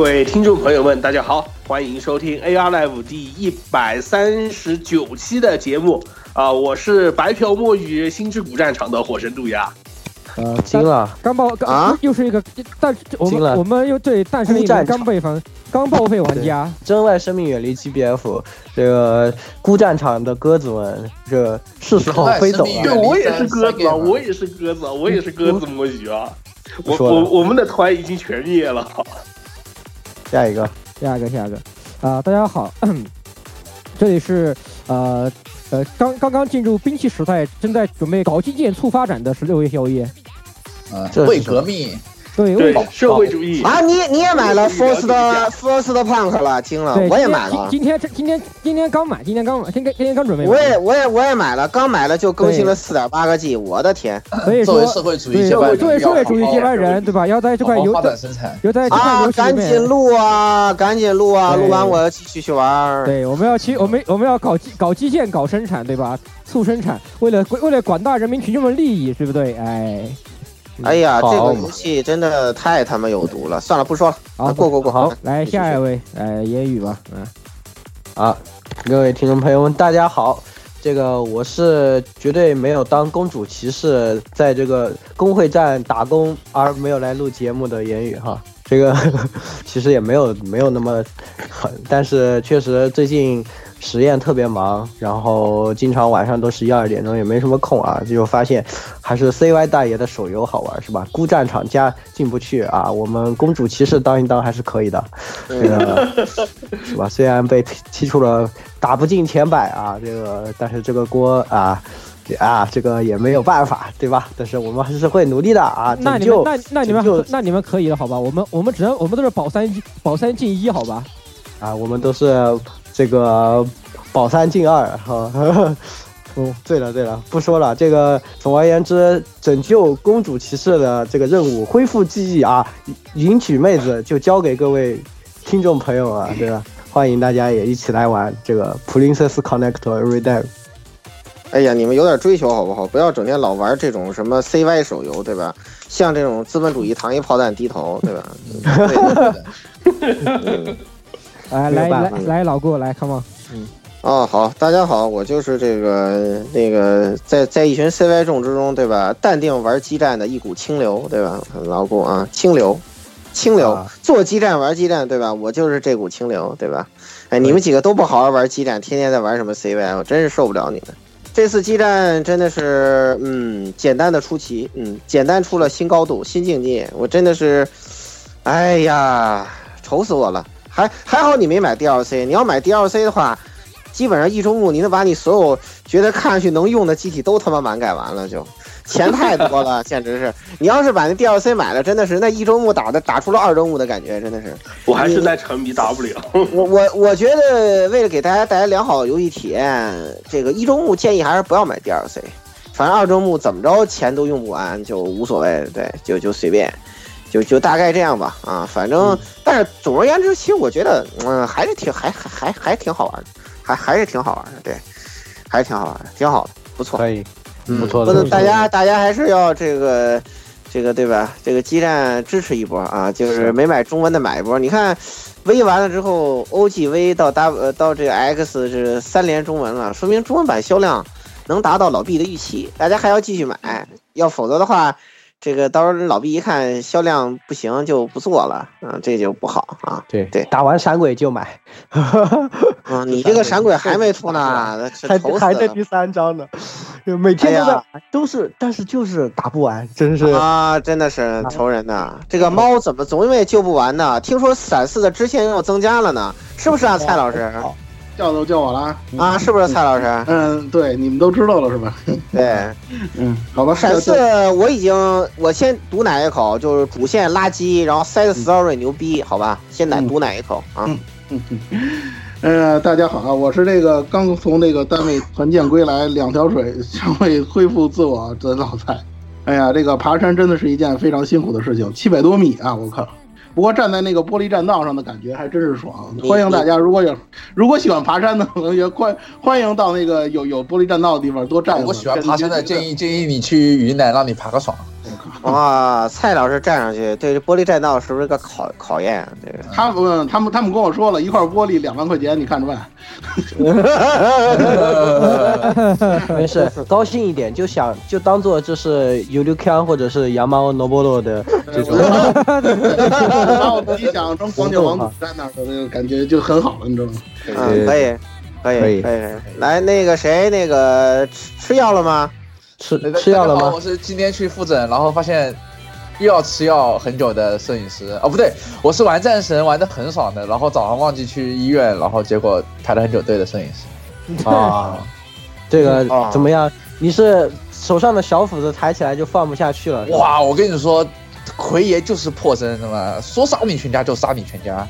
各位听众朋友们，大家好，欢迎收听 AR Live 第一百三十九期的节目啊、我是白嫖墨鱼星之谷战场的火神杜鸦。呃，惊了，刚爆刚啊又是一个，但我惊了们我们又对诞生了一名孤战刚备房刚报废玩家，真外生命远离 GBF，这个孤战场的鸽子们，这是时候飞走对，了。我也是鸽子啊，我也是鸽子啊，我也是鸽子墨鱼啊。我我我们的团已经全灭了。下一个，下一个下一个。啊、大家好，这里是呃呃刚刚刚进入兵器时代，正在准备搞基建促发展的十六位宵夜，啊呃，为革命，对对为，社会主义啊，你你也买了 First First Punk 了，听了，，我也买了。今今天这今天今天刚买，今天刚买，今天今天刚准备买，我也我也我也买了，刚买了就更新了四点八个 G，我的天所以说作为社会主义接班人，作为社会主义接班人，对吧？要在这块游好好发展生产。要在这块赶紧。录啊，赶紧录啊，录完我要继续去玩。对，我们要去，我们我们要搞基搞基建，搞生产，对吧？促生产，为了为了广大人民群众的利益，对不对？哎，哎呀，这个游戏真的太他妈有毒了，算了，不说了，过过过。好来下一位，哎，言语吧，嗯，啊，各位听众朋友们，大家好。这个我是绝对没有当公主骑士，在这个工会站打工而没有来录节目的言语哈。这个 其实也没有没有那么狠，但是确实最近实验特别忙，然后经常晚上都十一二点钟也没什么空啊，就发现还是 CY 大爷的手游好玩是吧？孤战场加进不去啊，我们公主骑士当一当还是可以的。这个是吧？虽然被踢踢出了打不进前百啊，这个但是这个锅啊啊，这个也没有办法，对吧？但是我们还是会努力的啊，那你们那那你们那你们可以了，好吧？我们我们只能我们都是保三一保三进一，好吧？啊，我们都是这个保三进二哈。嗯，对了对了，不说了。这个总而言之，拯救公主骑士的这个任务，恢复记忆啊，迎娶妹子就交给各位听众朋友啊，对吧？欢迎大家也一起来玩这个 Princess Connector Every Day。哎呀，你们有点追求好不好？不要整天老玩这种什么 CY 手游，对吧？向这种资本主义糖衣炮弹低头，对吧？对哎，来没有办法来来，老顾来，come on，嗯哦，好，大家好，我就是这个那个在在一群 CY 众之中，对吧？淡定玩激战的一股清流，对吧？很牢固啊，清流，清流，啊做激战玩激战，对吧？我就是这股清流，对吧？哎，你们几个都不好好玩激战，天天在玩什么 CY，我真是受不了你们。这次激战真的是，嗯，简单的出奇，嗯，简单出了新高度、新境界，我真的是，哎呀，愁死我了。还还好你没买 DLC，你要买 DLC 的话，基本上一周目你能把你所有觉得看上去能用的机体都他妈满改完了就，钱太多了，简直是。你要是把那 DLC 买了，真的是那一周目打的打出了二周目的感觉，真的是。我还是在沉迷 W。我我我觉得为了给大家带来良好的游戏体验，这个一周目建议还是不要买 DLC，反正二周目怎么着钱都用不完，就无所谓，对，就就随便。就就大概这样吧，啊，反正，但是总而言之，其实我觉得，嗯，还是挺还还还还挺好玩的，还还是挺好玩的，对，还是挺好玩的，挺好的，不错。可以，嗯，不错的不能大家大家还是要这个这个对吧？这个基站支持一波啊，就是没买中文的买一波。你看，V 完了之后，OGV 到 W 呃到这个 X 是三连中文了，说明中文版销量能达到老毕的预期，大家还要继续买，要否则的话。这个到时候老毕一看销量不行就不做了，嗯，这就不好啊。对对，打完闪鬼就买。嗯，你这个闪鬼还没出呢，还还在第三章呢，每天都在哎，都是，但是就是打不完，真是。啊，真的是愁人呐！这个猫怎么总因为救不完呢？听说闪四的支线又增加了呢，是不是啊，蔡老师？叫都叫我了啊！啊，是不是蔡老师？嗯，对，你们都知道了是吧？对，嗯，好吧。闪四我已经，我先毒奶一口，就是主线垃圾，然后 side story 牛逼，好吧？先奶毒奶一口啊！嗯呃，大家好啊，我是这个刚从那个单位团建归来，两条水尚未恢复自我的老蔡。哎呀，这个爬山真的是一件非常辛苦的事情，七百多米啊，我靠！不过站在那个玻璃栈道上的感觉还真是爽。欢迎大家，如果有如果喜欢爬山的同学，欢欢迎到那个有有玻璃栈道的地方多站一会儿。我喜欢爬山的，建议建议你去云南，让你爬个爽。哇，蔡老师站上去，对这玻璃栈道是不是个考考验？这个他们他们他们跟我说了一块玻璃两万块钱，你看着办。没事，高兴一点，就想就当做这是有流康或者是羊毛 nobolo 的这种。把我自己想象成光脚王子在那儿的那个感觉就很好了，你知道吗？嗯，可以，可以，可以可以。来，那个谁，那个吃吃药了吗？吃吃药了吗？我是今天去复诊，然后发现又要吃药很久的摄影师。哦，不对，我是玩战神玩的很爽的，然后早上忘记去医院，然后结果排了很久队的摄影师。啊，这个 怎么样？你是手上的小斧子抬起来就放不下去了？哇，我跟你说，奎爷就是破身的嘛，说杀你全家就杀你全家。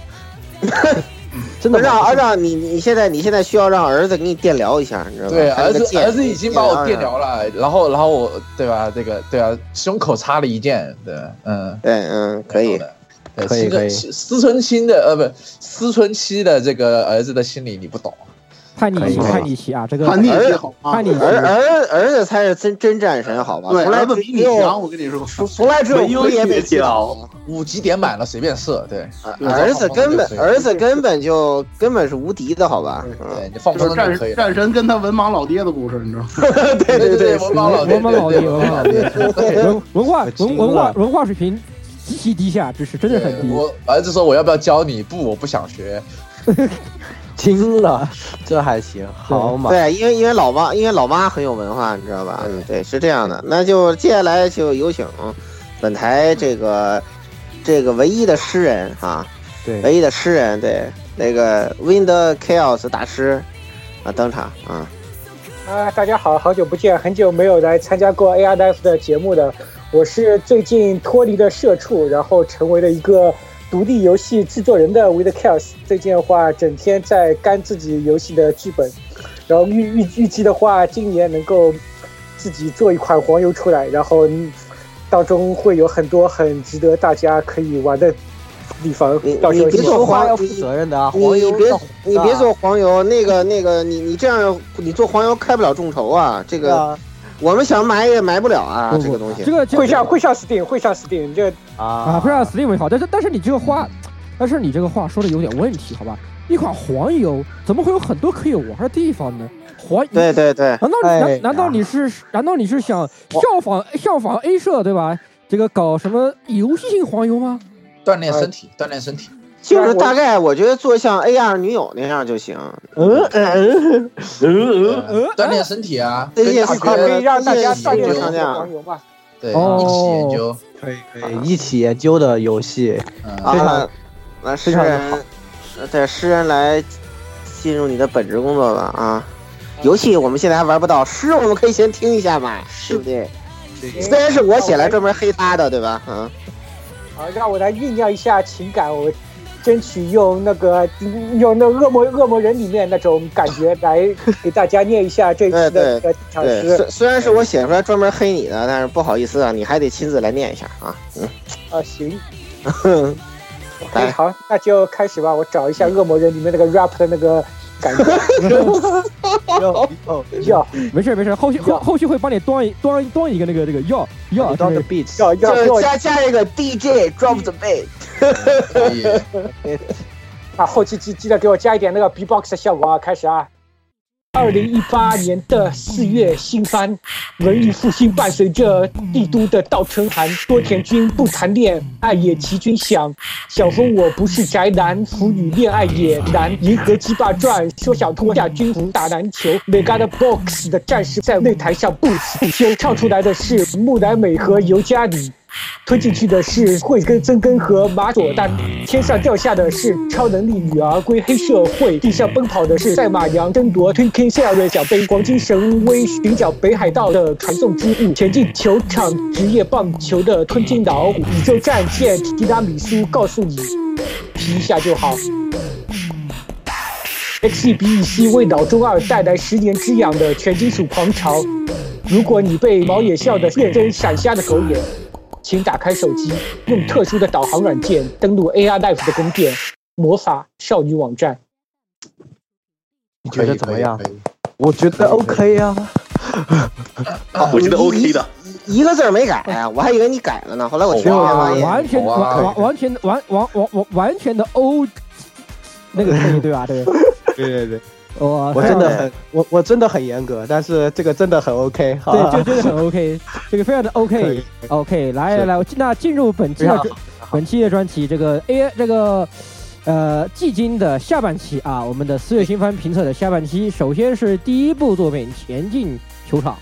真的让让你你现在你现在需要让儿子给你电疗一下，你知道吗？对，儿子儿子已经把我电疗了，然后然后我对吧？这个对啊，胸口插了一箭，对，嗯，对，嗯，可以，可以可以。思春期的呃不，思春期的这个儿子的心理你不懂。叛逆期，叛逆期啊！这个叛逆期好，叛逆期，儿儿儿子才是真真战神，好吧？从来不比你强，我跟你说，从来只有奎爷被屌，五级点满了随便射，对。儿子根本儿子根本就根本是无敌的，好吧？对，你放就是战战神跟他文盲老爹的故事，你知道吗？对对对，文盲老爹，文盲老爹，文盲老爹，文文化文文化文化水平极其低下，这是真的很低。我儿子说我要不要教你？不，我不想学。惊了，这还行，好嘛？对，因为因为老妈，因为老妈很有文化，你知道吧？嗯，对，是这样的。那就接下来就有请本台这个这个唯一的诗人啊，对，唯一的诗人，对，那个 Wind Chaos 大师啊登场啊。啊，大家好，好久不见，很久没有来参加过 AR Life 的节目的，我是最近脱离了社畜，然后成为了一个。独立游戏制作人的 With Chaos 最近的话，整天在干自己游戏的剧本，然后预预预计的话，今年能够自己做一款黄油出来，然后当中会有很多很值得大家可以玩的地方。你你别做黄油负责任的啊！你别你别做黄油，那个那个你你这样你做黄油开不了众筹啊，这个。我们想买也买不了啊，这个东西。这个会上会上 Steam 会上 Steam 这啊啊会上 Steam 好，但是但是你这个话，但是你这个话说的有点问题，好吧？一款黄油怎么会有很多可以玩的地方呢？黄对对对，难道难难道你是难道你是想效仿效仿 A 社对吧？这个搞什么游戏性黄油吗？锻炼身体，锻炼身体。就是大概，我觉得做像 AR 女友那样就行。嗯嗯嗯嗯，锻炼身体啊，这也是可以让大家。对，一起研究，可以可以一起研究的游戏。啊，那诗人，对诗人来进入你的本职工作吧啊！游戏我们现在还玩不到，诗我们可以先听一下嘛，对不对？虽然是我写来专门黑他的，对吧？嗯。好，让我来酝酿一下情感，我。争取用那个用那恶魔恶魔人里面那种感觉来给大家念一下这次的唱诗。虽虽然是我写出来专门黑你的，但是不好意思啊，你还得亲自来念一下啊。嗯。啊，行。OK，好，那就开始吧。我找一下恶魔人里面那个 rap 的那个感觉。哟哟要没事没事，后续后后续会帮你端一端端一个那个这个要要 beats，要要给就我加加一个 DJ drop the beat。可以。啊，后期记记得给我加一点那个 B-box 的效果啊！开始啊！二零一八年的四月新番，文艺复兴伴随着帝都的倒春寒，多田君不谈恋爱也齐军响。小峰我不是宅男，腐女恋爱也难。银河鸡霸传说想脱下军服打篮球，Mega 的 Box 的战士在擂台上不死不休，唱出来的是木乃美和尤加里。推进去的是慧根真根和马佐丹，天上掉下的是超能力女儿归黑社会，地上奔跑的是赛马娘争夺 Twinkie Series 奖杯，黄金神威寻找北海道的传送之物，前进球场职业棒球的吞金老虎，宇宙战舰提拉米苏告诉你，皮一下就好。XEBEC 为脑中二带来十年之痒的全金属狂潮。如果你被毛野笑的认真闪瞎的狗眼，请打开手机，用特殊的导航软件登录 AR Life 的宫殿魔法少女网站。你觉得怎么样我觉得 OK 啊。我觉得 OK 的。一一个字儿没改啊，我还以为你改了呢。后来我确认哇发现，完全完完完全完完完完完全的 O，那个 可以对吧？对，对对对，我我真的很我我真的很严格，但是这个真的很 OK。好啊对，就真的很 OK，这个非常的 可 OK 以。OK，来来来，我那进入本期的本期的专题，这个 A 这个呃季金的下半期啊，我们的四月新番评测的下半期，首先是第一部作品《前进球场》，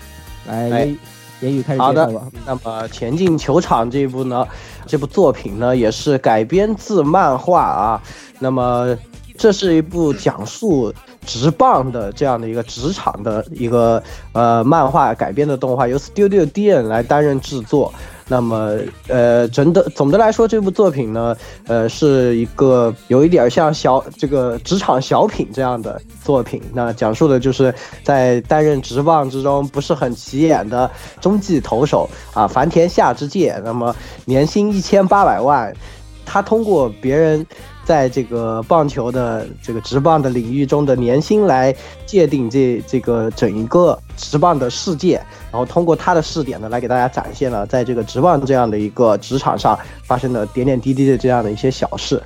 来哎。言言语开始。那么《前进球场》这一部呢，这部作品呢也是改编自漫画啊。那么这是一部讲述职棒的这样的一个职场的一个呃漫画改编的动画，由 Studio Dan 来担任制作。那么，呃，整的总的来说，这部作品呢，呃，是一个有一点像小这个职场小品这样的作品。那讲述的就是在担任职棒之中不是很起眼的中继投手啊，繁田夏之介。那么年薪一千八百万，他通过别人在这个棒球的这个职棒的领域中的年薪来界定这这个整一个职棒的世界，然后通过他的视点呢，来给大家展现了在这个职棒这样的一个职场上发生的点点滴滴的这样的一些小事。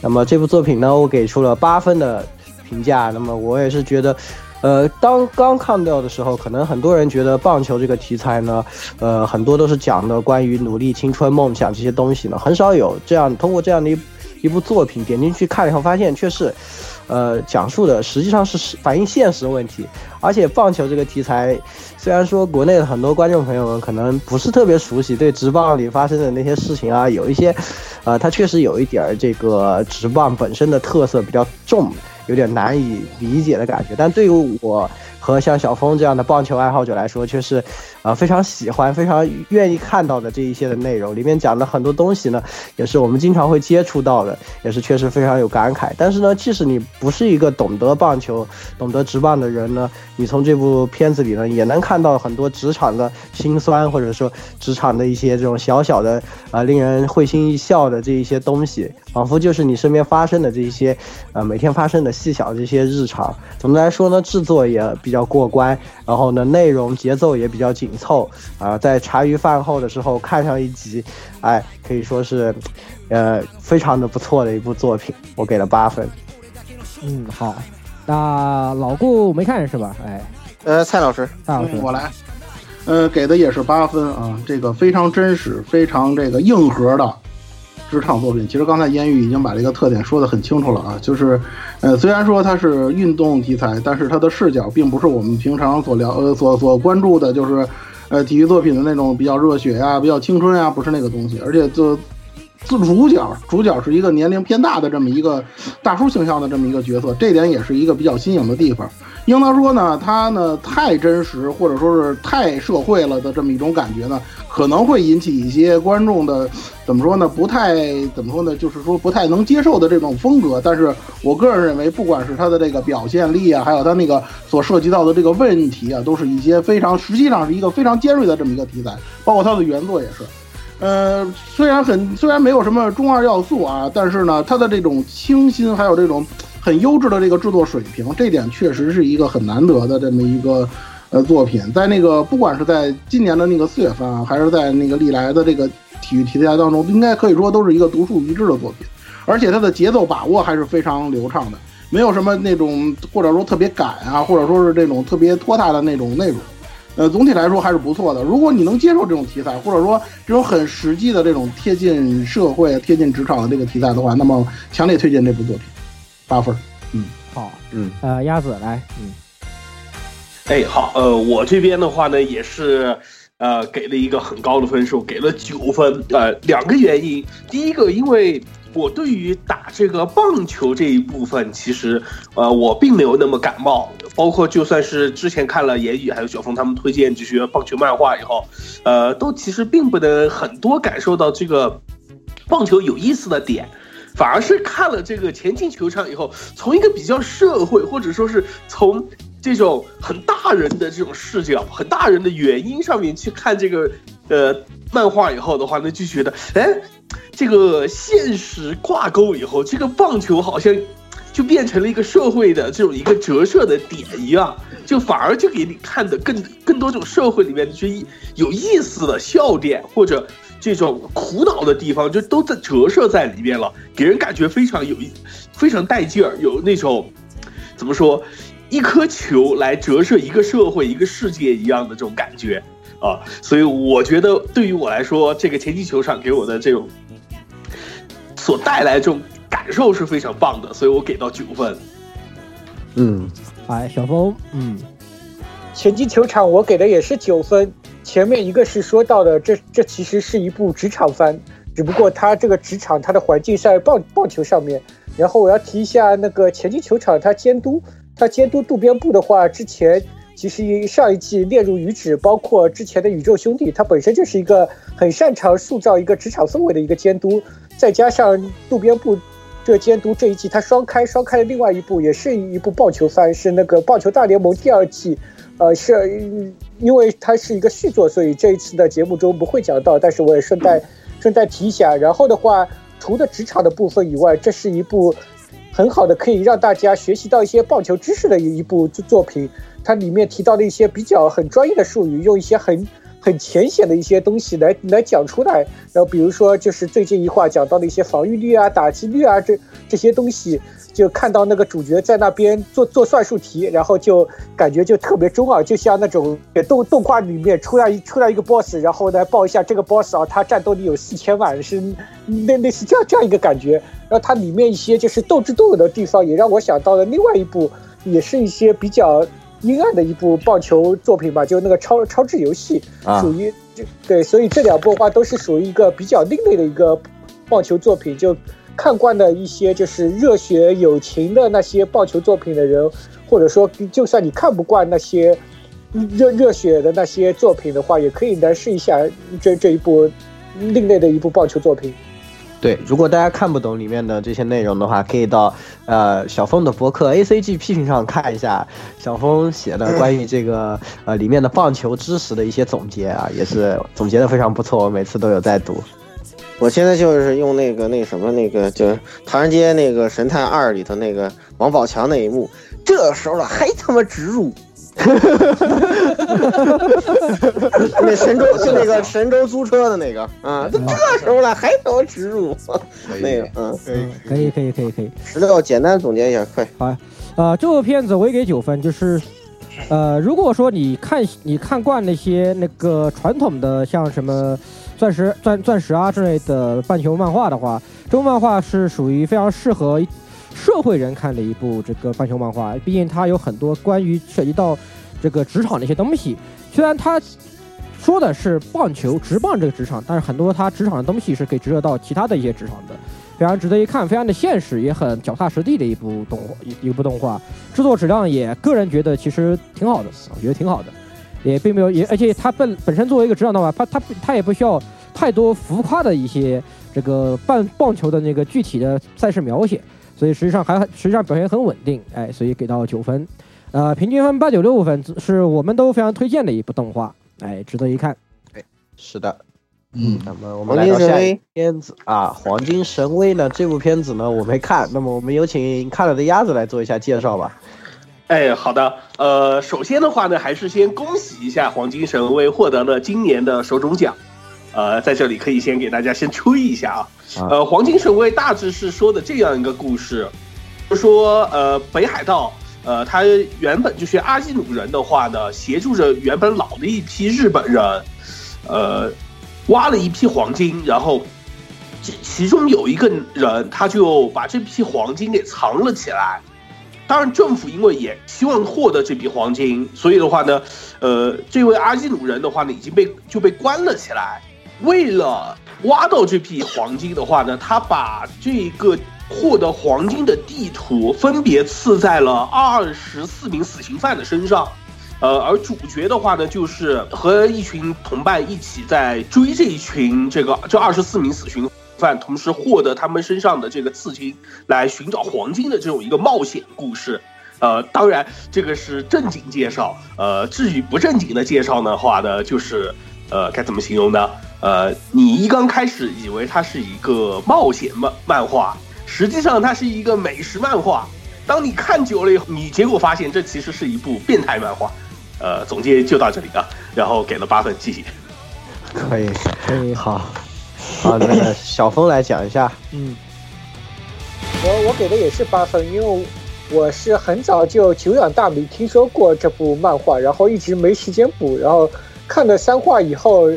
那么这部作品呢，我给出了八分的评价。那么我也是觉得。呃，当刚看到的时候，可能很多人觉得棒球这个题材呢，呃，很多都是讲的关于努力、青春、梦想这些东西呢，很少有这样通过这样的一一部作品点进去看了以后，发现却是，呃，讲述的实际上是反映现实问题。而且棒球这个题材，虽然说国内的很多观众朋友们可能不是特别熟悉，对职棒里发生的那些事情啊，有一些，呃，它确实有一点儿这个职棒本身的特色比较重。有点难以理解的感觉，但对于我和像小峰这样的棒球爱好者来说，却是，呃，非常喜欢、非常愿意看到的这一些的内容。里面讲的很多东西呢，也是我们经常会接触到的，也是确实非常有感慨。但是呢，即使你不是一个懂得棒球、懂得职棒的人呢，你从这部片子里呢，也能看到很多职场的辛酸，或者说职场的一些这种小小的啊、令人会心一笑的这一些东西，仿佛就是你身边发生的这一些，呃，每天发生的细小的这些日常。总的来说呢，制作也比较过关，然后呢，内容节奏也比较紧凑啊、在茶余饭后的时候看上一集，哎，可以说是，呃，非常的不错的一部作品，我给了八分。嗯，好，那老顾没看是吧？哎，呃，蔡老师，蔡老师，我来，呃，给的也是八分啊，这个非常真实，非常这个硬核的职场作品。其实刚才烟雨已经把这个特点说得很清楚了啊，就是，呃，虽然说它是运动题材，但是它的视角并不是我们平常所聊呃所所关注的，就是，呃，体育作品的那种比较热血呀、比较青春呀，不是那个东西，而且就。自主角，主角是一个年龄偏大的这么一个大叔形象的这么一个角色，这点也是一个比较新颖的地方。应当说呢，他呢太真实，或者说是太社会了的这么一种感觉呢，可能会引起一些观众的怎么说呢？不太怎么说呢？就是说不太能接受的这种风格。但是我个人认为，不管是他的这个表现力啊，还有他那个所涉及到的这个问题啊，都是一些非常实际上是一个非常尖锐的这么一个题材，包括他的原作也是。呃，虽然很虽然没有什么中二要素啊，但是呢，它的这种清新还有这种很优质的这个制作水平，这点确实是一个很难得的这么一个呃作品。在那个不管是在今年的那个四月份啊，还是在那个历来的这个体育题材当中，应该可以说都是一个独树一帜的作品，而且它的节奏把握还是非常流畅的，没有什么那种或者说特别赶啊，或者说是这种特别拖沓的那种内容。呃，总体来说还是不错的。如果你能接受这种题材，或者说这种很实际的这种贴近社会、贴近职场的这个题材的话，那么强烈推荐这部作品，八分。嗯，好，嗯，呃，鸭子来，嗯，哎，好，呃，我这边的话呢，也是，呃，给了一个很高的分数，给了九分。呃，两个原因，第一个，因为我对于打这个棒球这一部分，其实，呃，我并没有那么感冒。包括就算是之前看了言语还有小峰他们推荐这些棒球漫画以后，呃，都其实并不能很多感受到这个棒球有意思的点。反而是看了这个前进球场以后，从一个比较社会，或者说是从这种很大人的这种视角、很大人的原因上面去看这个呃漫画以后的话，那就觉得，哎，这个现实挂钩以后，这个棒球好像就变成了一个社会的这种一个折射的点一样，就反而就给你看的更更多这种社会里面的这些有意思的笑点或者。这种苦恼的地方就都在折射在里面了，给人感觉非常有，非常带劲儿，有那种怎么说，一颗球来折射一个社会、一个世界一样的这种感觉啊！所以我觉得，对于我来说，这个前进球场给我的这种所带来这种感受是非常棒的，所以我给到九分。嗯，哎，小峰，嗯，前进球场我给的也是九分。前面一个是说到的，这这其实是一部职场番，只不过它这个职场它的环境在棒棒球上面。然后我要提一下那个前进球场，它监督它监督渡边部的话，之前其实上一季列入余旨，包括之前的宇宙兄弟，他本身就是一个很擅长塑造一个职场氛围的一个监督，再加上渡边部这监督这一季他双开双开的另外一部也是一部棒球番，是那个棒球大联盟第二季。呃，是因为它是一个续作，所以这一次的节目中不会讲到。但是我也顺带顺带提一下。然后的话，除了职场的部分以外，这是一部很好的可以让大家学习到一些棒球知识的一一部作品。它里面提到的一些比较很专业的术语，用一些很很浅显的一些东西来来讲出来。然后比如说，就是最近一话讲到的一些防御率啊、打击率啊这这些东西。就看到那个主角在那边做做算术题，然后就感觉就特别中二，就像那种动动画里面出来出来一个 boss，然后来报一下这个 boss 啊，他战斗力有四千万，是类类似这样这样一个感觉。然后它里面一些就是斗智斗勇的地方，也让我想到了另外一部，也是一些比较阴暗的一部棒球作品吧，就那个超超智游戏，属于对，所以这两部的话都是属于一个比较另类的一个棒球作品，就。看惯的一些就是热血友情的那些棒球作品的人，或者说就算你看不惯那些热热血的那些作品的话，也可以来试一下这这一部另类的一部棒球作品。对，如果大家看不懂里面的这些内容的话，可以到呃小峰的博客 A C G 批评上看一下小峰写的关于这个呃里面的棒球知识的一些总结啊，也是总结的非常不错，我每次都有在读。我现在就是用那个那什么那个，就《唐人街那个神探二》里头那个王宝强那一幕，这时候了还他妈植入，那神州就那个神州租车的那个啊，都这时候了还他妈植入，那个嗯，可以可以可以可以。十六，简单总结一下，快。好，呃，这部片子我也给九分，就是，呃，如果说你看你看惯那些那个传统的像什么。钻石、钻钻石啊之类的半球漫画的话，这部漫画是属于非常适合社会人看的一部这个棒球漫画。毕竟它有很多关于涉及到这个职场的一些东西。虽然它说的是棒球职棒这个职场，但是很多它职场的东西是可以折射到其他的一些职场的，非常值得一看，非常的现实，也很脚踏实地的一部动画，一一部动画。制作质量也个人觉得其实挺好的，我觉得挺好的。也并没有，也而且它本本身作为一个职场动画，它它它也不需要太多浮夸的一些这个棒棒球的那个具体的赛事描写，所以实际上还实际上表现很稳定，哎，所以给到九分，呃，平均分八九六分，是我们都非常推荐的一部动画，哎，值得一看。哎，是的，嗯，那么我们来到下一片子啊，《黄金神威》呢？这部片子呢我没看，那么我们有请看了的鸭子来做一下介绍吧。哎，好的，呃，首先的话呢，还是先恭喜一下《黄金神威》获得了今年的手冢奖，呃，在这里可以先给大家先吹一下啊，呃，《黄金神威》大致是说的这样一个故事，就说呃北海道，呃，他原本就是阿基努人的话呢，协助着原本老的一批日本人，呃。挖了一批黄金，然后其其中有一个人，他就把这批黄金给藏了起来。当然，政府因为也希望获得这笔黄金，所以的话呢，呃，这位阿基努人的话呢，已经被就被关了起来。为了挖到这批黄金的话呢，他把这个获得黄金的地图分别刺在了二十四名死刑犯的身上。呃，而主角的话呢，就是和一群同伴一起在追这一群这个这二十四名死刑犯，同时获得他们身上的这个刺青，来寻找黄金的这种一个冒险故事。呃，当然这个是正经介绍。呃，至于不正经的介绍的话呢，就是呃该怎么形容呢？呃，你一刚开始以为它是一个冒险漫漫画，实际上它是一个美食漫画。当你看久了以后，你结果发现这其实是一部变态漫画。呃，总结就到这里啊，然后给了八分，谢谢。可以，可以，好，好，那个 小峰来讲一下。嗯，我我给的也是八分，因为我是很早就久仰大名，听说过这部漫画，然后一直没时间补，然后看了三话以后，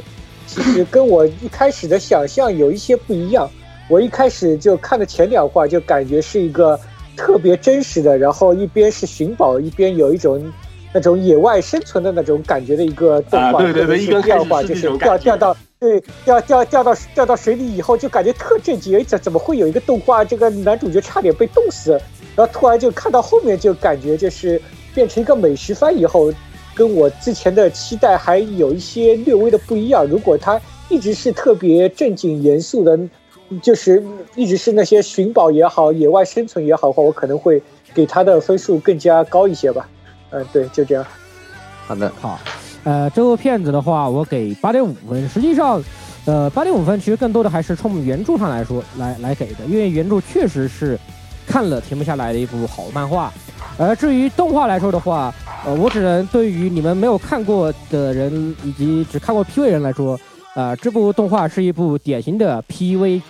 其实跟我一开始的想象有一些不一样。我一开始就看的前两话，就感觉是一个特别真实的，然后一边是寻宝，一边有一种。那种野外生存的那种感觉的一个动画，对对对，一变化就是掉掉到对掉掉掉到掉到水里以后，就感觉特震惊，怎怎么会有一个动画，这个男主角差点被冻死，然后突然就看到后面就感觉就是变成一个美食番以后，跟我之前的期待还有一些略微的不一样。如果他一直是特别正经严肃的，就是一直是那些寻宝也好，野外生存也好的话，我可能会给他的分数更加高一些吧。嗯，对，就这样。好的，好，呃，这部片子的话，我给八点五分。实际上，呃，八点五分其实更多的还是从原著上来说来来给的，因为原著确实是看了停不下来的一部好漫画。而至于动画来说的话，呃，我只能对于你们没有看过的人以及只看过 PV 人来说，呃，这部动画是一部典型的 PV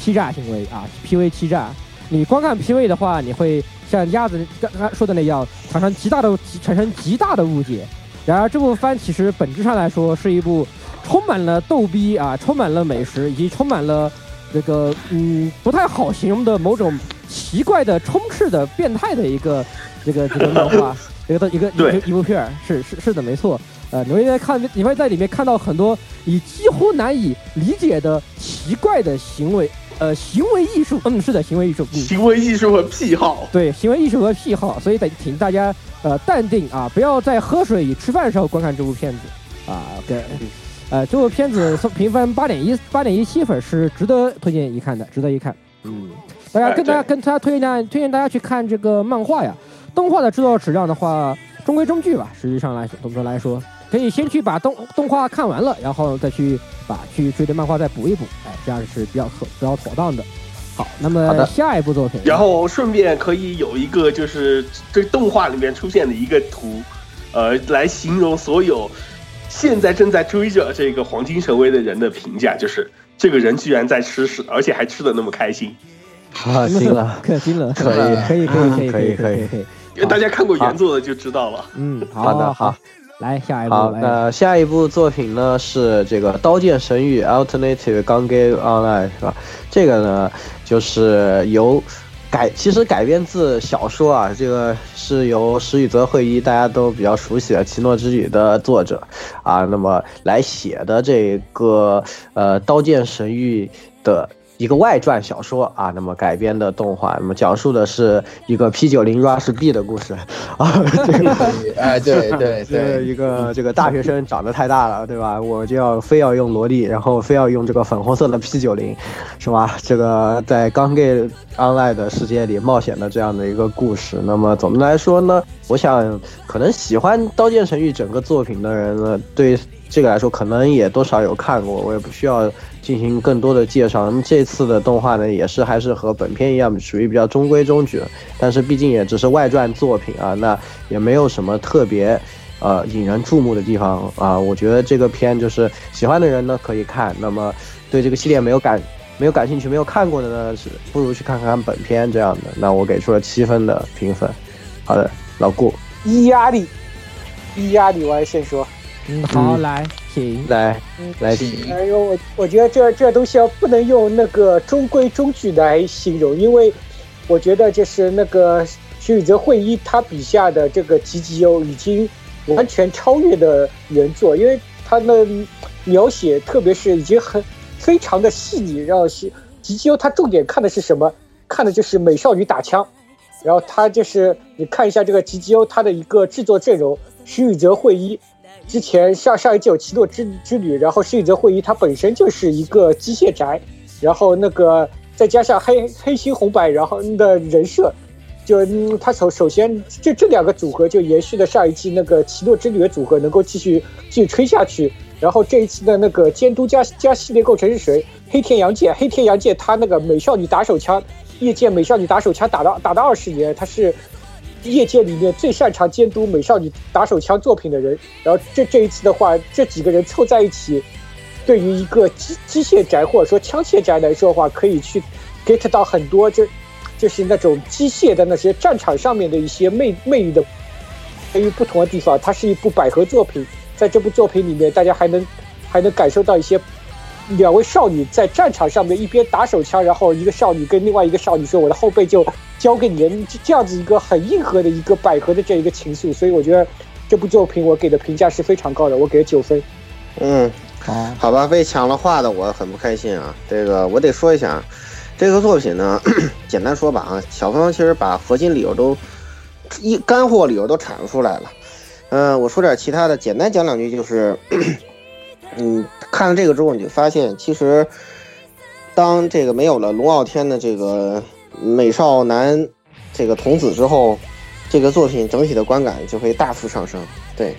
欺诈行为啊，PV 欺诈。你光看 PV 的话，你会。像鸭子刚刚说的那样，产生极大的产生极大的误解。然而，这部番其实本质上来说是一部充满了逗逼啊，充满了美食，以及充满了这个嗯不太好形容的某种奇怪的充斥的变态的一个这个这个 漫画，一个一个一一部片儿是是是的没错。呃，你会在看你会在里面看到很多你几乎难以理解的奇怪的行为。呃，行为艺术，嗯，是的，行为艺术，行为艺术和癖好，对，行为艺术和癖好，所以得请大家呃淡定啊，不要在喝水与吃饭的时候观看这部片子啊。对，呃，这部片子评分八点一，八点一七分是值得推荐一看的，值得一看。嗯，大家跟大家跟大家推荐推荐大家去看这个漫画呀，动画的制作质量的话中规中矩吧，实际上来说总的来说。可以先去把动动画看完了，然后再去把去追的漫画再补一补，哎，这样是比较可比较妥当的。好，那么下一部作品，然后顺便可以有一个就是这动画里面出现的一个图，呃，来形容所有现在正在追着这个黄金神威的人的评价，就是这个人居然在吃屎，而且还吃的那么开心。啊，行了，可行了，可以，可以，可以，可以，可以，可以，可以。因为大家看过原作的就知道了。嗯，好的，好。来下一部，好，那下一部作品呢是这个《刀剑神域 Alternative Gunga Online》是吧？这个呢就是由改，其实改编自小说啊，这个是由石宇泽会一大家都比较熟悉的《奇诺之旅》的作者啊，那么来写的这个呃《刀剑神域》的。一个外传小说啊，那么改编的动画，那么讲述的是一个 P 九零 Rush B 的故事啊，这个 哎对对对，一个这个大学生长得太大了，对吧？我就要非要用萝莉，然后非要用这个粉红色的 P 九零，是吧？这个在刚 Gay Online 的世界里冒险的这样的一个故事。那么总的来说呢，我想可能喜欢《刀剑神域》整个作品的人呢，对。这个来说，可能也多少有看过，我也不需要进行更多的介绍。那么这次次的动画呢，也是还是和本片一样，属于比较中规中矩，但是毕竟也只是外传作品啊，那也没有什么特别。呃，引人注目的地方啊，我觉得这个片就是喜欢的人呢可以看，那么对这个系列没有感没有感兴趣、没有看过的呢，是不如去看看本片这样的。那我给出了七分的评分。好的，老顾，伊压力，伊压力，我还先说。嗯，好，来，请来，来，请。哎呦，我我觉得这这东西要不能用那个中规中矩来形容，因为我觉得就是那个徐宇泽会一他笔下的这个吉吉优已经。完全超越的原作，因为他的描写，特别是已经很非常的细腻。然后是吉吉欧，他重点看的是什么？看的就是美少女打枪。然后他就是你看一下这个吉吉欧他的一个制作阵容：石宇泽会一，之前上上一季有奇诺之之旅，然后石宇泽会一他本身就是一个机械宅，然后那个再加上黑黑心红白，然后的人设。就嗯，他首首先，这这两个组合就延续了上一季那个奇诺之旅的组合，能够继续继续吹下去。然后这一次的那个监督加加系列构成是谁？黑田洋介，黑田洋介他那个美少女打手枪，业界美少女打手枪打到打到二十年，他是业界里面最擅长监督美少女打手枪作品的人。然后这这一次的话，这几个人凑在一起，对于一个机机械宅或者说枪械宅来说的话，可以去 get 到很多这。就是那种机械的那些战场上面的一些魅魅力的，对于不同的地方，它是一部百合作品。在这部作品里面，大家还能还能感受到一些两位少女在战场上面一边打手枪，然后一个少女跟另外一个少女说：“我的后背就交给你了。”这样子一个很硬核的一个百合的这一个情愫。所以我觉得这部作品我给的评价是非常高的，我给了九分。嗯，好，吧，被抢了话的我很不开心啊。这个我得说一下。这个作品呢，简单说吧啊，小芳其实把核心理由都一干货理由都阐述出来了。嗯，我说点其他的，简单讲两句，就是，嗯，看了这个之后，你就发现，其实当这个没有了龙傲天的这个美少男这个童子之后，这个作品整体的观感就会大幅上升。对，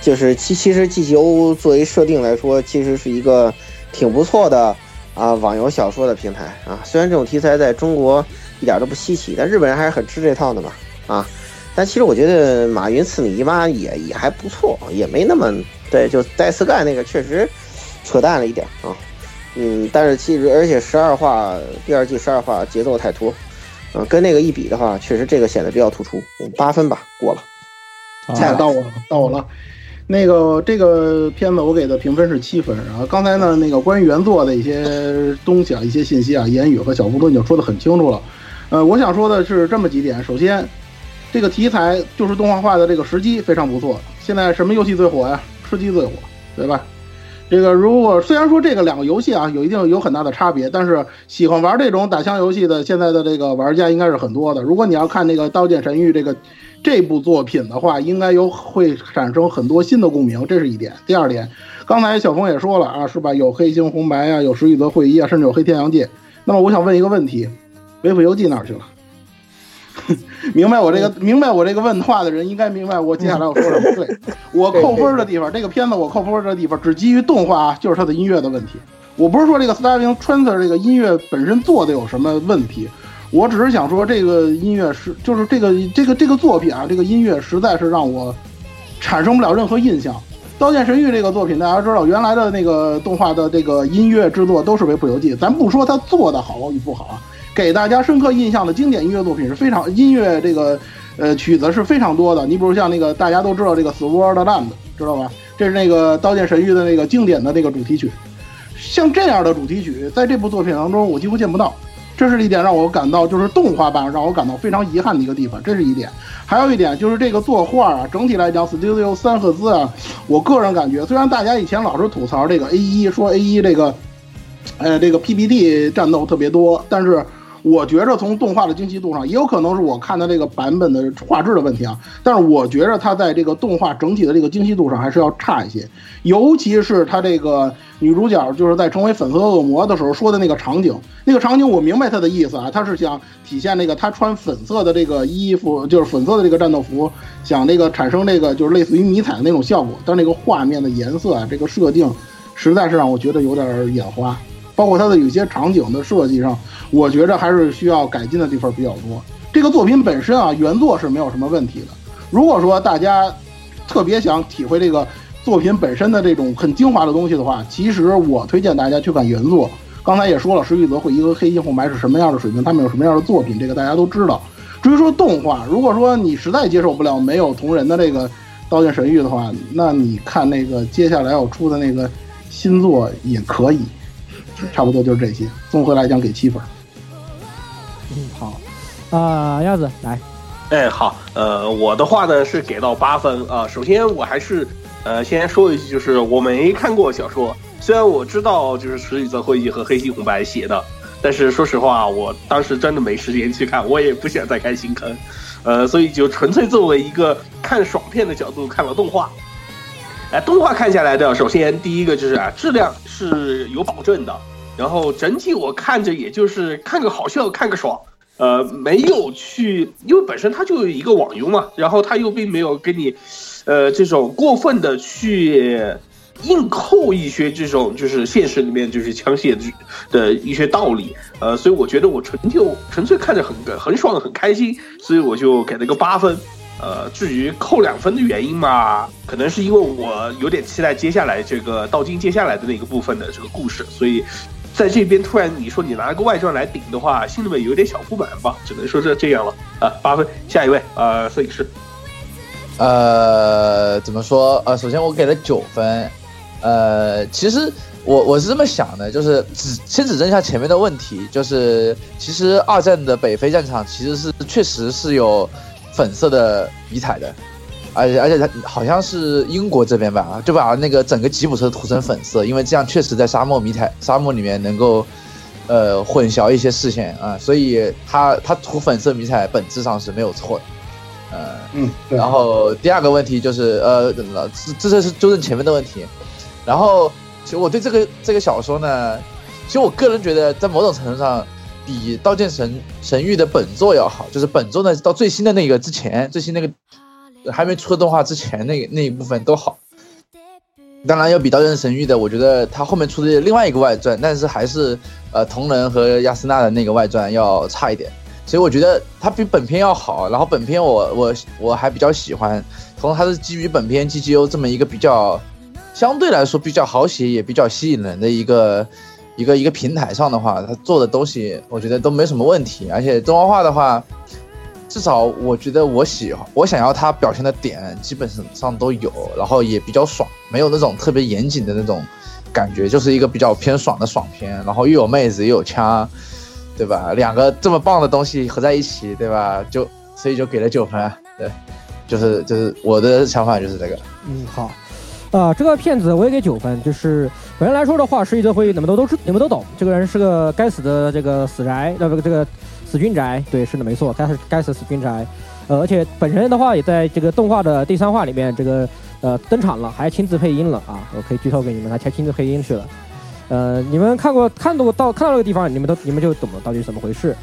就是其其实 G G O 作为设定来说，其实是一个挺不错的。啊，网游小说的平台啊，虽然这种题材在中国一点都不稀奇，但日本人还是很吃这套的嘛。啊，但其实我觉得马云赐你姨妈也也还不错，也没那么对，就戴斯盖那个确实扯淡了一点啊。嗯，但是其实而且十二话第二季十二话节奏太拖，嗯，跟那个一比的话，确实这个显得比较突出。八分吧，过了。菜到我了，到我了。那个这个片子我给的评分是七分，然后刚才呢那个关于原作的一些东西啊，一些信息啊，言语和小福都已经说的很清楚了。呃，我想说的是这么几点：首先，这个题材就是动画化的这个时机非常不错。现在什么游戏最火呀？吃鸡最火，对吧？这个如果虽然说这个两个游戏啊有一定有很大的差别，但是喜欢玩这种打枪游戏的现在的这个玩家应该是很多的。如果你要看那个《刀剑神域》这个。这部作品的话，应该有会产生很多新的共鸣，这是一点。第二点，刚才小峰也说了啊，是吧？有黑星红白啊，有石宇泽会议啊，甚至有黑天阳界。那么我想问一个问题：维普游记哪去了？明白我这个明白我这个问话的人应该明白我接下来我说什么。对我扣分的地方，这个片子我扣分的地方只基于动画，就是它的音乐的问题。我不是说这个 Starving Trancer 这个音乐本身做的有什么问题。我只是想说，这个音乐是，就是这个这个这个作品啊，这个音乐实在是让我产生不了任何印象。《刀剑神域》这个作品，大家知道，原来的那个动画的这个音乐制作都是为《不游记》，咱不说它做的好与不好啊，给大家深刻印象的经典音乐作品是非常音乐这个呃曲子是非常多的。你比如像那个大家都知道这个《Sword Land》，知道吧？这是那个《刀剑神域》的那个经典的那个主题曲。像这样的主题曲，在这部作品当中，我几乎见不到。这是一点让我感到，就是动画版让我感到非常遗憾的一个地方。这是一点，还有一点就是这个作画啊，整体来讲，Studio 三赫兹啊，我个人感觉，虽然大家以前老是吐槽这个 A 一，说 A 一这个，呃，这个 PPT 战斗特别多，但是我觉着从动画的精细度上，也有可能是我看的这个版本的画质的问题啊。但是我觉着它在这个动画整体的这个精细度上还是要差一些，尤其是它这个女主角就是在成为粉色恶魔的时候说的那个场景，那个场景我明白她的意思啊，她是想体现那个她穿粉色的这个衣服，就是粉色的这个战斗服，想那个产生那个就是类似于迷彩的那种效果，但是那个画面的颜色啊，这个设定实在是让我觉得有点眼花。包括它的有些场景的设计上，我觉着还是需要改进的地方比较多。这个作品本身啊，原作是没有什么问题的。如果说大家特别想体会这个作品本身的这种很精华的东西的话，其实我推荐大家去看原作。刚才也说了，石玉泽会一个黑金红白是什么样的水平，他们有什么样的作品，这个大家都知道。至于说动画，如果说你实在接受不了没有同人的这个《刀剑神域》的话，那你看那个接下来要出的那个新作也可以。差不多就是这些，综合来讲给七分。嗯，好，啊，鸭子来，哎，好，呃，我的话呢是给到八分啊。首先我还是呃先说一句，就是我没看过小说，虽然我知道就是石宇泽会议和黑心红白写的，但是说实话，我当时真的没时间去看，我也不想再开新坑，呃，所以就纯粹作为一个看爽片的角度看了动画。哎，动画看下来的，首先第一个就是啊，质量是有保证的。然后整体我看着也就是看个好笑，看个爽，呃，没有去，因为本身它就有一个网游嘛，然后它又并没有给你，呃，这种过分的去硬扣一些这种就是现实里面就是枪械的一些道理，呃，所以我觉得我纯就纯粹看着很很爽很开心，所以我就给了个八分。呃，至于扣两分的原因嘛，可能是因为我有点期待接下来这个道金接下来的那个部分的这个故事，所以在这边突然你说你拿个外传来顶的话，心里面有点小不满吧，只能说是这样了啊。八分，下一位呃，摄影师，呃，怎么说？呃，首先我给了九分，呃，其实我我是这么想的，就是只先指正一下前面的问题，就是其实二战的北非战场其实是确实是有。粉色的迷彩的，而且而且它好像是英国这边吧，就把那个整个吉普车涂成粉色，因为这样确实在沙漠迷彩沙漠里面能够，呃，混淆一些视线啊，所以它它涂粉色迷彩本质上是没有错的，呃嗯，然后第二个问题就是呃，怎么了？这这是纠正前面的问题，然后其实我对这个这个小说呢，其实我个人觉得在某种程度上。比《刀剑神神域》的本作要好，就是本作呢到最新的那个之前，最新那个还没出动画之前那那一部分都好。当然要比《刀剑神域》的，我觉得它后面出的另外一个外传，但是还是呃同人和亚丝娜的那个外传要差一点。所以我觉得它比本片要好。然后本片我我我还比较喜欢，同时它是基于本片 G G O 这么一个比较相对来说比较好写也比较吸引人的一个。一个一个平台上的话，他做的东西我觉得都没什么问题，而且动画化的话，至少我觉得我喜欢我想要他表现的点基本上都有，然后也比较爽，没有那种特别严谨的那种感觉，就是一个比较偏爽的爽片，然后又有妹子又有枪，对吧？两个这么棒的东西合在一起，对吧？就所以就给了九分，对，就是就是我的想法就是这个。嗯，好。啊，这个片子我也给九分。就是本人来说的话，石一泽会议你们都都知，你们都懂。这个人是个该死的这个死宅，呃不，这个死军宅。对，是的，没错，该死该死死军宅。呃，而且本人的话也在这个动画的第三话里面这个呃登场了，还亲自配音了啊！我可以剧透给你们，他还亲自配音去了。呃，你们看过看到过到看到那个地方，你们都你们就懂了到底是怎么回事。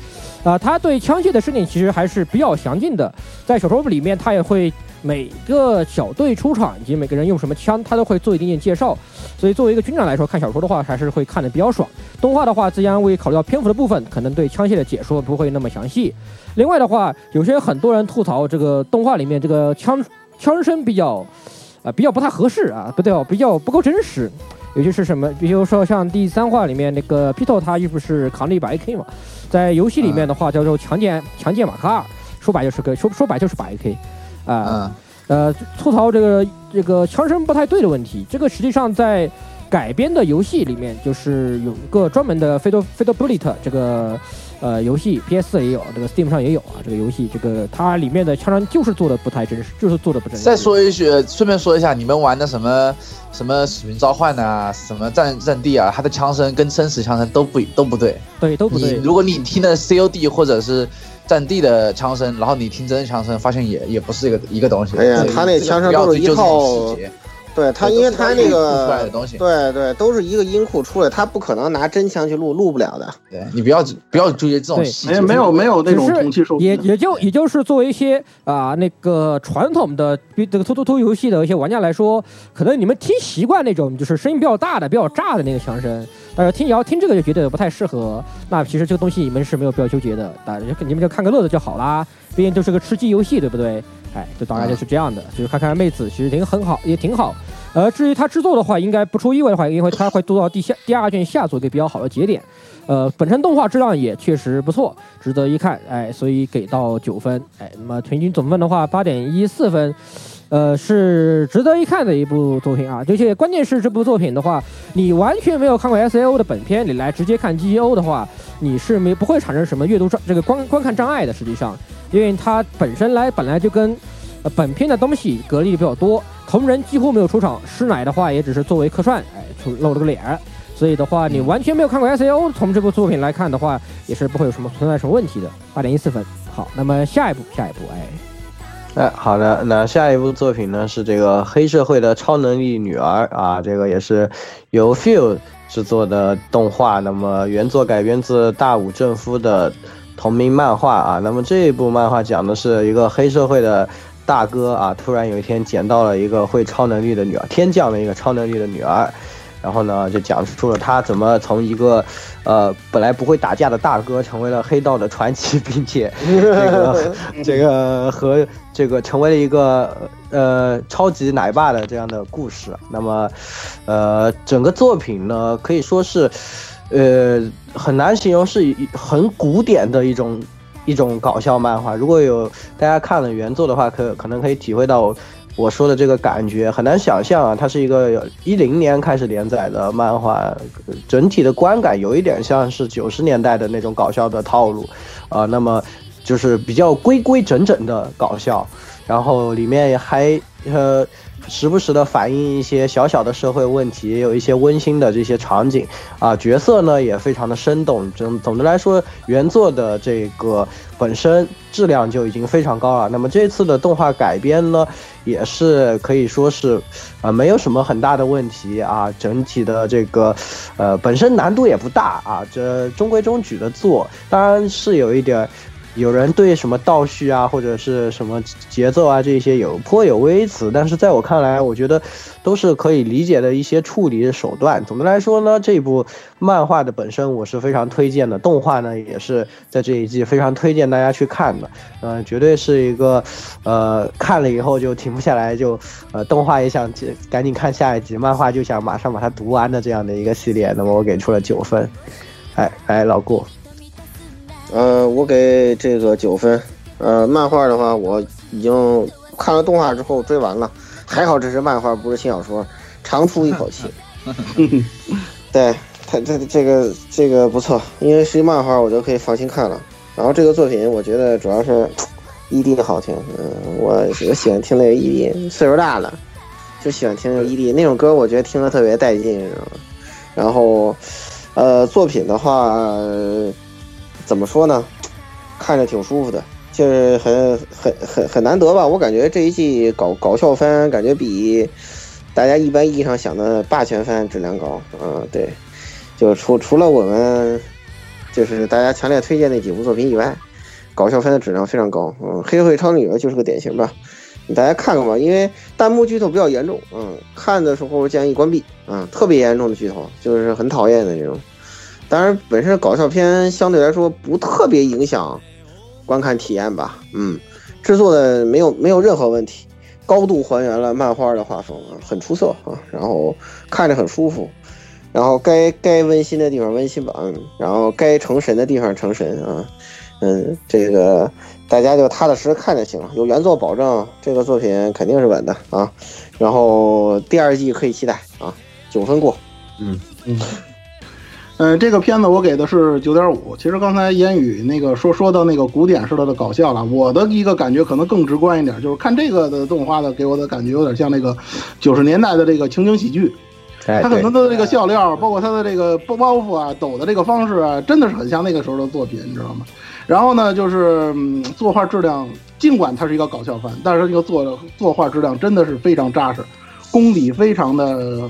啊，他对枪械的设定其实还是比较详尽的，在小说里面他也会。每个小队出场以及每个人用什么枪，他都会做一点点介绍。所以作为一个军长来说，看小说的话还是会看的比较爽。动画的话，自然会考虑到篇幅的部分，可能对枪械的解说不会那么详细。另外的话，有些很多人吐槽这个动画里面这个枪枪声比较，啊比较不太合适啊，不对哦，比较不够真实。尤其是什么，比如说像第三话里面那个 Pito 他又不是扛了一把 AK 嘛，在游戏里面的话叫做强奸强奸马卡尔，说白就是个说说白就是把 AK。啊，呃，吐槽这个这个枪声不太对的问题，这个实际上在改编的游戏里面，就是有一个专门的 Fatal Fatal Bullet 这个呃游戏，PS 也有，这个 Steam 上也有啊。这个游戏，这个它里面的枪战就是做的不太真实，就是做的不真实。再说一句，顺便说一下，你们玩的什么什么使命召唤啊，什么战战地啊，它的枪声跟真实枪声都不都不对。对，都不对。如果你听的 COD 或者是战地的枪声，然后你听真实枪声，发现也也不是一个一个东西。哎呀，他那枪声都是一套。对他，因为他那个对对，都是一个音库出来，他不可能拿真枪去录，录不了的。对你不要不要注意这种细节，没有没有那种同期收也也就也就是作为一些啊那个传统的比这个突突突游戏的一些玩家来说，可能你们听习惯那种就是声音比较大的、比较炸的那个枪声，但是听你要听这个就觉得不太适合。那其实这个东西你们是没有必要纠结的，大家你们就看个乐子就好啦。毕竟就是个吃鸡游戏，对不对？哎，就大概就是这样的，就是看看妹子，其实挺很好，也挺好。呃，至于它制作的话，应该不出意外的话，因为它会做到第下第二卷下做一个比较好的节点。呃，本身动画质量也确实不错，值得一看。哎，所以给到九分。哎，那么平均总分的话，八点一四分。呃，是值得一看的一部作品啊。而且关键是这部作品的话，你完全没有看过 S A O 的本片，你来直接看 G E O 的话，你是没不会产生什么阅读障这个观观看障碍的。实际上。因为它本身来本来就跟，呃，本片的东西隔离比较多，同人几乎没有出场，师奶的话也只是作为客串，哎，出露了个脸，所以的话，你完全没有看过 S A O，从这部作品来看的话，也是不会有什么存在什么问题的。八点一四分，好，那么下一步，下一步，哎，哎，好的，那下一部作品呢是这个黑社会的超能力女儿啊，这个也是由 Feel 制作的动画，那么原作改编自大武正夫的。同名漫画啊，那么这一部漫画讲的是一个黑社会的大哥啊，突然有一天捡到了一个会超能力的女儿，天降了一个超能力的女儿，然后呢，就讲述了他怎么从一个呃本来不会打架的大哥，成为了黑道的传奇，并且这个这个和这个成为了一个呃超级奶爸的这样的故事。那么，呃，整个作品呢可以说是。呃，很难形容，是很古典的一种一种搞笑漫画。如果有大家看了原作的话，可可能可以体会到我说的这个感觉。很难想象啊，它是一个一零年开始连载的漫画，整体的观感有一点像是九十年代的那种搞笑的套路啊。那么就是比较规规整整的搞笑，然后里面还呃。时不时的反映一些小小的社会问题，也有一些温馨的这些场景啊，角色呢也非常的生动。总总的来说，原作的这个本身质量就已经非常高了。那么这次的动画改编呢，也是可以说是，呃，没有什么很大的问题啊。整体的这个，呃，本身难度也不大啊，这中规中矩的做，当然是有一点。有人对什么倒叙啊，或者是什么节奏啊，这些有颇有微词，但是在我看来，我觉得都是可以理解的一些处理手段。总的来说呢，这部漫画的本身我是非常推荐的，动画呢也是在这一季非常推荐大家去看的。嗯，绝对是一个，呃，看了以后就停不下来，就呃，动画也想赶紧看下一集，漫画就想马上把它读完的这样的一个系列。那么我给出了九分。哎，哎，老顾。呃，我给这个九分。呃，漫画的话，我已经看了动画之后追完了，还好这是漫画，不是轻小说，长出一口气。对他，他这个这个不错，因为是漫画，我就可以放心看了。然后这个作品，我觉得主要是 ED 好听。嗯，我我喜欢听那个 ED，岁数大了就喜欢听那个 ED 那种歌，我觉得听着特别带劲？然后，呃，作品的话。怎么说呢？看着挺舒服的，就是很很很很难得吧。我感觉这一季搞搞笑番，感觉比大家一般意义上想的霸权番质量高。嗯，对，就除除了我们就是大家强烈推荐那几部作品以外，搞笑番的质量非常高。嗯，黑会超女就是个典型吧，大家看看吧，因为弹幕剧透比较严重。嗯，看的时候建议关闭。嗯，特别严重的剧透，就是很讨厌的这种。当然，本身搞笑片相对来说不特别影响观看体验吧。嗯，制作的没有没有任何问题，高度还原了漫画的画风，很出色啊。然后看着很舒服，然后该该温馨的地方温馨吧，嗯，然后该成神的地方成神啊。嗯，这个大家就踏踏实实看就行了，有原作保证，这个作品肯定是稳的啊。然后第二季可以期待啊，九分过。嗯嗯。呃，这个片子我给的是九点五。其实刚才言语那个说说到那个古典式的的搞笑了，我的一个感觉可能更直观一点，就是看这个的动画的给我的感觉有点像那个九十年代的这个情景喜剧。哎他很多的这个笑料，包括他的这个包包袱啊、抖的这个方式啊，真的是很像那个时候的作品，你知道吗？然后呢，就是、嗯、作画质量，尽管它是一个搞笑番，但是这个作作画质量真的是非常扎实，功底非常的。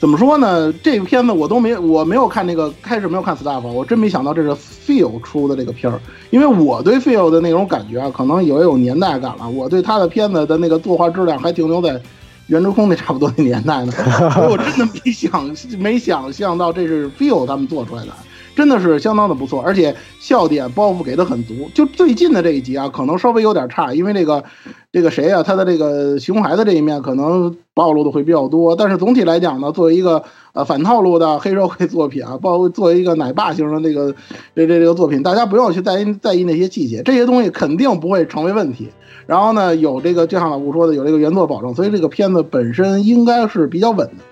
怎么说呢？这个片子我都没，我没有看那个开始没有看 staff，我真没想到这是 Feel 出的这个片儿，因为我对 Feel 的那种感觉啊，可能也有年代感了。我对他的片子的那个作画质量还停留在圆之空那差不多那年代呢，所 以我真的没想没想象到这是 Feel 他们做出来的，真的是相当的不错，而且笑点包袱给的很足。就最近的这一集啊，可能稍微有点差，因为这个这个谁啊，他的这个熊孩子这一面可能暴露的会比较多，但是总体来讲呢，作为一个呃反套路的黑社会作品啊，包括作为一个奶爸型的那个这这这个作品，大家不要去在意在意那些细节，这些东西肯定不会成为问题。然后呢，有这个就像老吴说的，有这个原作保证，所以这个片子本身应该是比较稳的。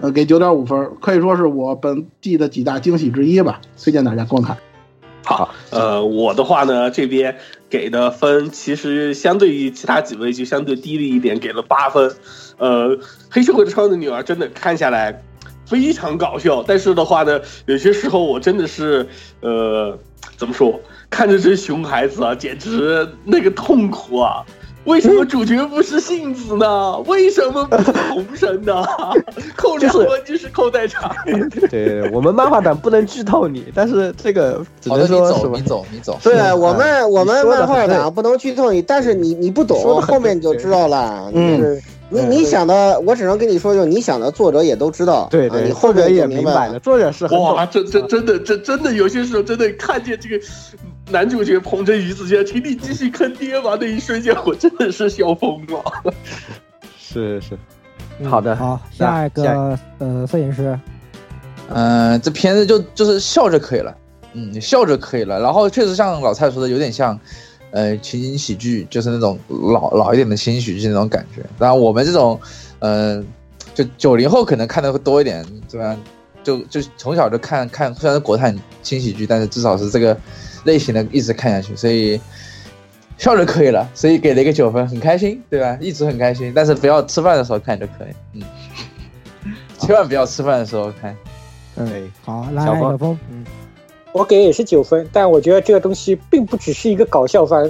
呃，给九点五分，可以说是我本季的几大惊喜之一吧，推荐大家观看。好，呃，我的话呢，这边给的分其实相对于其他几位就相对低了一点，给了八分。呃，黑社会的超人的女儿真的看下来非常搞笑，但是的话呢，有些时候我真的是呃，怎么说，看着这熊孩子啊，简直那个痛苦啊！为什么主角不是杏子呢？为什么不是红神呢？扣两分就是扣代场。对我们漫画党不能剧透你，但是这个只，能说你走，是吧你？走，你走。对我们我们漫画党不能剧透你，但是你你不懂后面你就知道了。嗯就是你你想的，我只能跟你说，就是你想的，作者也都知道。对对，啊你后作者面就明白了，作者是哇，这这真的这真的有些时候真的看见这个男主角捧着鱼子酱，请你继续坑爹吧，那一瞬间我真的是笑疯了。是是，嗯好的好，下一个呃，摄影师，嗯、这片子就就是笑着可以了，嗯，你笑着可以了。然后确实像老蔡说的，有点像，呃，情景喜剧，就是那种老老一点的情景喜剧那种感觉。然后我们这种，嗯、就九零后可能看的会多一点，对吧？就就从小就看看，虽然是国产轻喜剧，但是至少是这个类型的一直看下去，所以笑就可以了，所以给了一个九分，很开心，对吧？一直很开心，但是不要吃饭的时候看就可以，嗯，千万不要吃饭的时候看。对，好，来小峰，嗯，我给也是九分，但我觉得这个东西并不只是一个搞笑番。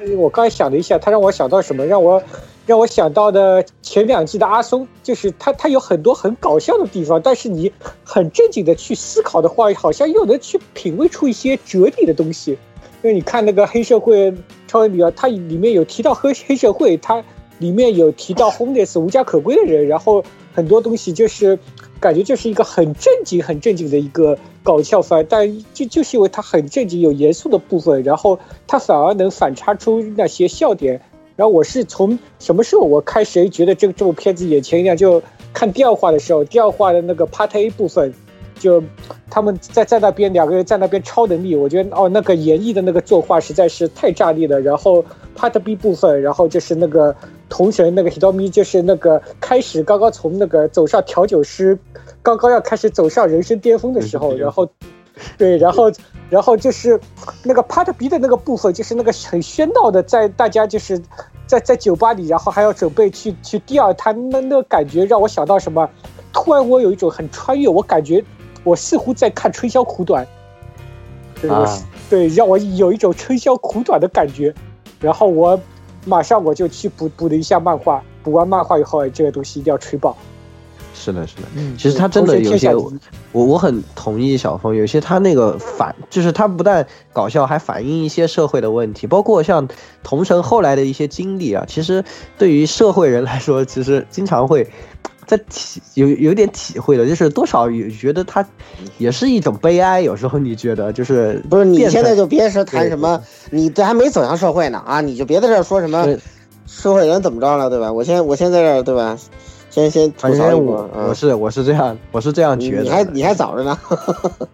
呃我刚才想了一下，它让我想到什么？让我让我想到的前两季的阿松，就是他他有很多很搞笑的地方，但是你很正经的去思考的话，好像又能去品味出一些哲理的东西。因为你看那个黑社会超人女儿，它里面有提到黑黑社会，它里面有提到 homeless 无家可归的人，然后很多东西就是感觉就是一个很正经、很正经的一个搞笑番，但就就是因为它很正经、有严肃的部分，然后它反而能反差出那些笑点。然后我是从什么时候我开始觉得这个这部片子眼前一亮？就看第二话的时候，第二话的那个 Part A 部分，就他们在在那边两个人在那边超能力，我觉得哦那个演绎的那个作画实在是太炸裂了。然后 Part B 部分，然后就是那个同神那个 Hitomi，就是那个开始刚刚从那个走上调酒师，刚刚要开始走上人生巅峰的时候，然后对，然后然后就是那个 Part B 的那个部分，就是那个很喧闹的，在大家就是在在酒吧里，然后还要准备去去第二摊，那那个感觉让我想到什么？突然我有一种很穿越，我感觉我似乎在看《春宵苦短》，对，我啊对，让我有一种春宵苦短的感觉。然后我马上我就去补补了一下漫画，补完漫画以后，这个东西一定要吹爆。是的，是的。嗯，其实他真的有些，我我很同意小峰，有些他那个反，就是他不但搞笑，还反映一些社会的问题，包括像同城后来的一些经历啊，其实对于社会人来说，其实经常会在体有有点体会的，就是多少也觉得他也是一种悲哀。有时候你觉得就是不是你现在就别说谈什么，你这还没走向社会呢啊，你就别在这儿说什么社会人怎么着了，对吧？我先我先在这儿，对吧？先先吐反槽一波我啊我是我是这样我是这样觉得。你还你还早着呢。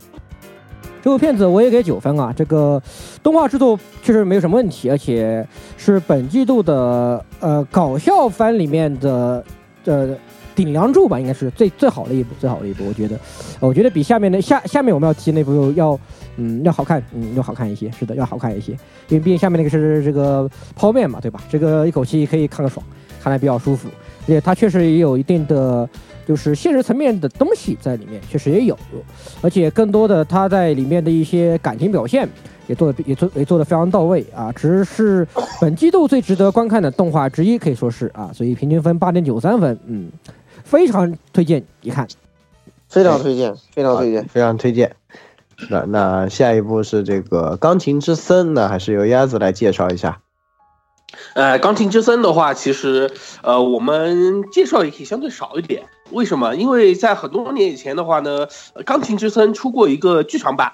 这部片子我也给九分啊。这个动画制作确实没有什么问题，而且是本季度的呃搞笑番里面的呃顶梁柱吧，应该是最最好的一部，最好的一部，我觉得，我觉得比下面的下下面我们要提那部要嗯要好看，嗯要好看一些，是的，要好看一些，因为毕竟下面那个是这个泡面嘛，对吧？这个一口气可以看个爽，看来比较舒服，而且它确实也有一定的就是现实层面的东西在里面，确实也有，而且更多的它在里面的一些感情表现。也做的也做也做的非常到位啊，只是本季度最值得观看的动画之一，可以说是啊，所以平均分八点九三分，嗯，非常推荐一看，非常推荐，非常推荐，非常推荐。那那下一步是这个《钢琴之森》，呢还是由鸭子来介绍一下。呃，《钢琴之森》的话，其实呃，我们介绍也可以相对少一点。为什么？因为在很多年以前的话呢，《钢琴之森》出过一个剧场版。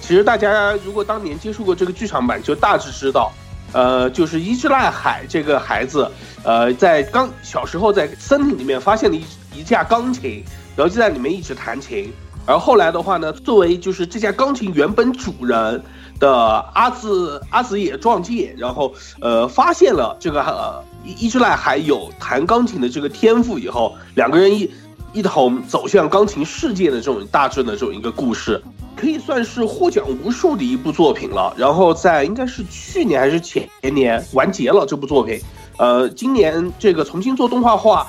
其实大家如果当年接触过这个剧场版，就大致知道，呃，就是伊之濑海这个孩子，呃，在刚小时候在森林里面发现了一一架钢琴，然后就在里面一直弹琴。而后来的话呢，作为就是这架钢琴原本主人的阿兹阿兹野壮介，然后呃发现了这个呃伊之濑还有弹钢琴的这个天赋以后，两个人一一同走向钢琴世界的这种大致的这种一个故事。可以算是获奖无数的一部作品了。然后在应该是去年还是前年完结了这部作品。呃，今年这个重新做动画化，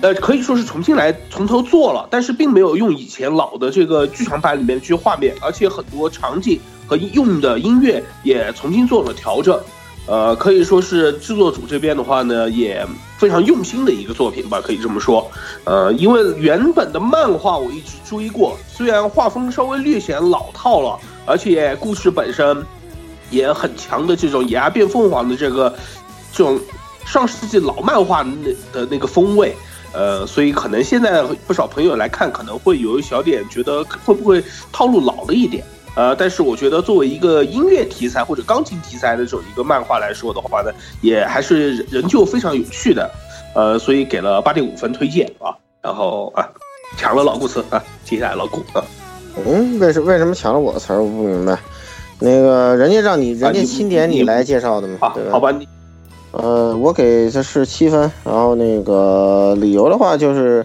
呃，可以说是重新来从头做了，但是并没有用以前老的这个剧场版里面的这些画面，而且很多场景和用的音乐也重新做了调整。呃，可以说是制作组这边的话呢，也非常用心的一个作品吧，可以这么说。呃，因为原本的漫画我一直追过，虽然画风稍微略显老套了，而且故事本身也很强的这种野鸭变凤凰的这个这种上世纪老漫画那的那个风味。呃，所以可能现在不少朋友来看，可能会有一小点觉得会不会套路老了一点。呃，但是我觉得作为一个音乐题材或者钢琴题材的这种一个漫画来说的话呢，也还是仍旧非常有趣的。呃，所以给了八点五分推荐啊。然后啊，抢了老顾词 啊，接下来老顾啊。嗯，为什为什么抢了我的词儿？我不明白。那个人家让你人家钦点你来介绍的嘛，对吧？好吧，你呃，我给的是七分。然后那个理由的话就是，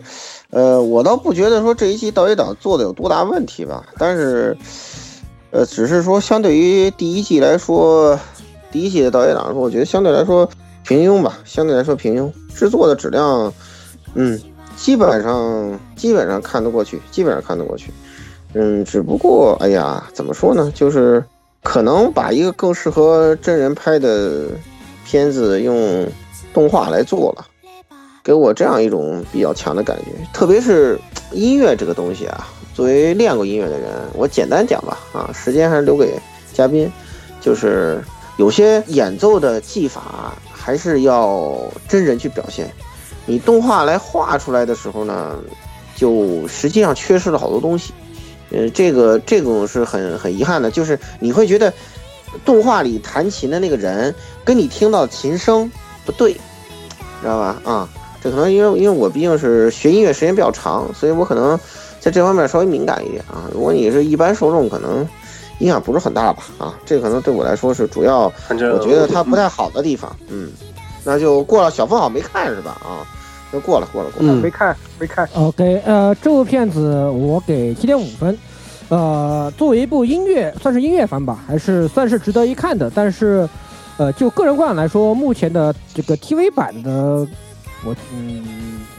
呃，我倒不觉得说这一季盗贼党做的有多大问题吧，但是。呃，只是说相对于第一季来说，第一季的导演党说，我觉得相对来说平庸吧，相对来说平庸。制作的质量，嗯，基本上基本上看得过去，基本上看得过去。嗯，只不过，哎呀，怎么说呢？就是可能把一个更适合真人拍的片子用动画来做了，给我这样一种比较强的感觉。特别是音乐这个东西啊。作为练过音乐的人，我简单讲吧，啊，时间还是留给嘉宾。就是有些演奏的技法还是要真人去表现，你动画来画出来的时候呢，就实际上缺失了好多东西。呃，这个这种是很很遗憾的，就是你会觉得动画里弹琴的那个人跟你听到的琴声不对，知道吧？啊，这可能因为因为我毕竟是学音乐时间比较长，所以我可能。在这方面稍微敏感一点啊，如果你是一般受众，可能影响不是很大吧啊，这可能对我来说是主要，我觉得它不太好的地方，嗯，那就过了。小峰好没看是吧？啊，就过了，过了，过了，没看，没看。OK，呃，这部片子我给七点五分，呃，作为一部音乐，算是音乐番吧，还是算是值得一看的。但是，呃，就个人观点来说，目前的这个 TV 版的，我嗯，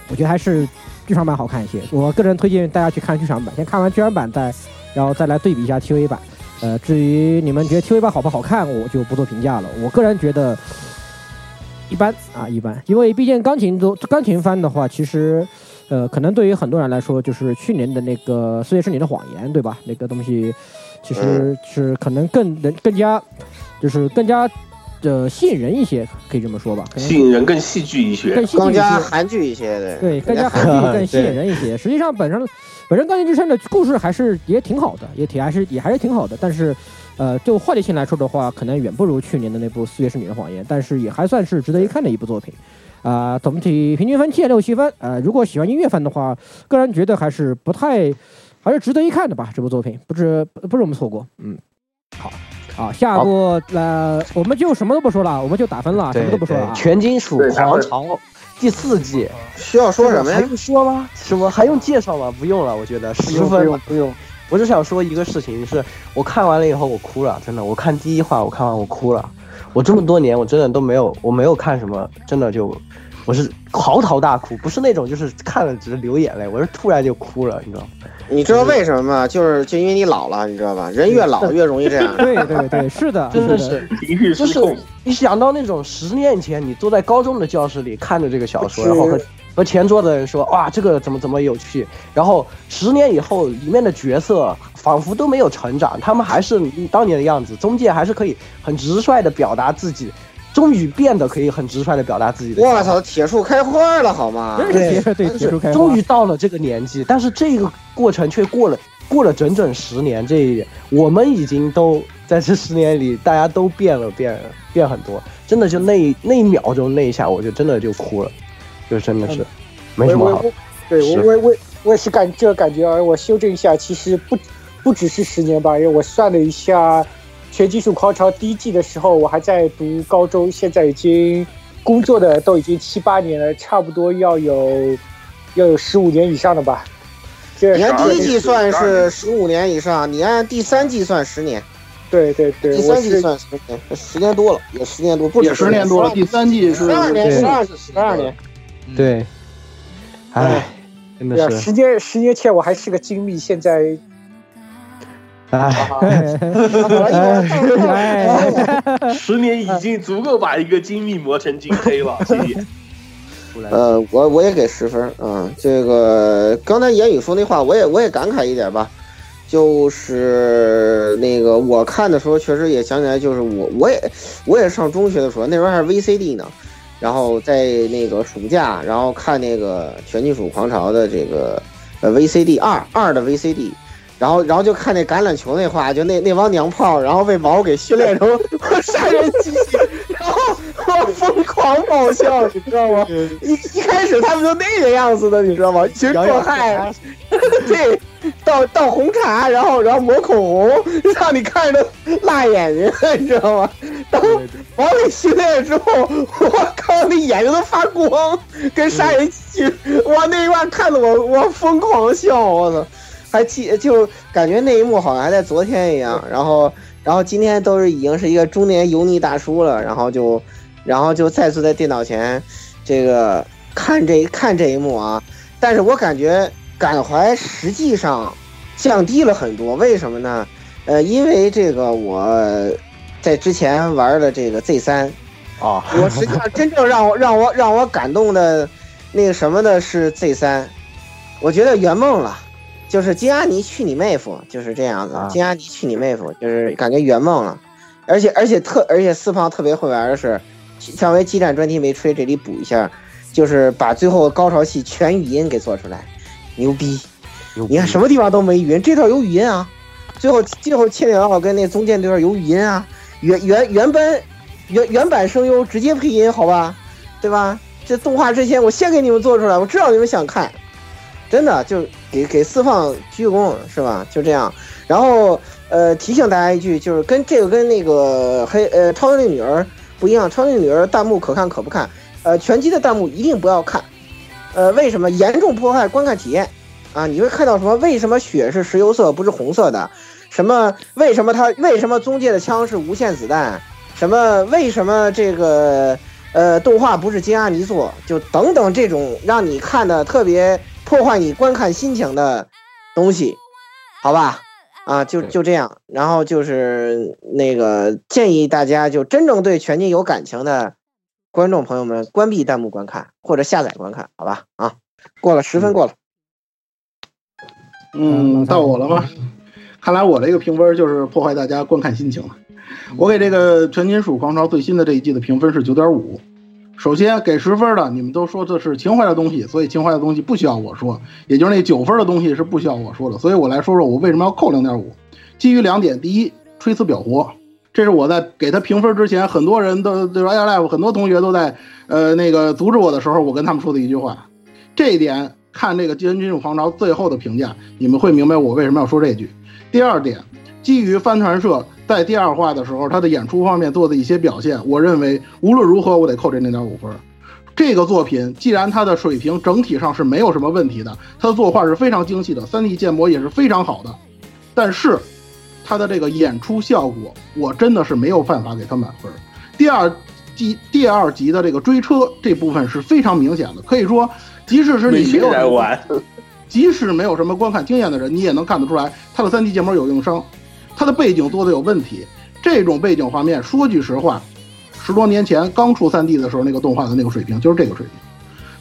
我觉得还是。剧场版好看一些，我个人推荐大家去看剧场版，先看完剧场版再，然后再来对比一下 TV 版。呃，至于你们觉得 TV 版好不好看，我就不做评价了。我个人觉得一般啊，一般，因为毕竟钢琴都钢琴番的话，其实，呃，可能对于很多人来说，就是去年的那个《四月是你的谎言》，对吧？那个东西其实是可能更能更加，就是更加。呃，吸引人一些，可以这么说吧。吸引人更戏剧一些，更加韩剧一些的。对，更加韩剧，更吸引人一些。实际上，本身本身《钢琴之声》的故事还是也挺好的，也挺还是也还是挺好的。但是，呃，就话题性来说的话，可能远不如去年的那部《四月是你的谎言》，但是也还算是值得一看的一部作品。啊，总体平均分七点六七分。呃，如果喜欢音乐番的话，个人觉得还是不太，还是值得一看的吧。这部作品不是不是我们错过。嗯，好。好，下一步，呃，我们就什么都不说了，我们就打分了，什么都不说了。全金属狂潮，第四季，需要说什么呀？还用说吗？什么还用介绍吗？不用了，我觉得十不分用不用。我只想说一个事情，是我看完了以后我哭了，真的。我看第一话，我看完我哭了。我这么多年，我真的都没有，我没有看什么，真的就，我是嚎啕大哭，不是那种就是看了只是流眼泪，我是突然就哭了，你知道吗？你知道为什么吗？就是就因为你老了，你知道吧？人越老越容易这样。对对对，是的，真的是是情绪就是失控。你想到那种十年前你坐在高中的教室里看着这个小说，然后和和前桌的人说哇这个怎么怎么有趣，然后十年以后里面的角色仿佛都没有成长，他们还是当年的样子，中介还是可以很直率的表达自己，终于变得可以很直率的表达自己的。我操，铁树开花了好吗？对对铁树开花，终于到了这个年纪，但是这个过程却过了过了整整十年，这一点我们已经都在这十年里，大家都变了，变变很多，真的就那那一秒钟那一下，我就真的就哭了，就真的是没什么好。对我我我我也是感这个感觉啊，我修正一下，其实不不只是十年吧，因为我算了一下，《全金属狂潮》第一季的时候，我还在读高中，现在已经工作的都已经七八年了，差不多要有要有十五年以上了吧。这你按第一季算是十五年以上，你按第三季算十年，对对对，第三季算十年，十年多了，也十年多，不止也十年多了。第三季是十二年，十二十二年。对，唉，真的是。十年十年前我还是个精密，现在唉，哎，十年已经足够把一个精密磨成金黑了，谢谢。呃，我我也给十分，嗯，这个刚才言语说那话，我也我也感慨一点吧，就是那个我看的时候，确实也想起来，就是我我也我也上中学的时候，那时候还是 VCD 呢，然后在那个暑假，然后看那个《全金属狂潮》的这个呃 VCD 二二的 VCD。然后，然后就看那橄榄球那话，就那那帮娘炮，然后被毛给训练成杀人机器，然后我疯狂爆笑，你知道吗？一 一开始他们就那个样子的，你知道吗？一群壮汉，对，倒倒红茶，然后然后抹口红，让你看着辣眼睛，你知道吗？然后毛给训练之后，我靠，那眼睛都发光，跟杀人机器，哇，那一段看得我我疯狂笑，我操！还记就感觉那一幕好像还在昨天一样，然后然后今天都是已经是一个中年油腻大叔了，然后就然后就再次在电脑前，这个看这看这一幕啊，但是我感觉感怀实际上降低了很多，为什么呢？呃，因为这个我在之前玩的这个 Z 三啊，我实际上真正让我让我让我感动的那个什么的是 Z 三，我觉得圆梦了。就是金阿尼去你妹夫，就是这样子。啊金阿尼去你妹夫，就是感觉圆梦了，而且而且特而且四胖特别会玩的是，上回激战专题没吹，这里补一下，就是把最后高潮戏全语音给做出来，牛逼！你看什么地方都没语音，这段有语音啊。最后最后千里奥跟那宗剑对段有语音啊，原原原本原原版声优直接配音，好吧，对吧？这动画之前我先给你们做出来，我知道你们想看。真的就给给四放鞠躬是吧？就这样。然后呃，提醒大家一句，就是跟这个跟那个黑呃超能力女儿不一样，超能力女儿弹幕可看可不看，呃，拳击的弹幕一定不要看。呃，为什么严重破坏观看体验啊？你会看到什么？为什么血是石油色不是红色的？什么？为什么他为什么宗介的枪是无限子弹？什么？为什么这个呃动画不是金阿尼做？就等等这种让你看的特别。破坏你观看心情的东西，好吧？啊，就就这样。然后就是那个建议大家，就真正对拳击有感情的观众朋友们，关闭弹幕观看或者下载观看，好吧？啊，过了十分过了。嗯，到我了吗？看来我这个评分就是破坏大家观看心情了。我给这个《全金属狂潮》最新的这一季的评分是九点五。首先给十分的，你们都说这是情怀的东西，所以情怀的东西不需要我说，也就是那九分的东西是不需要我说的，所以我来说说我为什么要扣零点五。基于两点，第一，吹词表活，这是我在给他评分之前，很多人都就是 AI Life 很多同学都在呃那个阻止我的时候，我跟他们说的一句话。这一点看这个《基恩君主狂潮》最后的评价，你们会明白我为什么要说这句。第二点，基于帆船社。在第二话的时候，他的演出方面做的一些表现，我认为无论如何我得扣这零点五分。这个作品既然它的水平整体上是没有什么问题的，它的作画是非常精细的三 D 建模也是非常好的，但是它的这个演出效果，我真的是没有办法给它满分。第二季第二集的这个追车这部分是非常明显的，可以说，即使是你没有来玩，即使没有什么观看经验的人，你也能看得出来它的三 D 建模有硬伤，它的背景做的有问题。这种背景画面，说句实话，十多年前刚出 3D 的时候，那个动画的那个水平就是这个水平。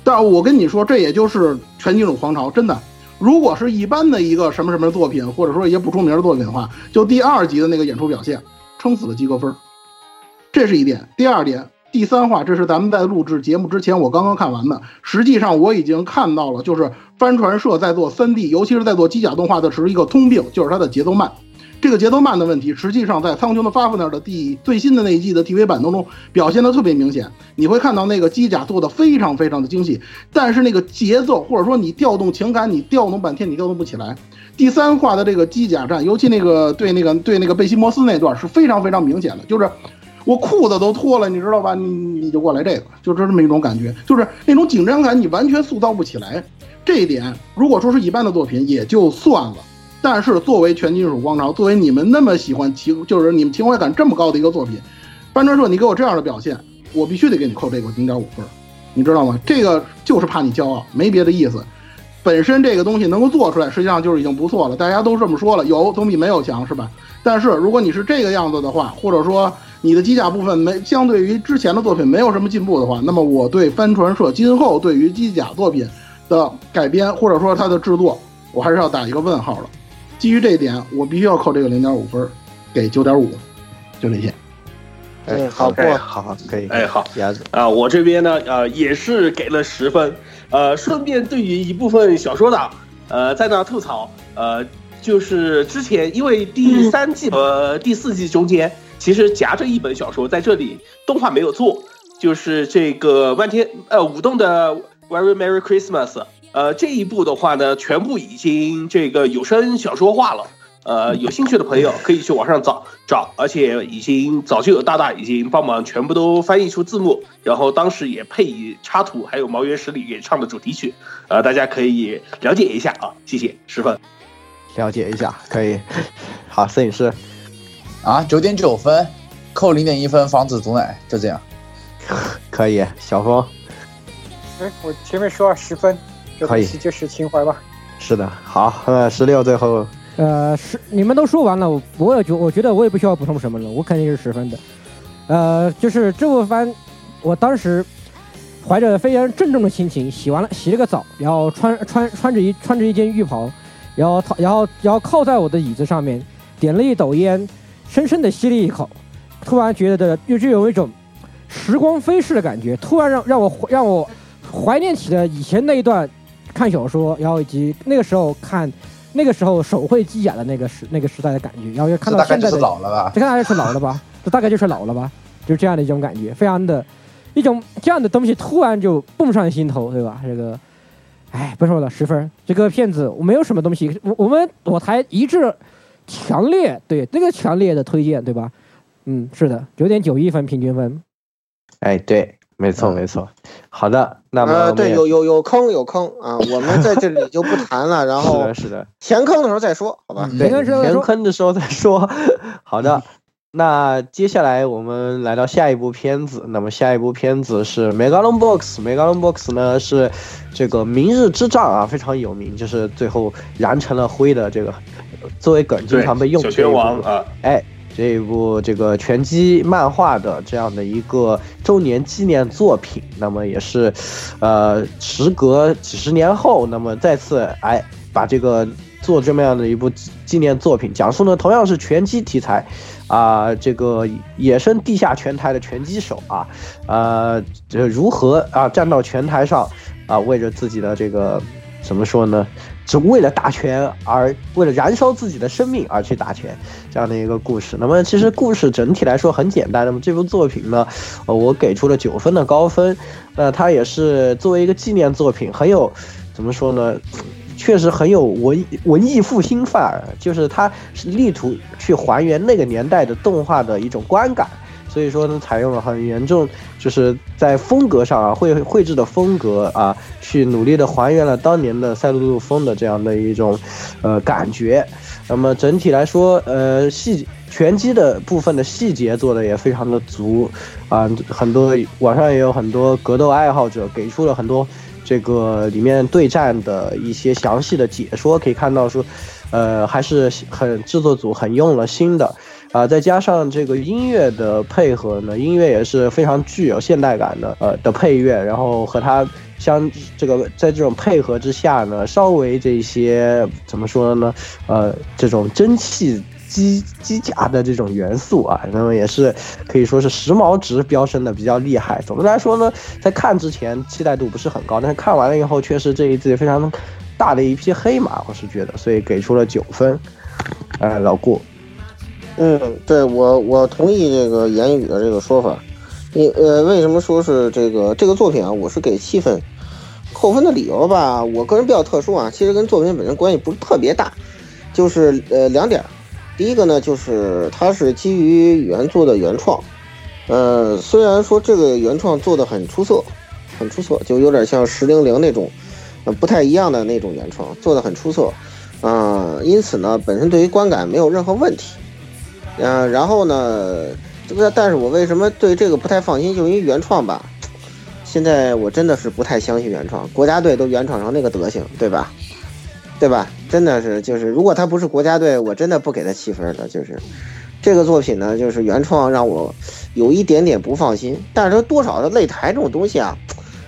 但我跟你说，这也就是全金属狂潮，真的。如果是一般的一个什么什么作品，或者说一些不出名的作品的话，就第二集的那个演出表现，撑死了及格分。这是一点。第二点，第三话，这是咱们在录制节目之前我刚刚看完的。实际上我已经看到了，就是帆船社在做 3D，尤其是在做机甲动画的时候一个通病，就是它的节奏慢。这个节奏慢的问题，实际上在《苍穹的发福那儿的第最新的那一季的 TV 版当中表现的特别明显。你会看到那个机甲做的非常非常的精细，但是那个节奏或者说你调动情感，你调动半天你调动不起来。第三话的这个机甲战，尤其那个对那个对那个贝西摩斯那段是非常非常明显的，就是我裤子都脱了，你知道吧？你你就过来这个，就是这么一种感觉，就是那种紧张感你完全塑造不起来。这一点如果说是一般的作品也就算了。但是作为全金属光潮，作为你们那么喜欢情，就是你们情怀感这么高的一个作品，帆船社，你给我这样的表现，我必须得给你扣这个零点五分，你知道吗？这个就是怕你骄傲，没别的意思。本身这个东西能够做出来，实际上就是已经不错了。大家都这么说了，有总比没有强，是吧？但是如果你是这个样子的话，或者说你的机甲部分没相对于之前的作品没有什么进步的话，那么我对帆船社今后对于机甲作品的改编，或者说它的制作，我还是要打一个问号了。基于这一点，我必须要扣这个零点五分，给九点五，就这些。哎，好过，好好可以。哎，好，鸭子啊，我这边呢，呃，也是给了十分。呃，顺便对于一部分小说党，呃，在那吐槽，呃，就是之前因为第三季和第四季中间，其实夹着一本小说在这里动画没有做，就是这个万天呃舞动的 Very Merry Christmas。呃，这一部的话呢，全部已经这个有声小说化了。呃，有兴趣的朋友可以去网上找找，而且已经早就有大大已经帮忙全部都翻译出字幕，然后当时也配以插图，还有毛原十里演唱的主题曲。呃，大家可以了解一下啊，谢谢，十分。了解一下，可以。好，摄影师啊，九点九分，扣零点一分，防止毒奶，就这样。可以，小峰。哎，我前面说了十分。可以，就是情怀吧。是的，好，呃，十六最后，呃，十你们都说完了，我我也觉我觉得我也不需要补充什么了，我肯定是十分的。呃，就是这部番，我当时怀着非常郑重的心情洗完了，洗了个澡，然后穿穿穿着一穿着一件浴袍，然后然后然后靠在我的椅子上面，点了一斗烟，深深的吸了一口，突然觉得就就有一种时光飞逝的感觉，突然让让我让我怀念起了以前那一段。看小说，然后以及那个时候看，那个时候手绘机甲的那个时那个时代的感觉，然后又看到现在的老了吧？这大概是老了吧？这大概就是老了吧？就是这样的一种感觉，非常的，一种这样的东西突然就蹦上心头，对吧？这个，哎，不说了，十分。这个片子我没有什么东西，我我们我台一致强烈对这个强烈的推荐，对吧？嗯，是的，九点九一分平均分。哎，对。没错没错，好的，那么对有有有坑有坑啊，我们在这里就不谈了，然后是的是的，填坑的时候再说，好吧？填坑的时候再说。好的，那接下来我们来到下一部片子，那么下一部片子是《Megalon Box》，《Megalon Box》呢是这个明日之杖啊，非常有名，就是最后燃成了灰的这个，作为梗经常被用。小拳王啊，哎。这一部这个拳击漫画的这样的一个周年纪念作品，那么也是，呃，时隔几十年后，那么再次哎把这个做这么样的一部纪念作品，讲述呢同样是拳击题材，啊，这个野生地下拳台的拳击手啊，呃，这如何啊站到拳台上啊，为着自己的这个怎么说呢？只为了打拳而为了燃烧自己的生命而去打拳，这样的一个故事。那么其实故事整体来说很简单。那么这部作品呢，呃，我给出了九分的高分。那它也是作为一个纪念作品，很有怎么说呢？确实很有文文艺复兴范儿，就是它是力图去还原那个年代的动画的一种观感。所以说呢，采用了很严重，就是在风格上啊，绘绘制的风格啊，去努力的还原了当年的赛璐璐风的这样的一种，呃感觉。那么整体来说，呃细拳击的部分的细节做的也非常的足啊，很多网上也有很多格斗爱好者给出了很多这个里面对战的一些详细的解说，可以看到说，呃还是很制作组很用了心的。啊，再加上这个音乐的配合呢，音乐也是非常具有现代感的，呃的配乐，然后和它相这个在这种配合之下呢，稍微这些怎么说呢？呃，这种蒸汽机机甲的这种元素啊，那么也是可以说是时髦值飙升的比较厉害。总的来说呢，在看之前期待度不是很高，但是看完了以后，确实这一季非常大的一匹黑马，我是觉得，所以给出了九分。哎，老顾。嗯，对我我同意这个言语的这个说法。你呃，为什么说是这个这个作品啊？我是给七分，扣分的理由吧，我个人比较特殊啊，其实跟作品本身关系不是特别大，就是呃两点。第一个呢，就是它是基于原作的原创，呃，虽然说这个原创做的很出色，很出色，就有点像十零零那种，呃，不太一样的那种原创，做的很出色，啊，因此呢，本身对于观感没有任何问题。嗯，然后呢，这个，但是我为什么对这个不太放心？就因为原创吧，现在我真的是不太相信原创。国家队都原创成那个德行，对吧？对吧？真的是，就是如果他不是国家队，我真的不给他七分的。就是这个作品呢，就是原创让我有一点点不放心。但是它多少的擂台这种东西啊，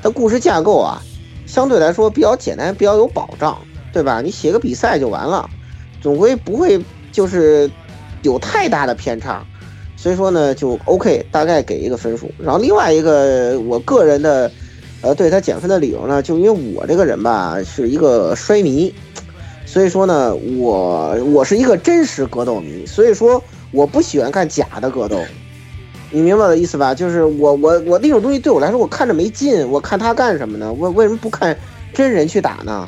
它故事架构啊，相对来说比较简单，比较有保障，对吧？你写个比赛就完了，总归不会就是。有太大的偏差，所以说呢就 OK，大概给一个分数。然后另外一个我个人的，呃，对他减分的理由呢，就因为我这个人吧是一个摔迷，所以说呢我我是一个真实格斗迷，所以说我不喜欢看假的格斗，你明白我的意思吧？就是我我我那种东西对我来说我看着没劲，我看他干什么呢？我为什么不看真人去打呢？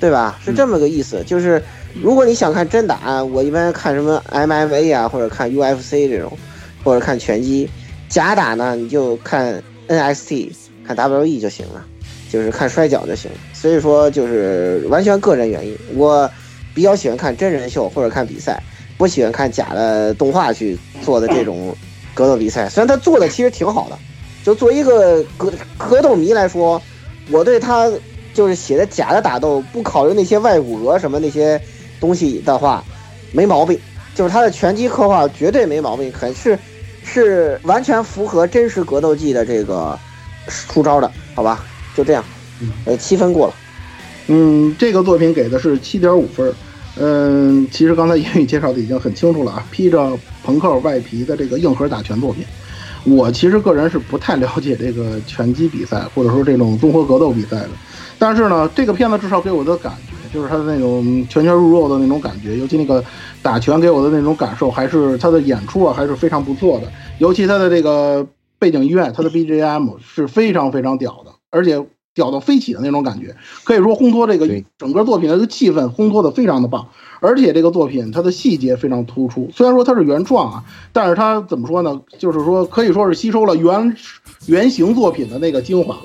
对吧？是这么个意思，就是。如果你想看真打，我一般看什么 MMA 啊，或者看 UFC 这种，或者看拳击。假打呢，你就看 NXT，看 WE 就行了，就是看摔跤就行。所以说，就是完全个人原因。我比较喜欢看真人秀或者看比赛，不喜欢看假的动画去做的这种格斗比赛。虽然他做的其实挺好的，就作为一个格格斗迷来说，我对他就是写的假的打斗，不考虑那些外骨骼什么那些。东西的话，没毛病，就是他的拳击刻画绝对没毛病，很是是完全符合真实格斗技的这个出招的，好吧？就这样，呃，七分过了。嗯，这个作品给的是七点五分。嗯，其实刚才言语介绍的已经很清楚了啊，披着朋克外皮的这个硬核打拳作品。我其实个人是不太了解这个拳击比赛，或者说这种综合格斗比赛的，但是呢，这个片子至少给我的感觉。就是他的那种拳拳入肉的那种感觉，尤其那个打拳给我的那种感受，还是他的演出啊，还是非常不错的。尤其他的这个背景音乐，他的 BGM 是非常非常屌的，而且屌到飞起的那种感觉，可以说烘托这个整个作品的这个气氛烘托的非常的棒。而且这个作品它的细节非常突出，虽然说它是原创啊，但是它怎么说呢？就是说可以说是吸收了原原型作品的那个精华了。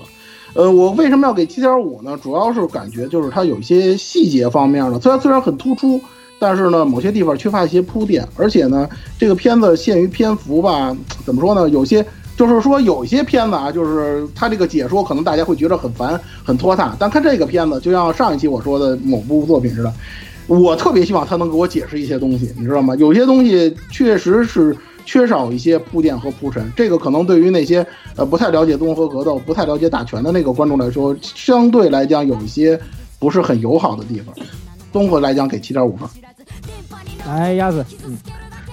呃，我为什么要给七点五呢？主要是感觉就是它有一些细节方面的，虽然虽然很突出，但是呢，某些地方缺乏一些铺垫，而且呢，这个片子限于篇幅吧，怎么说呢？有些就是说有一些片子啊，就是它这个解说可能大家会觉得很烦、很拖沓，但看这个片子，就像上一期我说的某部作品似的，我特别希望他能给我解释一些东西，你知道吗？有些东西确实是。缺少一些铺垫和铺陈，这个可能对于那些呃不太了解综合格斗、不太了解打拳的那个观众来说，相对来讲有一些不是很友好的地方。综合来讲，给七点五分。来，鸭子，嗯，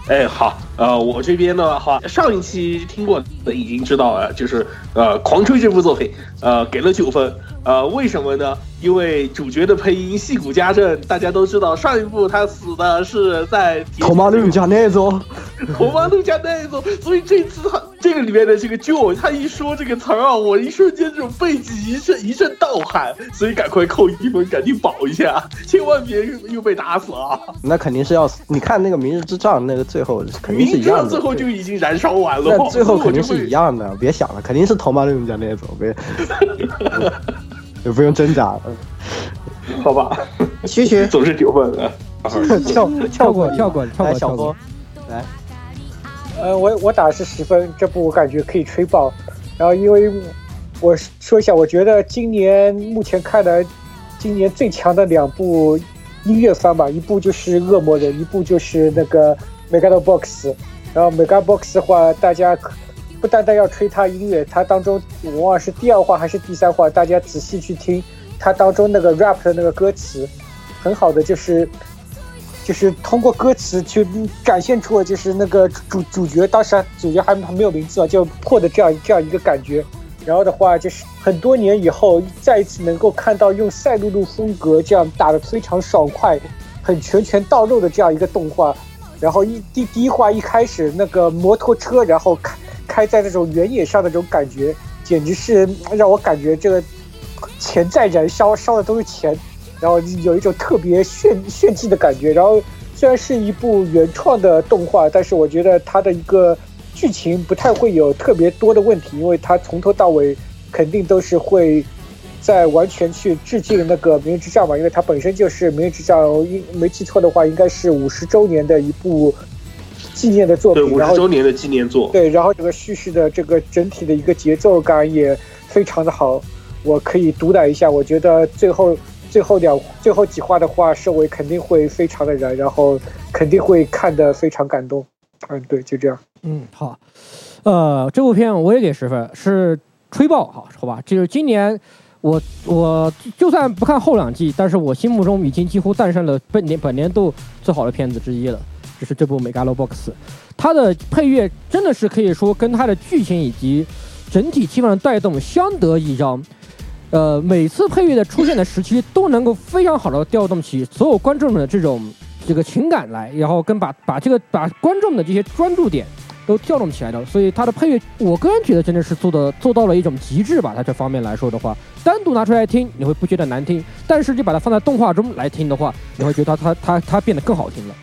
哎，好，呃，我这边的话，上一期听过的已经知道了，就是呃，狂吹这部作品，呃，给了九分。呃，为什么呢？因为主角的配音戏骨家政，大家都知道，上一部他死的是在头马路加那种，头马路加那种，所以这次他这个里面的这个 Joe，他一说这个词儿啊，我一瞬间这种背脊一阵一阵盗汗，所以赶快扣一分，赶紧保一下，千万别又又被打死啊！那肯定是要死。你看那个《明日之战》，那个最后肯定定是一样的。最后就已经燃烧完了，那最后肯定是一样。的，别想了，肯定是头马论讲那种，别 也不用挣扎了。好吧，嘘嘘，总是丢分啊。跳跳过跳过 跳过小波，，来，呃，我我打的是十分，这部我感觉可以吹爆。然后因为我说一下，我觉得今年目前看来今年最强的两部音乐番吧，一部就是《恶魔人》，一部就是那个《Megalobox》。然后《Megalobox》的话，大家可不单单要吹它音乐，它当中我忘了是第二话还是第三话，大家仔细去听它当中那个 rap 的那个歌词，很好的就是就是通过歌词去展现出了就是那个主主角当时主角还还没有名字啊，就破的这样这样一个感觉。然后的话，就是很多年以后再一次能够看到用赛璐璐风格这样打得非常爽快、很拳拳到肉的这样一个动画。然后一第第一话一开始那个摩托车，然后开开在那种原野上的这种感觉，简直是让我感觉这个钱在燃烧，烧的都是钱。然后有一种特别炫炫技的感觉。然后虽然是一部原创的动画，但是我觉得它的一个剧情不太会有特别多的问题，因为它从头到尾肯定都是会在完全去致敬那个《明日之战》嘛，因为它本身就是《明日之战》，应没记错的话，应该是五十周年的一部纪念的作对，品。五然后十周年的纪念作。对，然后这个叙事的这个整体的一个节奏感也非常的好，我可以毒打一下。我觉得最后最后两最后几话的话，收尾肯定会非常的燃，然后肯定会看得非常感动。嗯，对，就这样。嗯，好，呃，这部片我也给十分，是吹爆，好，好吧，就是今年我我就算不看后两季，但是我心目中已经几乎诞生了本年本年度最好的片子之一了，就是这部《Megalobox》，它的配乐真的是可以说跟它的剧情以及整体气氛的带动相得益彰。呃，每次配乐的出现的时期都能够非常好的调动起所有观众们的这种这个情感来，然后跟把把这个把观众的这些专注点都调动起来的，所以它的配乐，我个人觉得真的是做的做到了一种极致吧。它这方面来说的话，单独拿出来听你会不觉得难听，但是你把它放在动画中来听的话，你会觉得它它它它变得更好听了。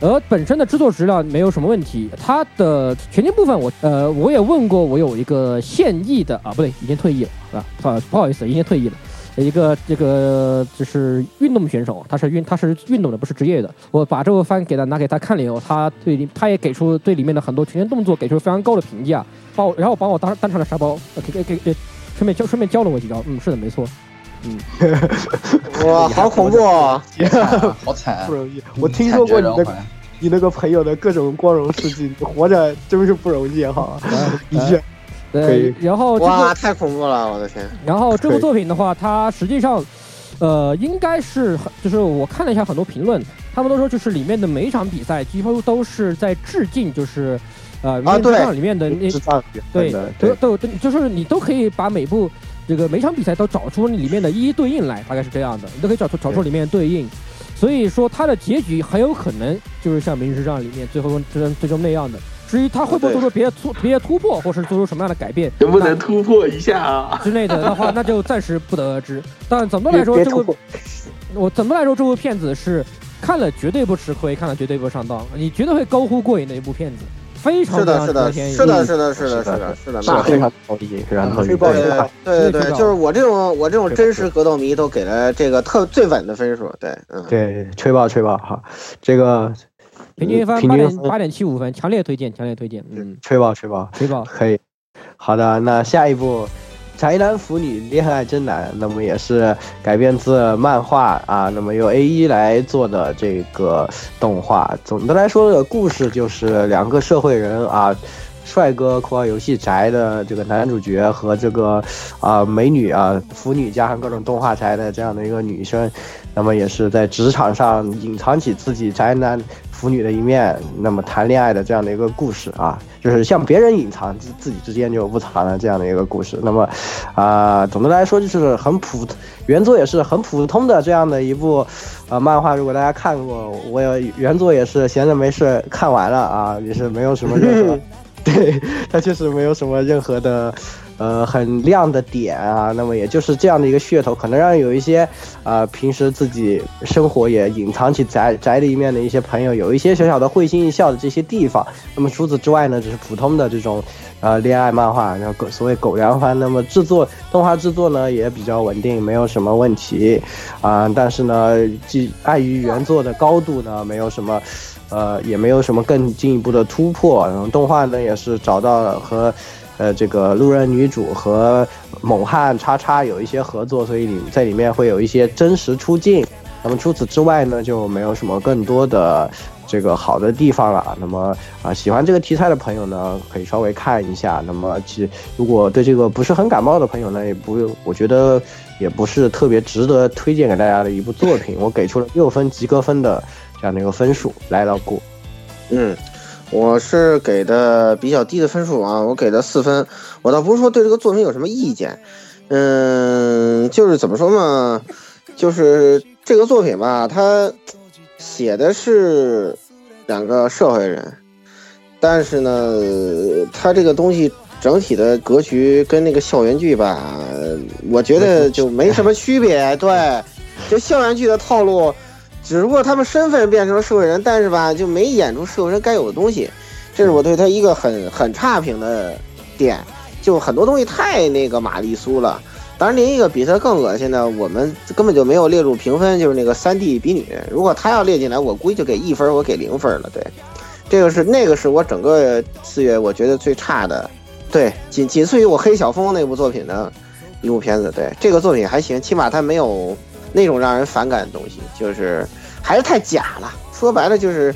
而本身的制作质量没有什么问题，它的全景部分我呃我也问过，我有一个现役的啊不对，已经退役了啊，不不好意思，已经退役了。一个这个就是运动选手，他是运他是运动的，不是职业的。我把这个番给他拿给他看了以后，他对他也给出对里面的很多拳拳动作给出非常高的评价，把我然后把我当当成了沙包，呃给给给给顺便教顺便教了我几招。嗯，是的，没错。嗯，哇，好恐怖哦！好惨啊 不！容易。我听说过你的你那个朋友的各种光荣事迹，你活着真是不容易哈。的确，可对，然后这哇，太恐怖了，我的天！然后这部作品的话，它实际上，呃，应该是很就是我看了一下很多评论，他们都说就是里面的每一场比赛几乎都是在致敬，就是呃《明日之里面的那对，都，都都就是你都可以把每部这个每场比赛都找出里面的一一对应来，大概是这样的，你都可以找出找出里面的对应。所以说它的结局很有可能就是像《明日之战》里面最后最终最终那样的。至于他会不会做出别的突别的突破，或是做出什么样的改变，能不能突破一下啊？之类的的话，那就暂时不得而知。但总的来说，这部。我怎么来说，这部片子是看了绝对不吃亏，看了绝对不上当，你绝对会高呼过瘾的一部片子，非常非是的，是的。是的，是的，是的，是的，是的，那非常同意，非常同意。吹爆对对对就是我这种我这种真实格斗迷都给了这个特最稳的分数。对，嗯，对，吹爆吹爆哈，这个平均分八点八点七五分，强烈推荐，强烈推荐。嗯，吹爆吹爆，吹爆。可以。好的，那下一部《宅男腐女恋爱真难》，那么也是改编自漫画啊，那么由 A 一来做的这个动画。总的来说，的故事就是两个社会人啊。帅哥括号游戏宅的这个男主角和这个啊、美女啊腐女加上各种动画宅的这样的一个女生，那么也是在职场上隐藏起自己宅男腐女的一面，那么谈恋爱的这样的一个故事啊，就是向别人隐藏自自己之间就不藏了这样的一个故事。那么啊、总的来说就是很普，原作也是很普通的这样的一部呃漫画。如果大家看过，我也原作也是闲着没事看完了啊，也是没有什么任何。对，它确实没有什么任何的呃很亮的点啊，那么也就是这样的一个噱头，可能让有一些啊、平时自己生活也隐藏起宅宅的一面的一些朋友有一些小小的会心一笑的这些地方。那么除此之外呢，只是普通的这种呃恋爱漫画，然后狗所谓狗粮番，那么制作动画制作呢也比较稳定，没有什么问题啊、但是呢，既碍于原作的高度呢，没有什么。呃，也没有什么更进一步的突破。然后动画呢，也是找到了和，呃，这个路人女主和猛汉叉叉有一些合作，所以里在里面会有一些真实出镜。那么除此之外呢，就没有什么更多的这个好的地方了。那么啊、喜欢这个题材的朋友呢，可以稍微看一下。那么其如果对这个不是很感冒的朋友呢，也不用，我觉得也不是特别值得推荐给大家的一部作品。我给出了六分及格分的这样的一个分数，来到过。嗯，我是给的比较低的分数啊，我给的四分。我倒不是说对这个作品有什么意见，嗯，就是怎么说嘛，就是这个作品吧，它写的是两个社会人，但是呢，它这个东西整体的格局跟那个校园剧吧，我觉得就没什么区别。对，就校园剧的套路。只不过他们身份变成了社会人，但是吧，就没演出社会人该有的东西，这是我对他一个很很差评的点。就很多东西太那个玛丽苏了。当然，另一个比他更恶心的，我们根本就没有列入评分，就是那个三 D 比女。如果他要列进来，我估计就给一分，我给零分了。对，这个是那个是我整个四月我觉得最差的，对，仅仅次于我黑小峰那部作品的一部片子。对，这个作品还行，起码它没有那种让人反感的东西，就是还是太假了。说白了就是，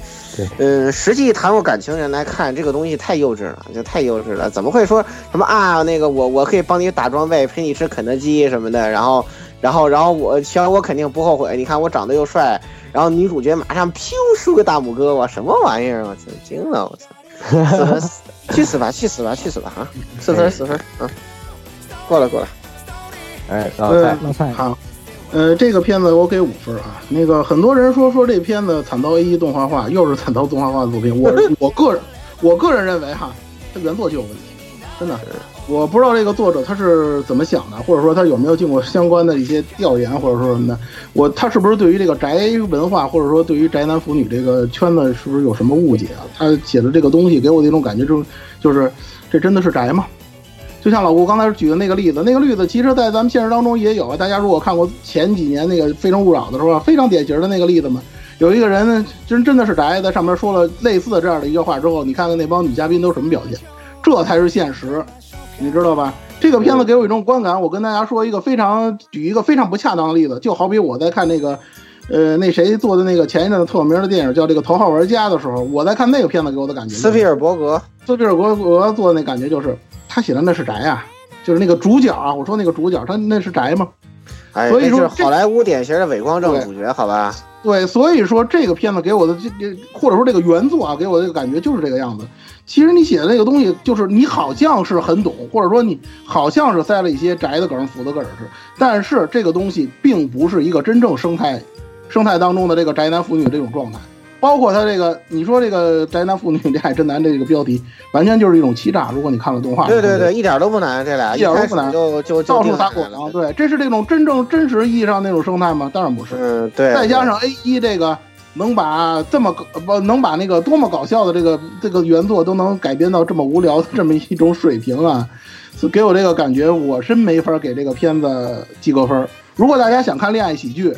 嗯，实际谈过感情人来看这个东西太幼稚了，就太幼稚了。怎么会说什么啊？那个我我可以帮你打装备，陪你吃肯德基什么的，然后然后然后我行，我肯定不后悔。你看我长得又帅，然后女主角马上飘竖个大拇哥，我什么玩意儿？我操，惊了！我操，去死吧，去死吧，去死吧啊！四分四分啊，过了过了。哎，老蔡，老蔡，好，呃，这个片子我给五分啊。那个很多人说说这片子惨遭 A 一动画化，又是惨遭动画化的作品。我 我个人我个人认为哈，它原作就有问题，真的。我不知道这个作者他是怎么想的，或者说他有没有经过相关的一些调研，或者说什么的。我他是不是对于这个宅文化，或者说对于宅男腐女这个圈子是不是有什么误解啊？他写的这个东西给我的一种感觉就就是这真的是宅吗？就像老顾刚才举的那个例子，那个例子其实，在咱们现实当中也有啊。大家如果看过前几年那个《非诚勿扰》的时候，非常典型的那个例子嘛，有一个人呢，真真的是宅，在上面说了类似的这样的一句话之后，你看看那帮女嘉宾都什么表现，这才是现实，你知道吧？这个片子给我一种观感，我跟大家说一个非常举一个非常不恰当的例子，就好比我在看那个，呃，那谁做的那个前一阵子特有名的电影叫这个《头号玩家》的时候，我在看那个片子给我的感觉，斯皮尔伯格，斯皮尔伯格做的那感觉就是。他写的那是宅啊，就是那个主角啊，我说那个主角，他那是宅吗？哎，所以说好莱坞典型的伪光正主角，好吧？对，所以说这个片子给我的这这，或者说这个原作啊，给我的这个感觉就是这个样子。其实你写的那个东西，就是你好像是很懂，或者说你好像是塞了一些宅的梗、腐的梗是，但是这个东西并不是一个真正生态生态当中的这个宅男腐女这种状态。包括他这个，你说这个宅男妇女恋爱真难这个标题，完全就是一种欺诈。如果你看了动画，对对对，一点都不难，这俩一点都不难，就就到处撒狗粮。对，这是这种真正真实意义上那种生态吗？当然不是。嗯，对。再加上 A 一这个能把这么不能把那个多么搞笑的这个这个原作都能改编到这么无聊的这么一种水平啊，给我这个感觉，我真没法给这个片子及格分。如果大家想看恋爱喜剧。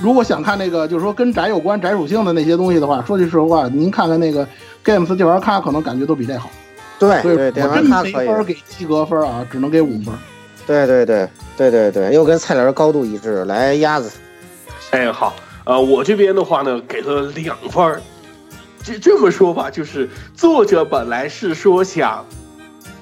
如果想看那个，就是说跟宅有关、宅属性的那些东西的话，说句实话，您看看那个 Games 电玩咖，可能感觉都比这好。对对，电玩咖没法给及格分啊，只能给五分。对对对对对对，又跟菜篮高度一致。来，鸭子。哎，好，呃，我这边的话呢，给了两分。这这么说吧，就是作者本来是说想。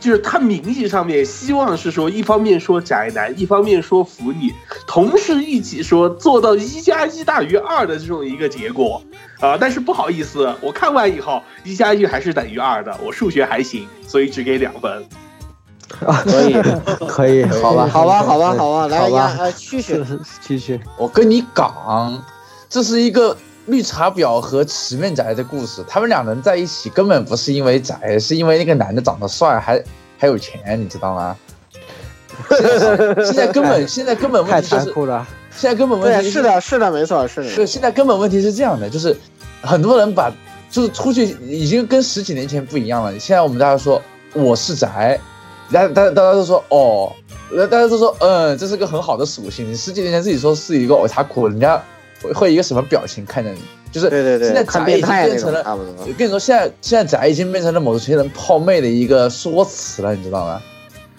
就是他名义上面希望是说，一方面说宅男，一方面说腐女，同时一起说做到一加一大于二的这种一个结果，啊、但是不好意思，我看完以后，一加一还是等于二的，我数学还行，所以只给两分。啊，可以，可以，好吧，好吧，好吧，好吧，来呀，继续，继续，我跟你讲，这是一个。绿茶婊和池面宅的故事，他们两人在一起根本不是因为宅，是因为那个男的长得帅，还还有钱，你知道吗？现在根本 现在根本问题就是。现在根本问对，题是的，是的，没错，是的。是现在根本问题是这样的，就是很多人把就是出去已经跟十几年前不一样了。现在我们大家说我是宅，大家大家大家都说哦，呃大家都说嗯，这是个很好的属性。你十几年前自己说是一个偶塔库，人家会会一个什么表情看着你？就是对对对，现在宅已经变成了，种差不多。我跟你说，现在现在宅已经变成了某些人泡妹的一个说辞了，你知道吗？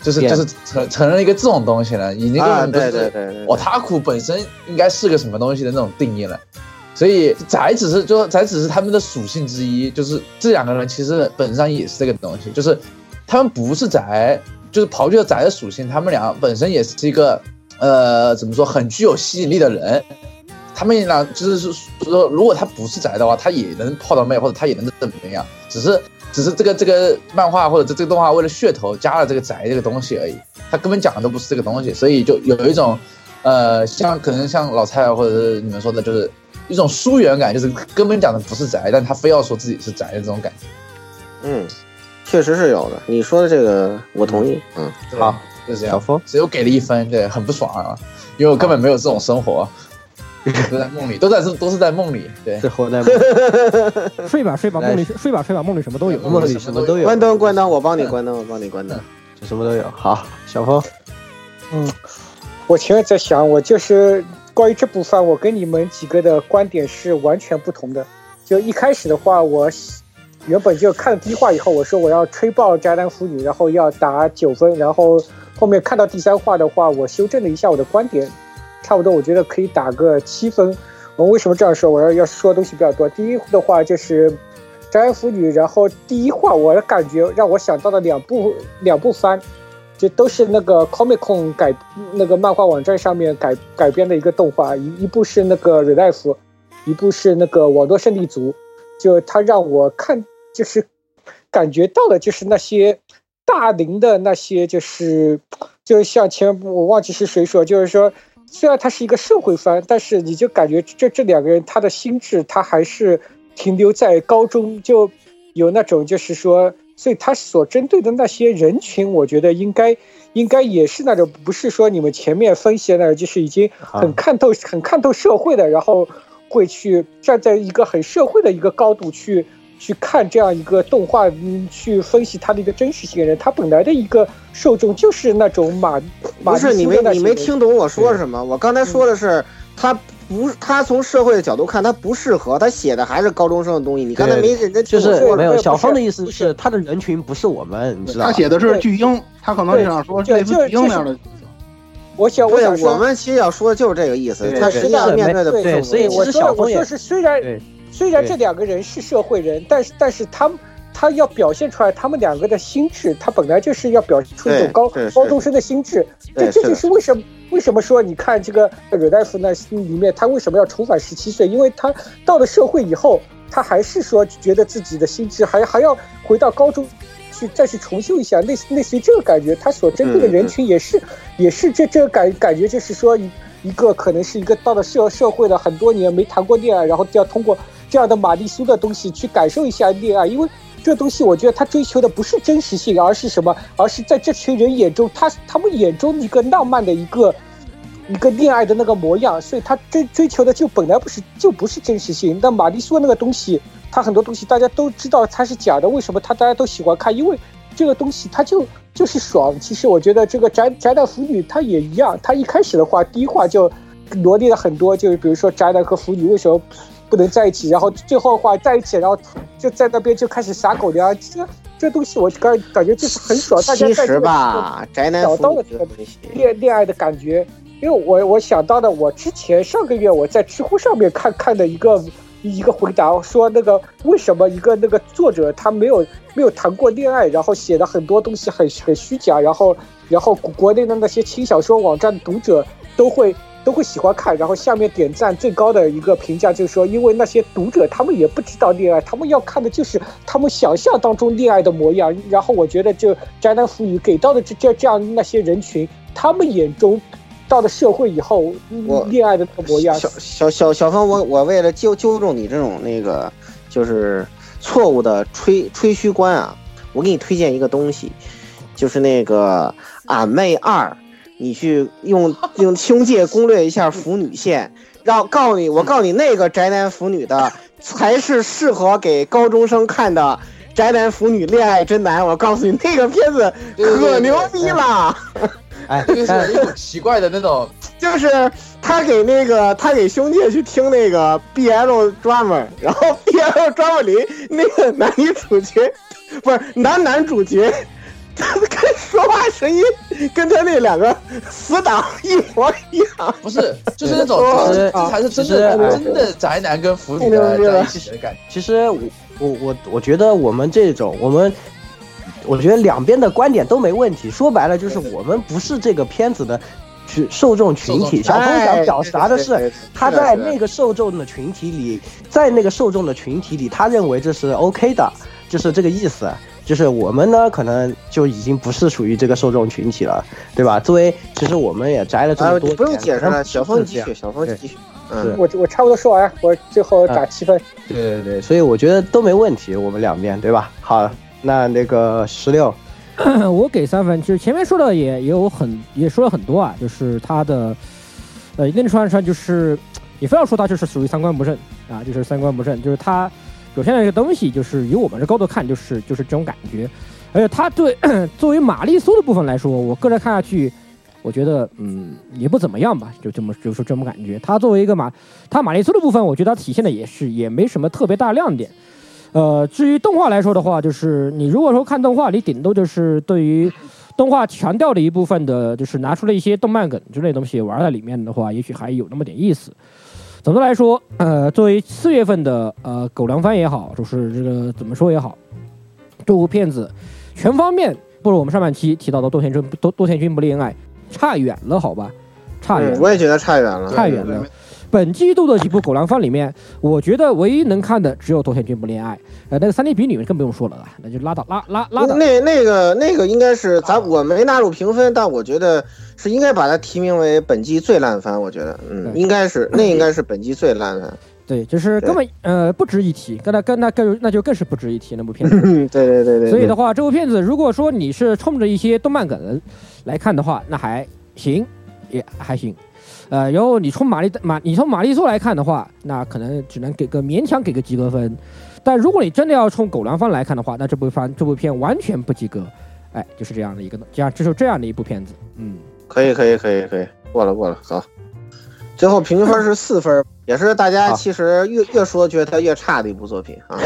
就是就是成成了一个这种东西了，已经根啊，本不是对对对对，我塔库本身应该是个什么东西的那种定义了。所以宅只是就宅只是他们的属性之一，就是这两个人其实本质上也是这个东西，就是他们不是宅，就是刨去了宅的属性，他们俩本身也是一个呃怎么说很具有吸引力的人。他们俩就是说，如果他不是宅的话，他也能泡到妹，或者他也能怎么样，只是只是这个这个漫画或者这这个动画为了噱头加了这个宅这个东西而已，他根本讲的都不是这个东西，所以就有一种呃像可能像老蔡或者是你们说的，就是一种疏远感，就是根本讲的不是宅，但他非要说自己是宅的这种感觉。嗯，确实是有的。你说的这个我同意。嗯，好，就这样。小峰，所以我给了一分，对，很不爽啊，因为我根本没有这种生活，都在梦里，都在都是在梦里，对。这活在梦里 睡吧睡吧，梦里睡吧睡吧，梦里什么都有。梦里什么都有。关灯关灯，我帮你关灯，我帮你关灯，就什么都有。好，小峰，嗯，我前面在想，我就是关于这部分，我跟你们几个的观点是完全不同的。就一开始的话，我原本就看了第一话以后，我说我要吹爆宅男腐女，然后要打九分，然后后面看到第三话的话，我修正了一下我的观点，差不多我觉得可以打个七分。我为什么这样说？我要要说的东西比较多。第一的话就是宅男腐女，然后第一话我的感觉让我想到了两部两部番。这都是那个 Comic Con 改那个漫画网站上面改改编的一个动画，一一部是那个 r e l i f 一部是那个网络胜利组，就它让我看就是感觉到了就是那些大龄的那些就是就像前我忘记是谁说，就是说虽然他是一个社会番，但是你就感觉这这两个人他的心智他还是停留在高中，就有那种就是说。所以他所针对的那些人群，我觉得应该应该也是那种，不是说你们前面分析的那种，就是已经很看透、很看透社会的，然后会去站在一个很社会的一个高度去去看这样一个动画，嗯，去分析它的一个真实性的人。他本来的一个受众就是那种马马不是你没你没听懂我说什么？我刚才说的是他。不他从社会的角度看，他不适合他写的还是高中生的东西。你刚才没认真就是没有小芳的意思是他的人群不是我们，你知道他写的是巨婴，他可能这样说类似巨婴那样的。我想，我想我们其实要说的就是这个意思。他实际上面对的对，所以我说我说是虽然虽然这两个人是社会人，但是但是他们。他要表现出来，他们两个的心智，他本来就是要表现出一种高高中生的心智。这这就是为什么为什么说你看这个瑞大夫那里面，他为什么要重返十七岁？因为他到了社会以后，他还是说觉得自己的心智还还要回到高中去再去重修一下，类似类似于这个感觉。他所针对的人群也是也是这这个感感觉，就是说一一个可能是一个到了社社会了很多年没谈过恋爱，然后要通过这样的玛丽苏的东西去感受一下恋爱，因为。这东西，我觉得他追求的不是真实性，而是什么？而是在这群人眼中，他他们眼中一个浪漫的一个 一个恋爱的那个模样。所以他追追求的就本来不是就不是真实性。那玛丽苏那个东西，他很多东西大家都知道它是假的，为什么他大家都喜欢看？因为这个东西它就就是爽。其实我觉得这个宅宅男腐女他也一样，他一开始的话，第一话就罗列了很多，就是比如说宅男和腐女为什么。不能在一起，然后最后的话在一起，然后就在那边就开始撒狗粮。这这东西我感感觉就是很爽，大家在这吧，宅男找到了这个恋恋爱的感觉。因为我我想到的，我之前上个月我在知乎上面看看的一个一个回答，说那个为什么一个那个作者他没有没有谈过恋爱，然后写的很多东西很很虚假，然后然后国内的那些轻小说网站读者都会。都会喜欢看，然后下面点赞最高的一个评价就是说，因为那些读者他们也不知道恋爱，他们要看的就是他们想象当中恋爱的模样。然后我觉得，就宅男腐女给到的这这这样那些人群，他们眼中到了社会以后，恋爱的模样。小小小小芳，我我为了纠纠正你这种那个就是错误的吹吹嘘观啊，我给你推荐一个东西。就是那个俺妹二，你去用用胸界攻略一下腐女线，让告诉你，我告诉你那个宅男腐女的才是适合给高中生看的宅男腐女恋爱真难。我告诉你，那个片子可牛逼了。哎，这个是一种奇怪的那种，就是他给那个他给兄弟去听那个 BL drama，然后 BL drama 里那个男女主角不是男男主角，他跟说话声音跟他那两个死党一模一样。不是，就是那种，其实这才是真的真的宅男跟腐女的在一起的感觉。其实我我我我觉得我们这种我们。我觉得两边的观点都没问题。说白了，就是我们不是这个片子的群受众群体。小峰想表达的是，他在那个受众的群体里，在那个受众的群体里，他认为这是 OK 的，就是这个意思。就是我们呢，可能就已经不是属于这个受众群体了，对吧？作为，其实我们也摘了这么多，不用解释了。小峰继续，小峰继续。嗯，我我差不多说完，我最后打七分。对对对，所以我觉得都没问题，我们两边，对吧？好。那那个十六，我给三分。其实前面说的也也有很也说了很多啊，就是他的，呃，一定程度上就是你非要说他就是属于三观不正啊，就是三观不正，就是他表现的一个东西，就是以我们的高度看，就是就是这种感觉。而且它对 作为玛丽苏的部分来说，我个人看下去，我觉得嗯也不怎么样吧，就这么就是这么感觉。它作为一个玛，它玛丽苏的部分，我觉得它体现的也是也没什么特别大亮点。呃，至于动画来说的话，就是你如果说看动画，你顶多就是对于动画强调的一部分的，就是拿出了一些动漫梗之类的东西玩在里面的话，也许还有那么点意思。总的来说，呃，作为四月份的呃狗粮番也好，就是这个怎么说也好，这部片子全方面不如我们上半期提到的多田君多多田君不恋爱差远了，好吧？差远了，我也觉得差远了，差远了。本季度的几部狗粮番里面，我觉得唯一能看的只有《多田君不恋爱》。呃，那个三 D 比女更不用说了啊，那就拉倒，拉拉拉倒。那那个那个应该是咱我没纳入评分，但我觉得是应该把它提名为本季最烂番。我觉得，嗯，应该是那应该是本季最烂番。对，就是根本呃不值一提，跟那跟那更那就更是不值一提那部片子。对对对对。所以的话，这部片子如果说你是冲着一些动漫梗来看的话，那还行，也还行。呃，然后你从玛丽马，你从玛丽苏来看的话，那可能只能给个勉强给个及格分。但如果你真的要从狗粮方来看的话，那这部番这部片完全不及格。哎，就是这样的一个，这样就是这样的一部片子。嗯，可以可以可以可以，过了过了，好。最后平均分是四分，也是大家其实越越说觉得它越差的一部作品啊。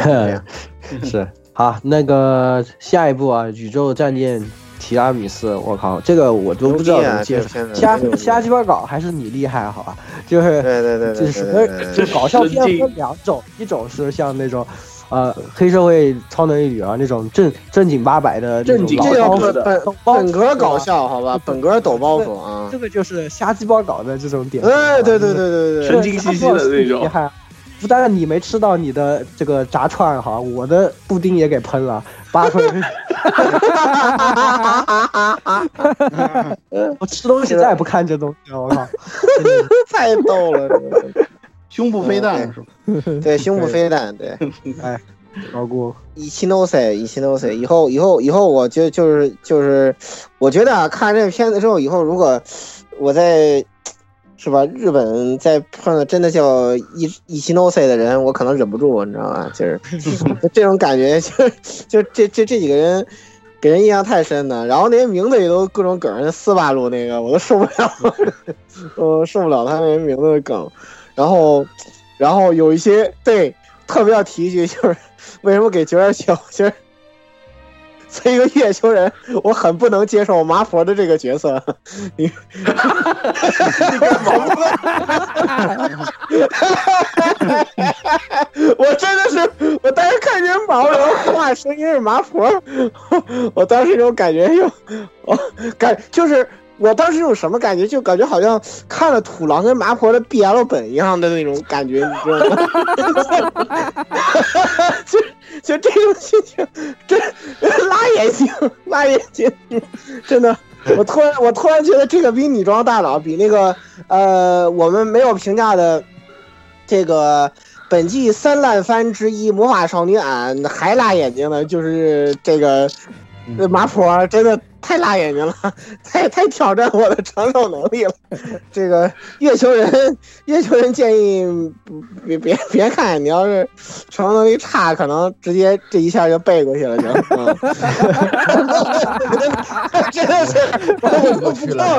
是 好，那个下一部啊，宇宙战舰。提拉米斯，我靠，这个我都不知道怎么介绍。瞎瞎鸡巴搞，还是你厉害，好吧？就是对对对，就是就搞笑片分两种，一种是像那种，呃，黑社会超能力女啊那种正正经八百的正经包袱的本本格搞笑，好吧？本格抖包袱啊。这个就是瞎鸡巴搞的这种点。哎，对对对对对，神经兮兮的那种。不但你没吃到你的这个炸串哈，我的布丁也给喷了八分。我吃东西再也不看这东西了，我靠！太逗了，胸部飞弹是吧？对，胸部飞弹，对。哎，老顾，一七 no say，一七 no say，以后以后以后，我就就是就是，我觉得啊，看这个片子之后，以后如果我在。是吧？日本在碰到真的叫一一七 no say 的人，我可能忍不住，你知道吧？就是 这种感觉，就就这这这几个人给人印象太深了。然后那些名字也都各种梗，四八路那个我都受不了，我受不了他那些名字的梗。然后，然后有一些对特别要提一句，就是为什么给九点九？其实。作为一个月球人，我很不能接受麻婆的这个角色。你，我真的是，我当时看见毛然后说话声音是麻婆，我当时就感觉就，我感就是。我当时有什么感觉？就感觉好像看了土狼跟麻婆的 BL 本一样的那种感觉，你知道吗？就就这种心情，这拉眼睛，拉眼睛，真的，我突然我突然觉得这个比女装大佬，比那个呃我们没有评价的这个本季三烂番之一《魔法少女俺》还辣眼睛呢，就是这个麻婆，真的。太辣眼睛了，太太挑战我的承受能力了。这个月球人，月球人建议别别别看，你要是承受能力差，可能直接这一下就背过去了就。嗯真的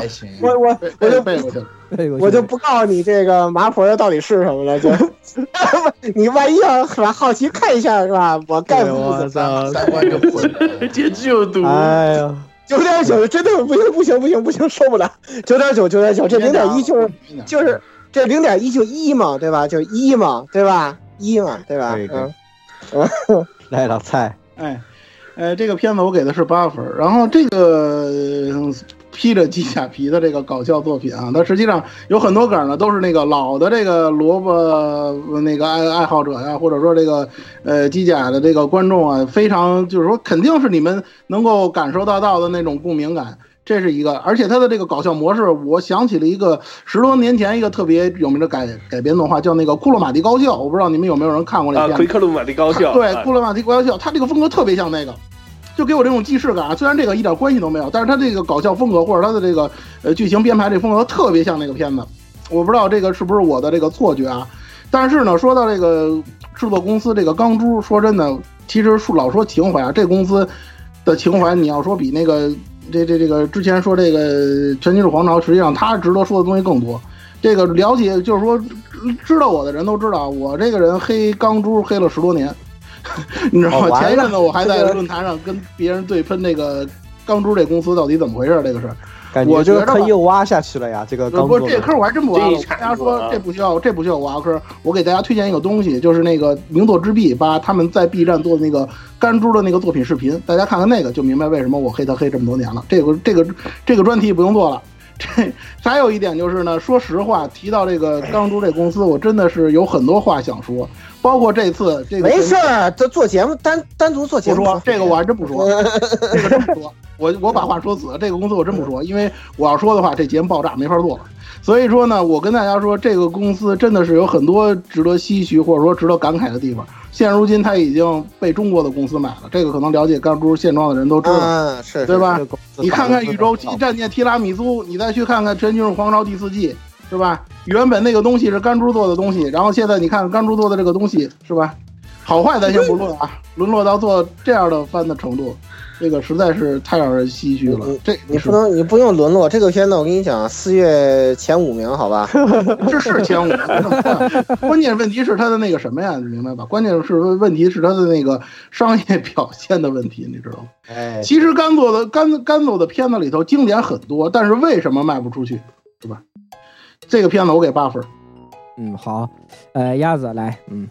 是，我。我我我就背过去了。我就不告诉你这个麻婆的到底是什么了，就你万一要是吧好奇看一下是吧？我概不负责。三观就混了。简直有毒！哎呀，九点九真的不行不行不行不行，受不了！九点九九点九，这零点一就是就是这零点一就一嘛，对吧？就一嘛，对吧？一嘛，对吧？嗯嗯，来老蔡，哎，呃，这个片子我给的是八分，然后这个呃披着机甲皮的这个搞笑作品啊，它实际上有很多梗呢，都是那个老的这个萝卜呃那个爱爱好者呀，或者说这个呃机甲的这个观众啊，非常就是说肯定是你们能够感受得到的那种共鸣感。这是一个，而且它的这个搞笑模式，我想起了一个十多年前一个特别有名的改改编动画，叫那个《库洛马蒂高校》，我不知道你们有没有人看过那啊，片子。奎克鲁马蒂高校，对，啊库洛马蒂高校，它这个风格特别像那个，就给我这种既视感啊。虽然这个一点关系都没有，但是他这个搞笑风格或者他的这个呃剧情编排这风格特别像那个片子。我不知道这个是不是我的这个错觉啊。但是呢，说到这个制作公司这个钢珠，说真的，其实说老说情怀啊，这公司的情怀，你要说比那个这这这个之前说这个全金属皇朝，实际上他值得说的东西更多。这个了解就是说，知道我的人都知道，我这个人黑钢珠黑了十多年，你知道吗？哦前一阵子我还在论坛上跟别人对喷那个钢珠这公司到底怎么回事这个事儿。感觉这个我觉得吧坑又挖下去了呀，这个不是这坑我还真不挖了。大家说这不需要，这不需要挖坑。我给大家推荐一个东西，就是那个名作之壁把他们在 B 站做的那个干珠的那个作品视频，大家看看那个就明白为什么我黑他黑这么多年了。这个这个这个专题不用做了。这 还有一点就是呢，说实话，提到这个钢珠这公司，我真的是有很多话想说，包括这次这个没事儿，这做节目单单独做节目不说这个我还真不说，这个真不说。我我把话说死，这个公司我真不说，因为我要说的话，这节目爆炸没法做了。所以说呢，我跟大家说，这个公司真的是有很多值得唏嘘或者说值得感慨的地方。现如今，它已经被中国的公司买了，这个可能了解钢珠现状的人都知道，嗯，是对？吧你看看宇宙战舰提拉米苏，你再去看看《全金属皇朝》第四季，是吧？原本那个东西是钢珠做的东西，然后现在你看钢珠做的这个东西，是吧？好坏咱先不论啊，沦落到做这样的番的程度，这个实在是太让人唏嘘了。这你不能，你不用沦落。这个片子我跟你讲，四月前五名，好吧？这是前五名，关键问题是他的那个什么呀？你明白吧？关键是问题是他的那个商业表现的问题，你知道吗？哎，其实甘做的甘甘做的片子里头经典很多，但是为什么卖不出去，是吧？这个片子我给八分。嗯，好，呃，鸭子来，嗯，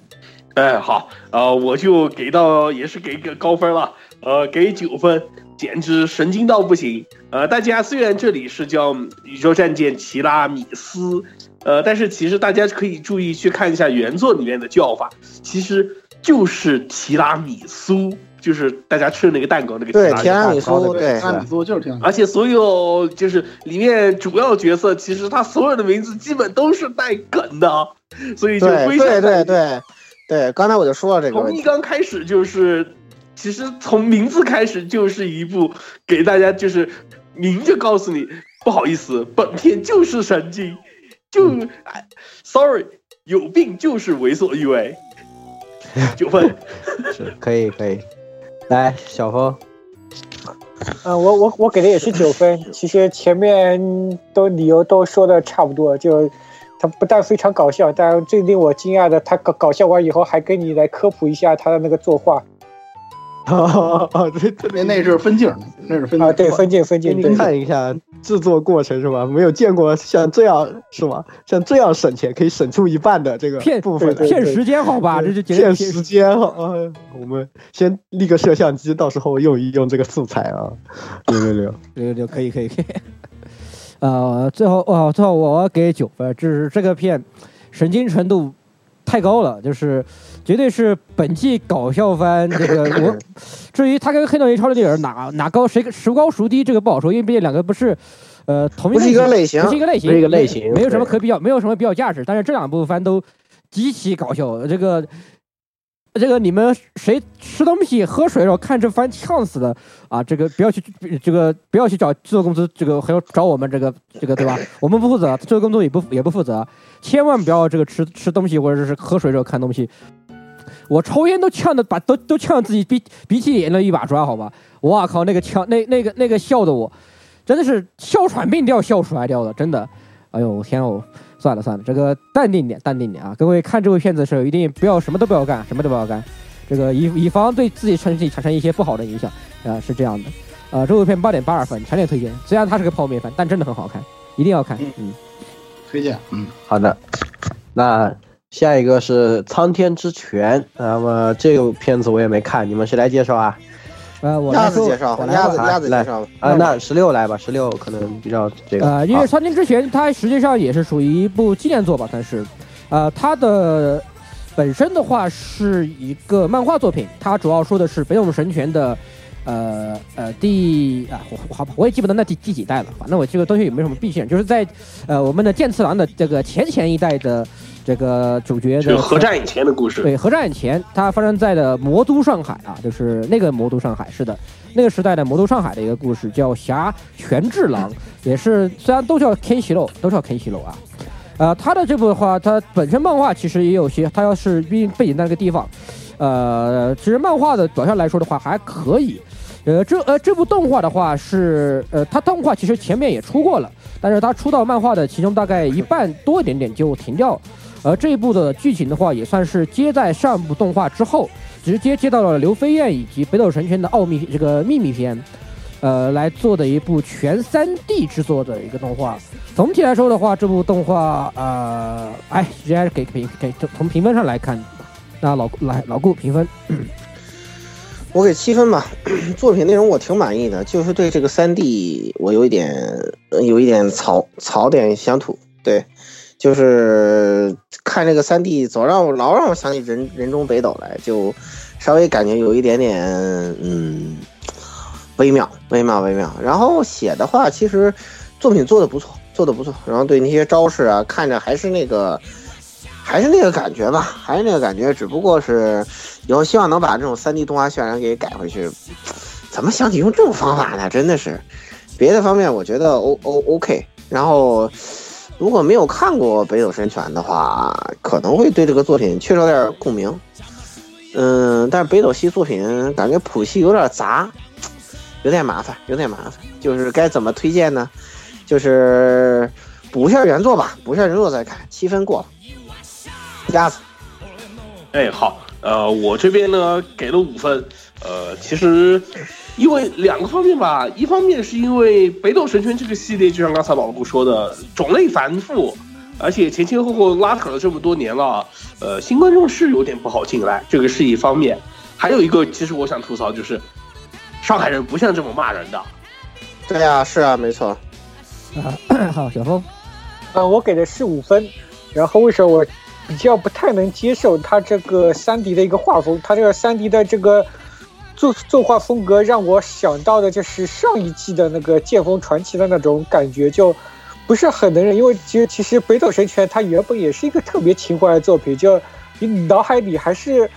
哎，好，呃，我就给到也是给个高分了，呃，给九分，简直神经到不行。呃，大家虽然这里是叫宇宙战舰提拉米斯，呃，但是其实大家可以注意去看一下原作里面的叫法，其实就是提拉米苏，就是大家吃的那个蛋糕那个对，提提拉米苏，对，提拉米苏就是提拉米苏，而且所有就是里面主要角色，其实他所有的名字基本都是带梗的，所以就对非常对对对。对。刚才我就说了这个问从一，刚开始就是，其实从名字开始就是一部给大家就是明着告诉你，不好意思，本片就是神经，就、哎，sorry，有病就是为所欲为。九分，是可以可以。来，小峰，嗯，我我我给的也是九分。其实前面都理由都说的差不多，就他不但非常搞笑，但最令我惊讶的，他搞搞笑完以后还跟你来科普一下他的那个作画哦，对对那那是分镜，那是分镜啊，对，分镜分镜，对您看一下制作过程是吧？没有见过像这样是吧？像这样省钱可以省出一半的这个骗部分来骗时间好吧？这就骗时间哈。呃我们先立个摄像机，到时候用一用这个素材啊。六六六，六六六可以可以可以。呃，最后哦，最后我给九分，就是这个片神经程度太高了，就是绝对是本季搞笑番。这个 我至于他跟黑道一超人电影哪哪高谁孰高孰低，这个不好说，因为毕竟两个不是呃同一个类型不是一个类型，不是一个类型没有什么可比较，没有什么比较价值。但是这两部番都极其搞笑，这个这个你们谁吃东西喝水的时候看这番呛死的啊？这个不要去这个不要去找制作公司，这个还要找我们这个这个对吧？我们不负责，制作公司也不也不负责，千万不要这个吃吃东西或者是喝水的时候看东西。我抽烟都呛的把都都呛自己鼻鼻涕眼泪一把抓，好吧？我靠，那个呛那那个那个笑的我，真的是哮喘病都要笑出来掉的，真的。哎呦天哦，算了算了，这个淡定点，淡定点啊！各位看这部片子的时候，一定不要什么都不要干，什么都不要干，这个以以防对自己身体产生一些不好的影响啊，是这样的。呃，这部片八点八二分，强烈推荐。虽然它是个泡面番，但真的很好看，一定要看。嗯，推荐。嗯，好的。那下一个是《苍天之拳》，那么这个片子我也没看，你们谁来介绍啊？呃，我鸭来介绍，我来说鸭子鸭子来介绍吧。啊，那十六来吧，十六可能比较这个。呃，因为《苍天之拳》它实际上也是属于一部纪念作吧，算是，呃，它的本身的话是一个漫画作品，它主要说的是北斗神拳的，呃呃第啊，我我我也记不得那第第几代了，反正我这个东西也没什么必信，就是在呃我们的剑次郎的这个前前一代的这个主角的就核战以前的故事。对，核战以前，它发生在的魔都上海啊，就是那个魔都上海，是的，那个时代的魔都上海的一个故事，叫侠权志郎，也是虽然都叫 K 西肉，都叫 K 西肉啊。呃，他的这部的话，他本身漫画其实也有些，他要是毕竟背景在那个地方，呃，其实漫画的表现来说的话还可以。呃，这呃这部动画的话是，呃，它动画其实前面也出过了，但是它出到漫画的其中大概一半多一点点就停掉了。而这一部的剧情的话，也算是接在上部动画之后，直接接到了刘飞燕以及北斗神拳的奥秘这个秘密篇，呃，来做的一部全 3D 制作的一个动画。总体来说的话，这部动画，呃，哎，直接给评给从评分上来看，那老来老顾评分，我给七分吧。作品内容我挺满意的，就是对这个三 D 我有一点有一点槽槽点想吐。对，就是看这个三 D 总让我老让我想起人人中北斗来，就稍微感觉有一点点嗯微妙微妙微妙。然后写的话，其实作品做的不错，做的不错。然后对那些招式啊，看着还是那个。还是那个感觉吧，还是那个感觉，只不过是以后希望能把这种三 D 动画渲染给改回去。怎么想起用这种方法呢？真的是，别的方面我觉得 O O OK。然后如果没有看过《北斗神拳》的话，可能会对这个作品缺少点共鸣。嗯，但是北斗系作品感觉谱系有点杂，有点麻烦，有点麻烦。就是该怎么推荐呢？就是补一下原作吧，补一下原作再看，七分过了。鸭子，哎，好，呃，我这边呢给了五分，呃，其实因为两个方面吧，一方面是因为北斗神拳这个系列，就像刚才老顾说的，种类繁复，而且前前后后拉扯了这么多年了，呃，新观众是有点不好进来，这个是一方面。还有一个，其实我想吐槽就是，上海人不像这么骂人的。对呀、是啊，没错。啊，好，小峰，呃，我给的是五分，然后为什么我比较不太能接受它这个三 D 的一个画风？它这个三 D 的这个作作画风格让我想到的就是上一季的那个《剑锋传奇》的那种感觉，就不是很能忍。因为其实其实《北斗神拳》它原本也是一个特别情怀的作品，就你脑海里还是。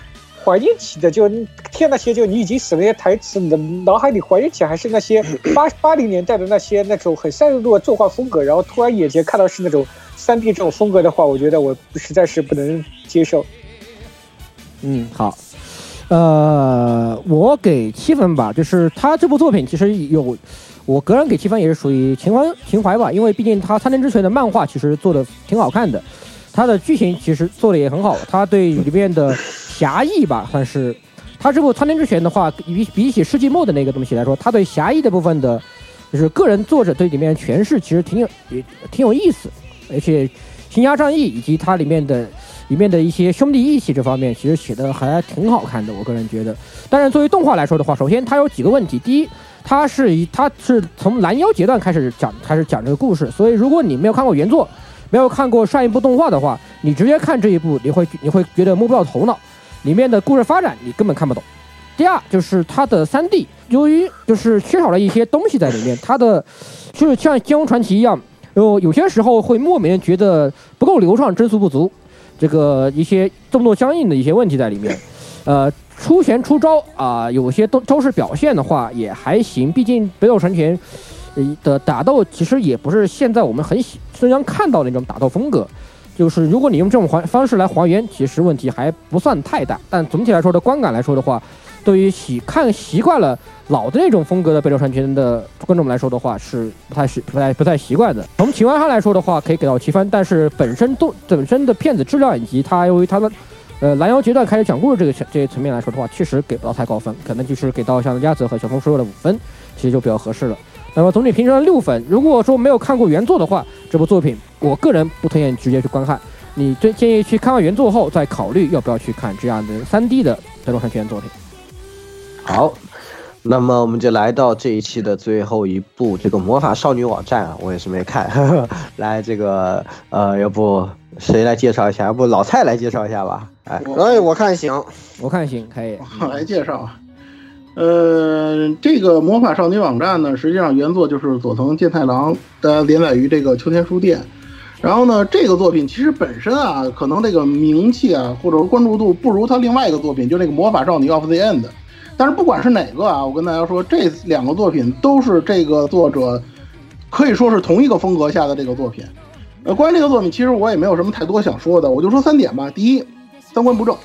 怀念起的就听那些就你已经死了那些台词，你的脑海里怀念起还是那些八八零年代的那些那种很赛璐的作画风格，然后突然眼前看到是那种三 D 这种风格的话，我觉得我实在是不能接受。嗯，好，呃，我给七分吧，就是他这部作品其实有，我个人给七分也是属于情怀情怀吧，因为毕竟他《苍天之拳》的漫画其实做的挺好看的，他的剧情其实做的也很好，他对里面的侠义吧算是，他这部《苍天之拳》的话，比比起世纪末的那个东西来说，他对侠义的部分的，就是个人作者对里面诠释其实挺有也挺有意思，而且行侠仗义以及它里面的。里面的一些兄弟义气这方面，其实写的还挺好看的，我个人觉得。当然，作为动画来说的话，首先它有几个问题。第一，它是以它是从拦腰截断开始讲，开始讲这个故事，所以如果你没有看过原作，没有看过上一部动画的话，你直接看这一部，你会你会觉得摸不到头脑，里面的故事发展你根本看不懂。第二就是它的三 D，由于就是缺少了一些东西在里面，它的就是像《金庸传奇》一样，就有些时候会莫名觉得不够流畅，帧数不足。这个一些动作僵硬的一些问题在里面，呃，出拳出招啊、有些都招式表现的话也还行，毕竟北斗神拳的打斗其实也不是现在我们很喜经常看到的那种打斗风格。就是如果你用这种还方式来还原，其实问题还不算太大。但总体来说的观感来说的话，对于喜看习惯了老的那种风格的北斗神拳的观众们来说的话，是不太是不太不太习惯的。从情怀上来说的话，可以给到七分，但是本身都本身的片子质量以及它由于它的呃拦腰决断开始讲故事这个这些层面来说的话，确实给不到太高分，可能就是给到像鸭子和小峰说的五分，其实就比较合适了。那么总体评分六分。如果说没有看过原作的话，这部作品我个人不推荐直接去观看。你最建议去看完原作后再考虑要不要去看这样的三 D 的北斗神拳作品。好，那么我们就来到这一期的最后一部，这个魔法少女网站啊，我也是没看。呵 呵来，这个呃，要不谁来介绍一下？要不老蔡来介绍一下吧？哎，哎，我看行，我看行，可以。我来介绍啊。呃，这个魔法少女网站呢，实际上原作就是佐藤健太郎，的，连载于这个秋天书店。然后呢，这个作品其实本身啊，可能这个名气啊，或者说关注度不如他另外一个作品，就那个《魔法少女 of the End》。但是不管是哪个啊，我跟大家说，这两个作品都是这个作者可以说是同一个风格下的这个作品。呃，关于这个作品，其实我也没有什么太多想说的，我就说三点吧。第一，三观不正。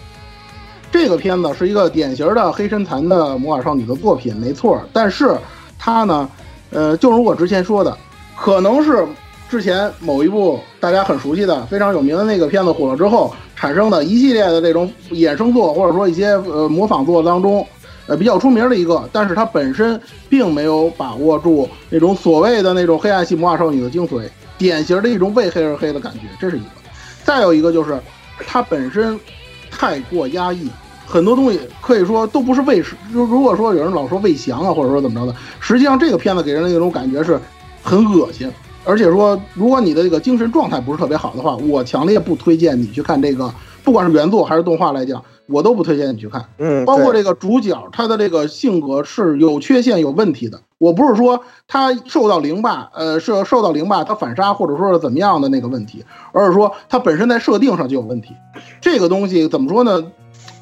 这个片子是一个典型的黑身残的魔法少女的作品，没错。但是它呢，呃，就如我之前说的，可能是之前某一部大家很熟悉的、非常有名的那个片子火了之后产生的一系列的这种衍生作，或者说一些呃模仿作当中，呃比较出名的一个。但是它本身并没有把握住那种所谓的那种黑暗系魔法少女的精髓，典型的一种为黑而黑的感觉，这是一个。再有一个就是它本身太过压抑。很多东西可以说都不是为，如如果说有人老说魏翔啊，或者说怎么着的，实际上这个片子给人的那种感觉是很恶心，而且说如果你的这个精神状态不是特别好的话，我强烈不推荐你去看这个，不管是原作还是动画来讲，我都不推荐你去看。嗯，包括这个主角他的这个性格是有缺陷、有问题的。我不是说他受到凌霸，呃，是受到凌霸他反杀或者说是怎么样的那个问题，而是说他本身在设定上就有问题。这个东西怎么说呢？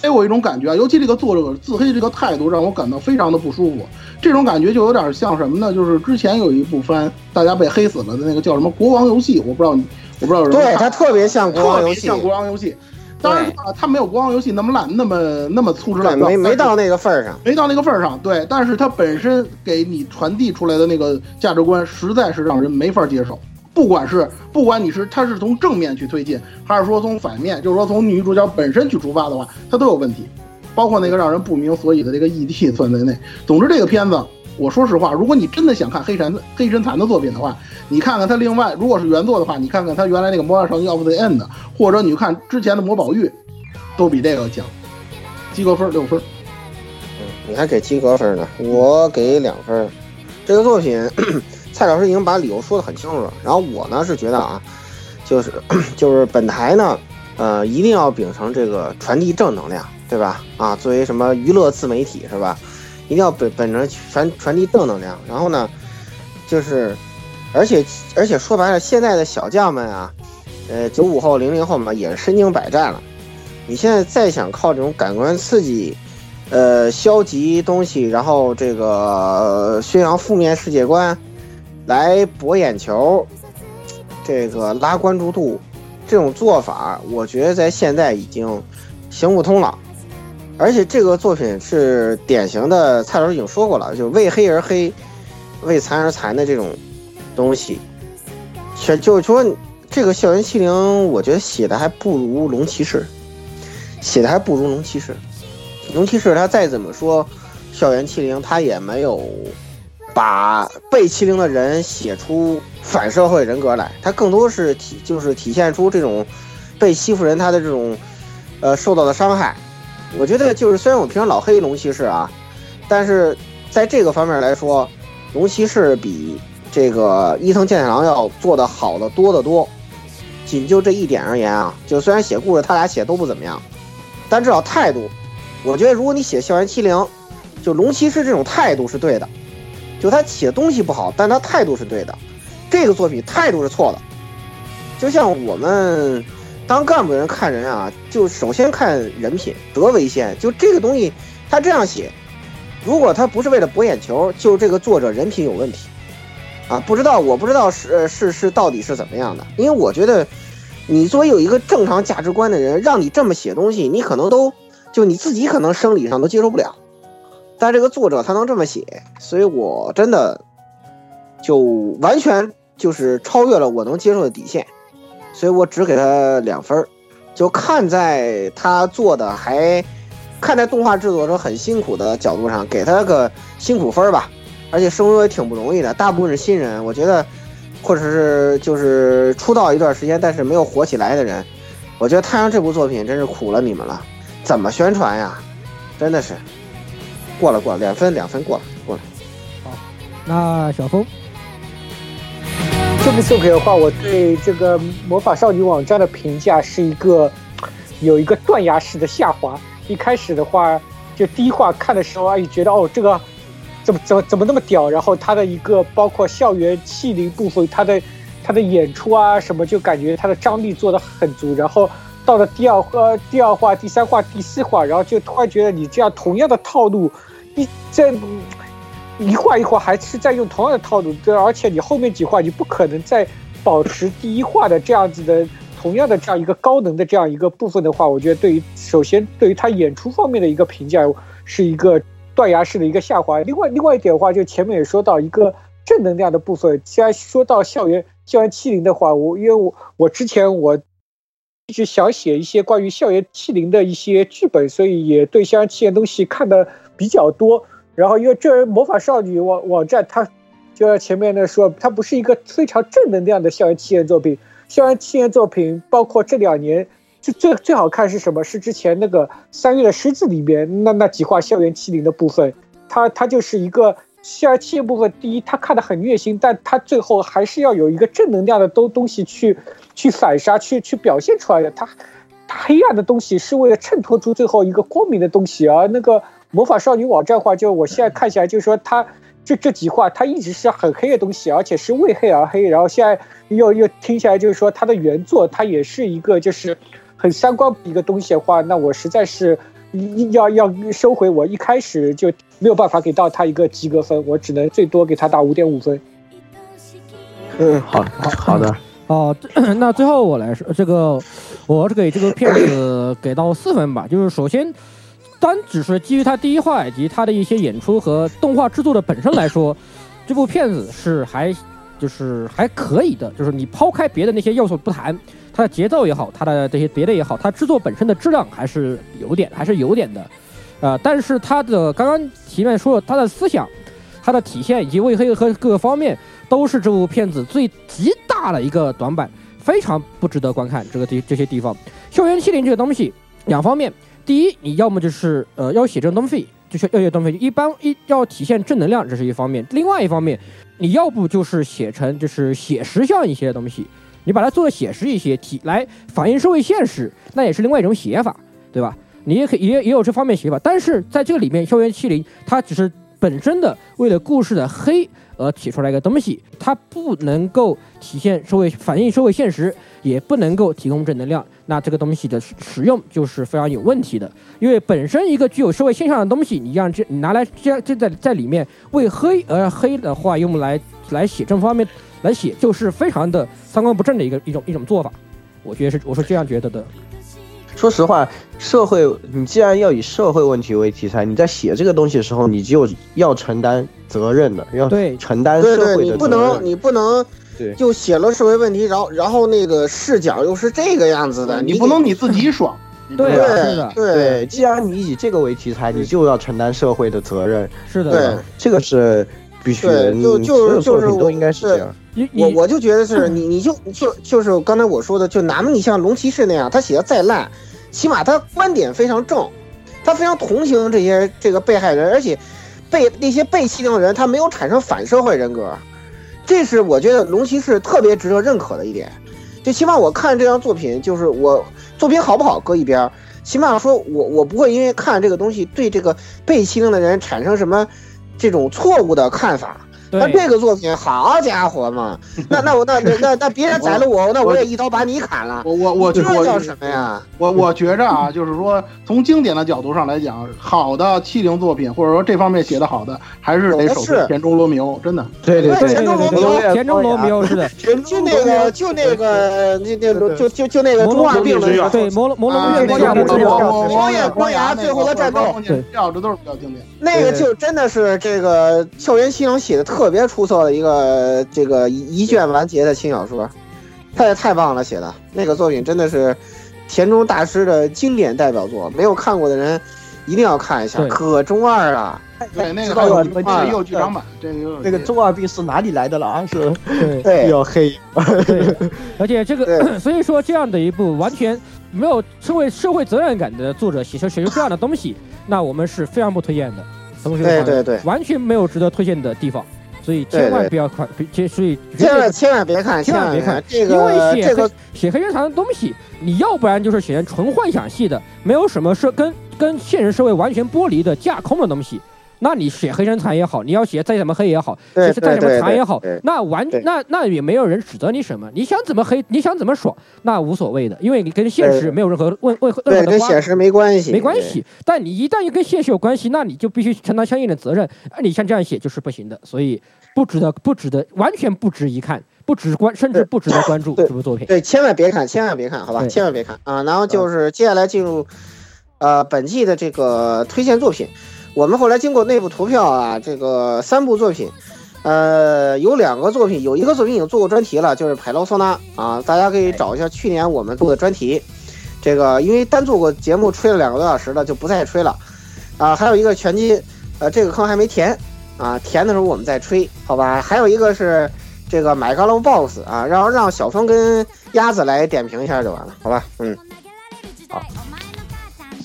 给我一种感觉啊，尤其这个作者自黑这个态度让我感到非常的不舒服。这种感觉就有点像什么呢？就是之前有一部番大家被黑死了的那个叫什么《国王游戏》，我不知道，我不知道有人对，它特别像国王游戏，特别像国王游戏。当然啊，它没有国王游戏那么烂，那么那么粗制滥造，没没到那个份儿上，没到那个份儿上。对，但是它本身给你传递出来的那个价值观，实在是让人没法接受。不管是不管你是它是从正面去推进，还是说从反面，就是说从女主角本身去出发的话，它都有问题，包括那个让人不明所以的这个 ED 算在内。总之，这个片子，我说实话，如果你真的想看黑神黑神残的作品的话，你看看他另外，如果是原作的话，你看看他原来那个《魔法少女 of the End》，或者你看之前的《魔宝玉》，都比这个强，及格分六分。嗯你还给及格分呢？我给两分。这个作品。蔡老师已经把理由说得很清楚了，然后我呢是觉得啊，就是 就是本台呢，呃，一定要秉承这个传递正能量，对吧？啊，作为什么娱乐自媒体是吧？一定要本本着传传递正能量。然后呢，就是而且而且说白了，现在的小将们啊，呃，九五后、零零后嘛，也身经百战了。你现在再想靠这种感官刺激，呃，消极东西，然后这个宣扬负面世界观。来博眼球，这个拉关注度，这种做法，我觉得在现在已经行不通了。而且这个作品是典型的，蔡老师已经说过了，就为黑而黑，为残而残的这种东西。其就是说，这个校园欺凌，我觉得写的还不如龙骑士，写的还不如龙骑士。龙骑士他再怎么说校园欺凌，他也没有。把被欺凌的人写出反社会人格来，他更多是体就是体现出这种被欺负人他的这种呃受到的伤害。我觉得就是虽然我平常老黑龙骑士啊，但是在这个方面来说，龙骑士比这个伊藤健太郎要做的好的多得多。仅就这一点而言啊，就虽然写故事他俩写都不怎么样，但至少态度，我觉得如果你写校园欺凌，就龙骑士这种态度是对的。就他写东西不好，但他态度是对的。这个作品态度是错的。就像我们当干部人看人啊，就首先看人品，德为先。就这个东西，他这样写，如果他不是为了博眼球，就这个作者人品有问题啊！不知道，我不知道是是是到底是怎么样的，因为我觉得，你作为有一个正常价值观的人，让你这么写东西，你可能都就你自己可能生理上都接受不了，但这个作者他能这么写，所以我真的就完全就是超越了我能接受的底线。所以我只给他两分儿，就看在他做的还，看在动画制作中很辛苦的角度上，给他个辛苦分儿吧。而且声优也挺不容易的，大部分是新人，我觉得，或者是就是出道一段时间但是没有火起来的人，我觉得《太阳》这部作品真是苦了你们了，怎么宣传呀？真的是，过了过了，两分两分过了过了。好，那小峰。这部作品的话，我对这个魔法少女网站的评价是一个有一个断崖式的下滑。一开始的话，就第一话看的时候啊，也觉得哦，这个怎么怎么怎么那么屌？然后他的一个包括校园欺凌部分，他的他的演出啊什么，就感觉他的张力做的很足。然后到了第二呃、第二话、第三话、第四话，然后就突然觉得你这样同样的套路，你这。一画一画还是在用同样的套路，对，而且你后面几画你不可能再保持第一画的这样子的同样的这样一个高能的这样一个部分的话，我觉得对于首先对于他演出方面的一个评价是一个断崖式的一个下滑。另外另外一点的话，就前面也说到一个正能量的部分。既然说到校园校园欺凌的话，我因为我我之前我一直想写一些关于校园欺凌的一些剧本，所以也对校园欺凌东西看的比较多。然后，因为这魔法少女网网站，它就像前面的说，它不是一个非常正能量的校园欺凌作品。校园欺凌作品，包括这两年，就最最好看是什么？是之前那个三月的狮子里面那那几话校园欺凌的部分，它它就是一个校园欺凌部分。第一，它看的很虐心，但它最后还是要有一个正能量的东东西去去反杀，去去表现出来的。它它黑暗的东西是为了衬托出最后一个光明的东西，而那个。魔法少女网站话，就我现在看起来，就是说它这这几话，它一直是很黑的东西，而且是为黑而黑。然后现在又又听起来，就是说它的原作，它也是一个就是很三观一个东西的话，那我实在是要要收回我一开始就没有办法给到他一个及格分，我只能最多给他打五点五分。嗯，好好的 哦，那最后我来说这个，我是给这个片子给到四分吧，就是首先。单只是基于他第一话以及他的一些演出和动画制作的本身来说，这部片子是还就是还可以的。就是你抛开别的那些要素不谈，它的节奏也好，它的这些别的也好，它制作本身的质量还是有点还是有点的。呃，但是它的刚刚前面说了它的思想、它的体现以及为黑和各个方面，都是这部片子最极大的一个短板，非常不值得观看。这个地这些地方，校园欺凌这个东西，两方面。第一，你要么就是呃要写这东西，就是要写东西，一般一要体现正能量，这是一方面；另外一方面，你要不就是写成就是写实像一些东西，你把它做的写实一些，体来反映社会现实，那也是另外一种写法，对吧？你也可以也也有这方面写法，但是在这个里面，校园欺凌它只是本身的为了故事的黑。而提出来一个东西，它不能够体现社会反映社会现实，也不能够提供正能量，那这个东西的使用就是非常有问题的。因为本身一个具有社会现象的东西，你让这你拿来这样就在在里面为黑而黑的话，用来来写这方面来写，就是非常的三观不正的一个一种一种做法。我觉得是我是这样觉得的。说实话，社会你既然要以社会问题为题材，你在写这个东西的时候，你就要承担责任的，要对承担社会的责任。你不能，你不能，对，就写了社会问题，然后然后那个视角又是这个样子的，你不能你自己爽。对，是的，对。既然你以这个为题材，你就要承担社会的责任。是的，对，这个是必须的。就就是就是都应该是这样。我我就觉得是你，你就就就是刚才我说的，就哪怕你像龙骑士那样，他写的再烂。起码他观点非常正，他非常同情这些这个被害人，而且被那些被欺凌的人，他没有产生反社会人格，这是我觉得龙骑士特别值得认可的一点。就起码我看这张作品，就是我作品好不好搁一边，起码说我我不会因为看这个东西对这个被欺凌的人产生什么这种错误的看法，那这个作品，好家伙嘛，那那我那那那那别人宰了我，那我也一刀把你砍了。我我我这我叫什么呀？我我觉着啊，就是说从经典的角度上来讲，好的欺凌作品或者说这方面写的好的，还是得首推田中罗密欧，真的。对对对田中罗密欧，田中罗密欧是的，就那个就那个那那就就就那个中二病的对摩罗摩罗月光牙的之药，摩月光牙最后的战斗，对，这都是比较经典。那个就真的是这个校园欺凌写的特别出色的一个这个一卷完结的轻小说，太太棒了，写的那个作品真的是田中大师的经典代表作，没有看过的人一定要看一下，可中二了。对，那个还有剧场版，这个那个中二病是哪里来的了啊？是，对，要黑。对，而且这个，所以说这样的一部完全没有社会社会责任感的作者写出写出这样的东西，那我们是非常不推荐的。同学对对对，完全没有值得推荐的地方，所以千万不要看，这所以千万千万别看，千万别看这个，因为写这个写黑人堂的东西，你要不然就是写纯幻想系的，没有什么是跟跟现实社会完全剥离的架空的东西。那你写黑人残也好，你要写再怎么黑也好，写再怎么残也好，那完那那也没有人指责你什么，你想怎么黑，你想怎么爽，那无所谓的，因为你跟现实没有任何问问任何的跟现实没关系，没关系。但你一旦跟现实有关系，那你就必须承担相应的责任。你像这样写就是不行的，所以不值得，不值得，完全不值一看，不值关，甚至不值得关注这部作品。对，千万别看，千万别看，好吧，千万别看啊。然后就是接下来进入呃本季的这个推荐作品。我们后来经过内部投票啊，这个三部作品，呃，有两个作品，有一个作品已经做过专题了，就是《派劳索纳》啊，大家可以找一下去年我们做的专题。这个因为单做过节目吹了两个多小时了，就不再吹了。啊，还有一个拳击，呃，这个坑还没填啊，填的时候我们再吹，好吧？还有一个是这个《买嘎喽 box 啊》然后让小峰跟鸭子来点评一下就完了，好吧？嗯，好。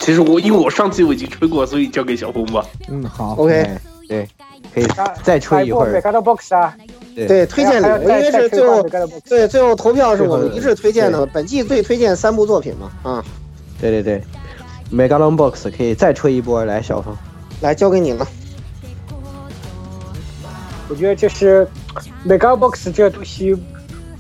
其实我因为我上次我已经吹过，所以交给小峰吧。嗯，好，OK，对，可以再吹一会儿。对，推荐里，因为是最后，对，最后投票是我们一致推荐的，本季最推荐三部作品嘛。啊，对对对，Megalon Box 可以再吹一波，来小峰，来交给你了。我觉得就是 mega Box 这个东西，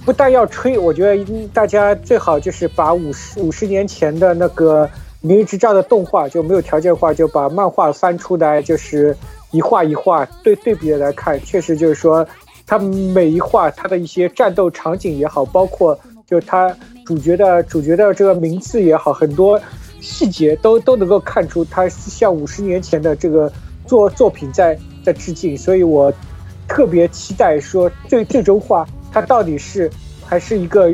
不但要吹，我觉得大家最好就是把五十五十年前的那个。《明日之照》的动画就没有条件化，就把漫画翻出来，就是一画一画对对比的来看，确实就是说，它每一画它的一些战斗场景也好，包括就它主角的主角的这个名字也好，很多细节都都能够看出它向五十年前的这个作作品在在致敬，所以我特别期待说最最终话它到底是还是一个。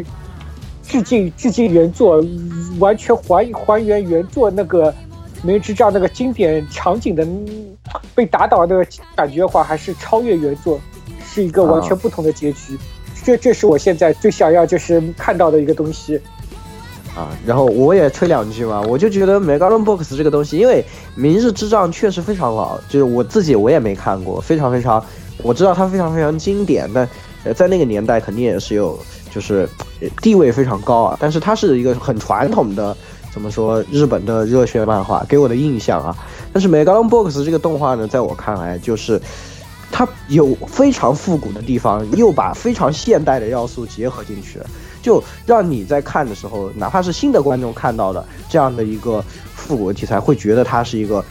致敬致敬原作，完全还还原原作那个《明日之照》那个经典场景的被打倒那个感觉的话，还是超越原作，是一个完全不同的结局。这这是我现在最想要就是看到的一个东西。啊，然后我也吹两句嘛，我就觉得《美高伦 box》这个东西，因为《明日之照》确实非常老，就是我自己我也没看过，非常非常，我知道它非常非常经典，但呃在那个年代肯定也是有。就是地位非常高啊，但是它是一个很传统的，怎么说日本的热血漫画给我的印象啊。但是《美高龙 box》这个动画呢，在我看来就是它有非常复古的地方，又把非常现代的要素结合进去，就让你在看的时候，哪怕是新的观众看到的这样的一个复古的题材，会觉得它是一个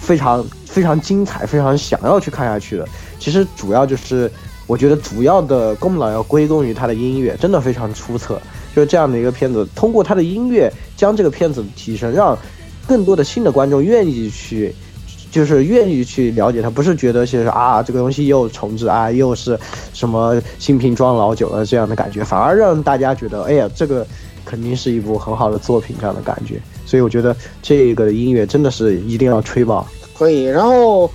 非常非常精彩、非常想要去看下去的。其实主要就是。我觉得主要的功劳要归功于他的音乐，真的非常出色。就是这样的一个片子，通过他的音乐将这个片子提升，让更多的新的观众愿意去，就是愿意去了解他，不是觉得就是啊这个东西又重置啊，又是什么新瓶装老酒了这样的感觉，反而让大家觉得哎呀这个肯定是一部很好的作品这样的感觉。所以我觉得这个音乐真的是一定要吹爆。可以，然后。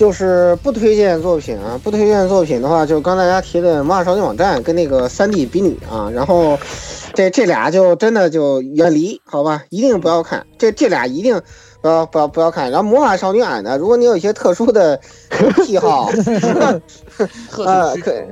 就是不推荐作品啊，不推荐作品的话，就刚大家提的《魔法少女网站》跟那个《三 D 比女》啊，然后这这俩就真的就远离，好吧，一定不要看，这这俩一定不要不要不要看。然后《魔法少女俺呢，如果你有一些特殊的 癖好，啊，可以，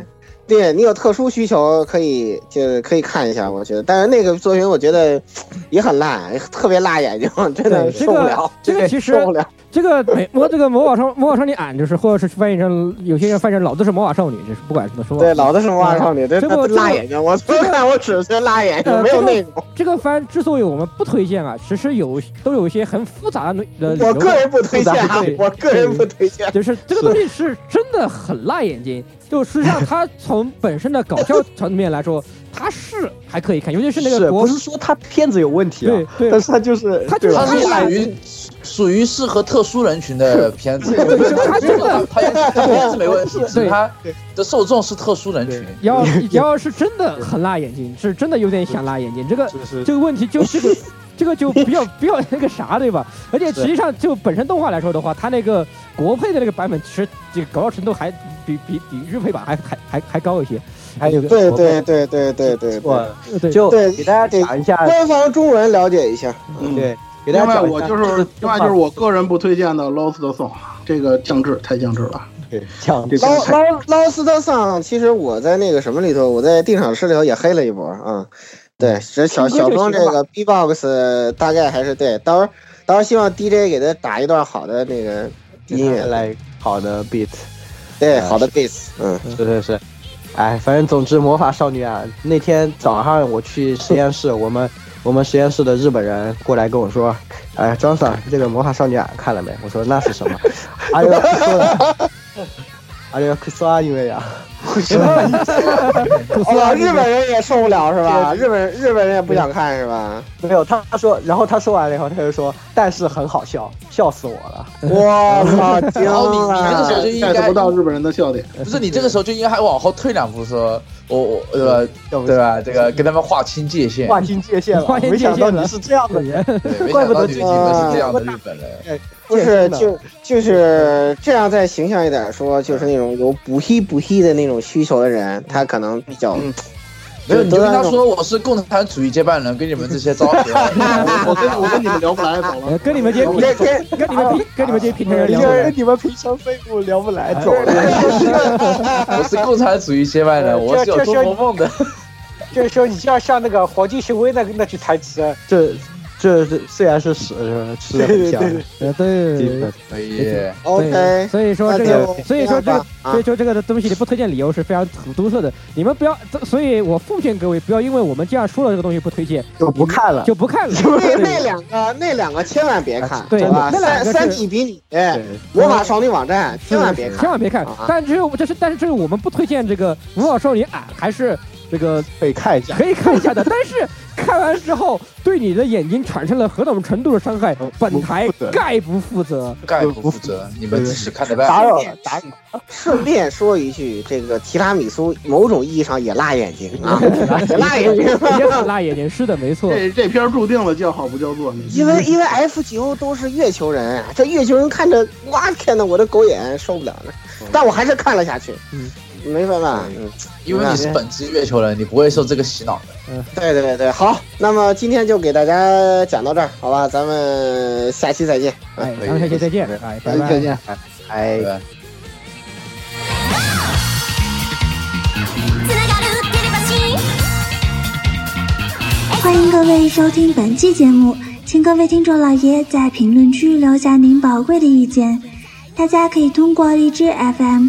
对你有特殊需求可以就可以看一下，我觉得。但是那个作品我觉得也很烂，特别辣眼睛，真的受不了。这个其实受不了。这个美魔这个魔法少魔法少女俺就是或者是翻译成有些人翻译成老子是魔法少女，就是不管怎么说。对，老子是魔法少女，对，这个辣眼睛，我昨看 我只是辣眼睛，呃没有内容。这个番之所以我们不推荐啊，其实有都有一些很复杂的。我个人不推荐啊对，我个人不推荐。就是这个东西是真的很辣眼睛。就实际上，它从本身的搞笑层面来说，它是还可以看，尤其是那个不是说他片子有问题啊？对对但是他就是他就是属于属于适合特殊人群的片子，他真的他他片子没问题，只对是它的受众是特殊人群。要要是真的很辣眼睛，是真的有点想辣眼睛。这个这个问题就这个 这个就比较比较那个啥，对吧？而且实际上就本身动画来说的话，它那个国配的那个版本，其实这个搞笑程度还比比比日配版还还还还高一些。还有个对对对对对对我对，就对给大家讲一下，官方中文了解一下。嗯，对，给大另外，家讲一下我就是另外就是我个人不推荐的《Lost Song》，这个降智太降智了。讲这个捞捞捞斯特桑，其实我在那个什么里头，我在定场诗里头也黑了一波啊。对，这小小庄这个 B-box 大概还是对，到时候到时候希望 DJ 给他打一段好的那个音乐，来好的 beat，对，好的 bass，嗯，是是是，哎，反正总之魔法少女啊，那天早上我去实验室，我们我们实验室的日本人过来跟我说，哎，张 Sir，这个魔法少女啊看了没？我说那是什么？哎呦，哎呦，可说因为啊，哦，日本人也受不了是吧？日本日本人也不想看是吧？没有，他他说，然后他说完了以后，他就说，但是很好笑，笑死我了。我操，惊然后你你这个时候了！就应该不到日本人的笑点。不是你这个时候就应该还往后退两步说，我我呃对不对吧？这个跟他们划清界限。划清界限了，没想到你是这样的人，对，没怪不得想到你你们是这样的日本人。不是，就就是这样，再形象一点说，就是那种有补黑补黑的那种需求的人，他可能比较。没有，你就跟他说我是共产主义接班人，跟你们这些昭和。我跟我跟你们聊不来，走了。呃跟你们这些平跟跟跟你们平跟你们这些平常人聊因为不来。你们平常废物聊不来，走了。我是共产主义接班人，我是有做梦梦的。就是说，你就要像那个黄金雄威那那句台词，这这这虽然是屎，是吧？吃的很香。对，对。可以，OK，所以说这个，所以说这个，啊所以说这个的东西你不推荐理由是非常独特的。你们不要，所以我奉劝各位不要因为我们这样说了这个东西不推荐就不看了，就不看了。那那两个那两个千万别看，对吧？那两个三三体比你，魔法少女网站千万别看，千万别看啊。但只有这是，但是这是我们不推荐这个魔法少女俺还是这个可以看一下。可以看一下的。但是看完之后对你的眼睛产生了何种程度的伤害，本台概不负责。概不负责，你们自己看着办。打扰了，打扰了。顺便说一句，这个提拉米苏某种意义上也辣眼睛啊，也辣眼睛。也很辣眼睛，是的，没错。这这片儿注定了叫好不叫座。因为因为 F 九都是月球人，这月球人看着哇，天呐我的狗眼受不了了。但我还是看了下去，嗯，没办法，嗯，因为你是本质月球人，你不会受这个洗脑的。嗯对对对，好，那么今天就给大家讲到这儿，好吧，咱们下期再见。哎，咱们下期再见，哎，拜拜。再见。哎。对。欢迎各位收听本期节目，请各位听众老爷在评论区留下您宝贵的意见。大家可以通过荔枝 FM、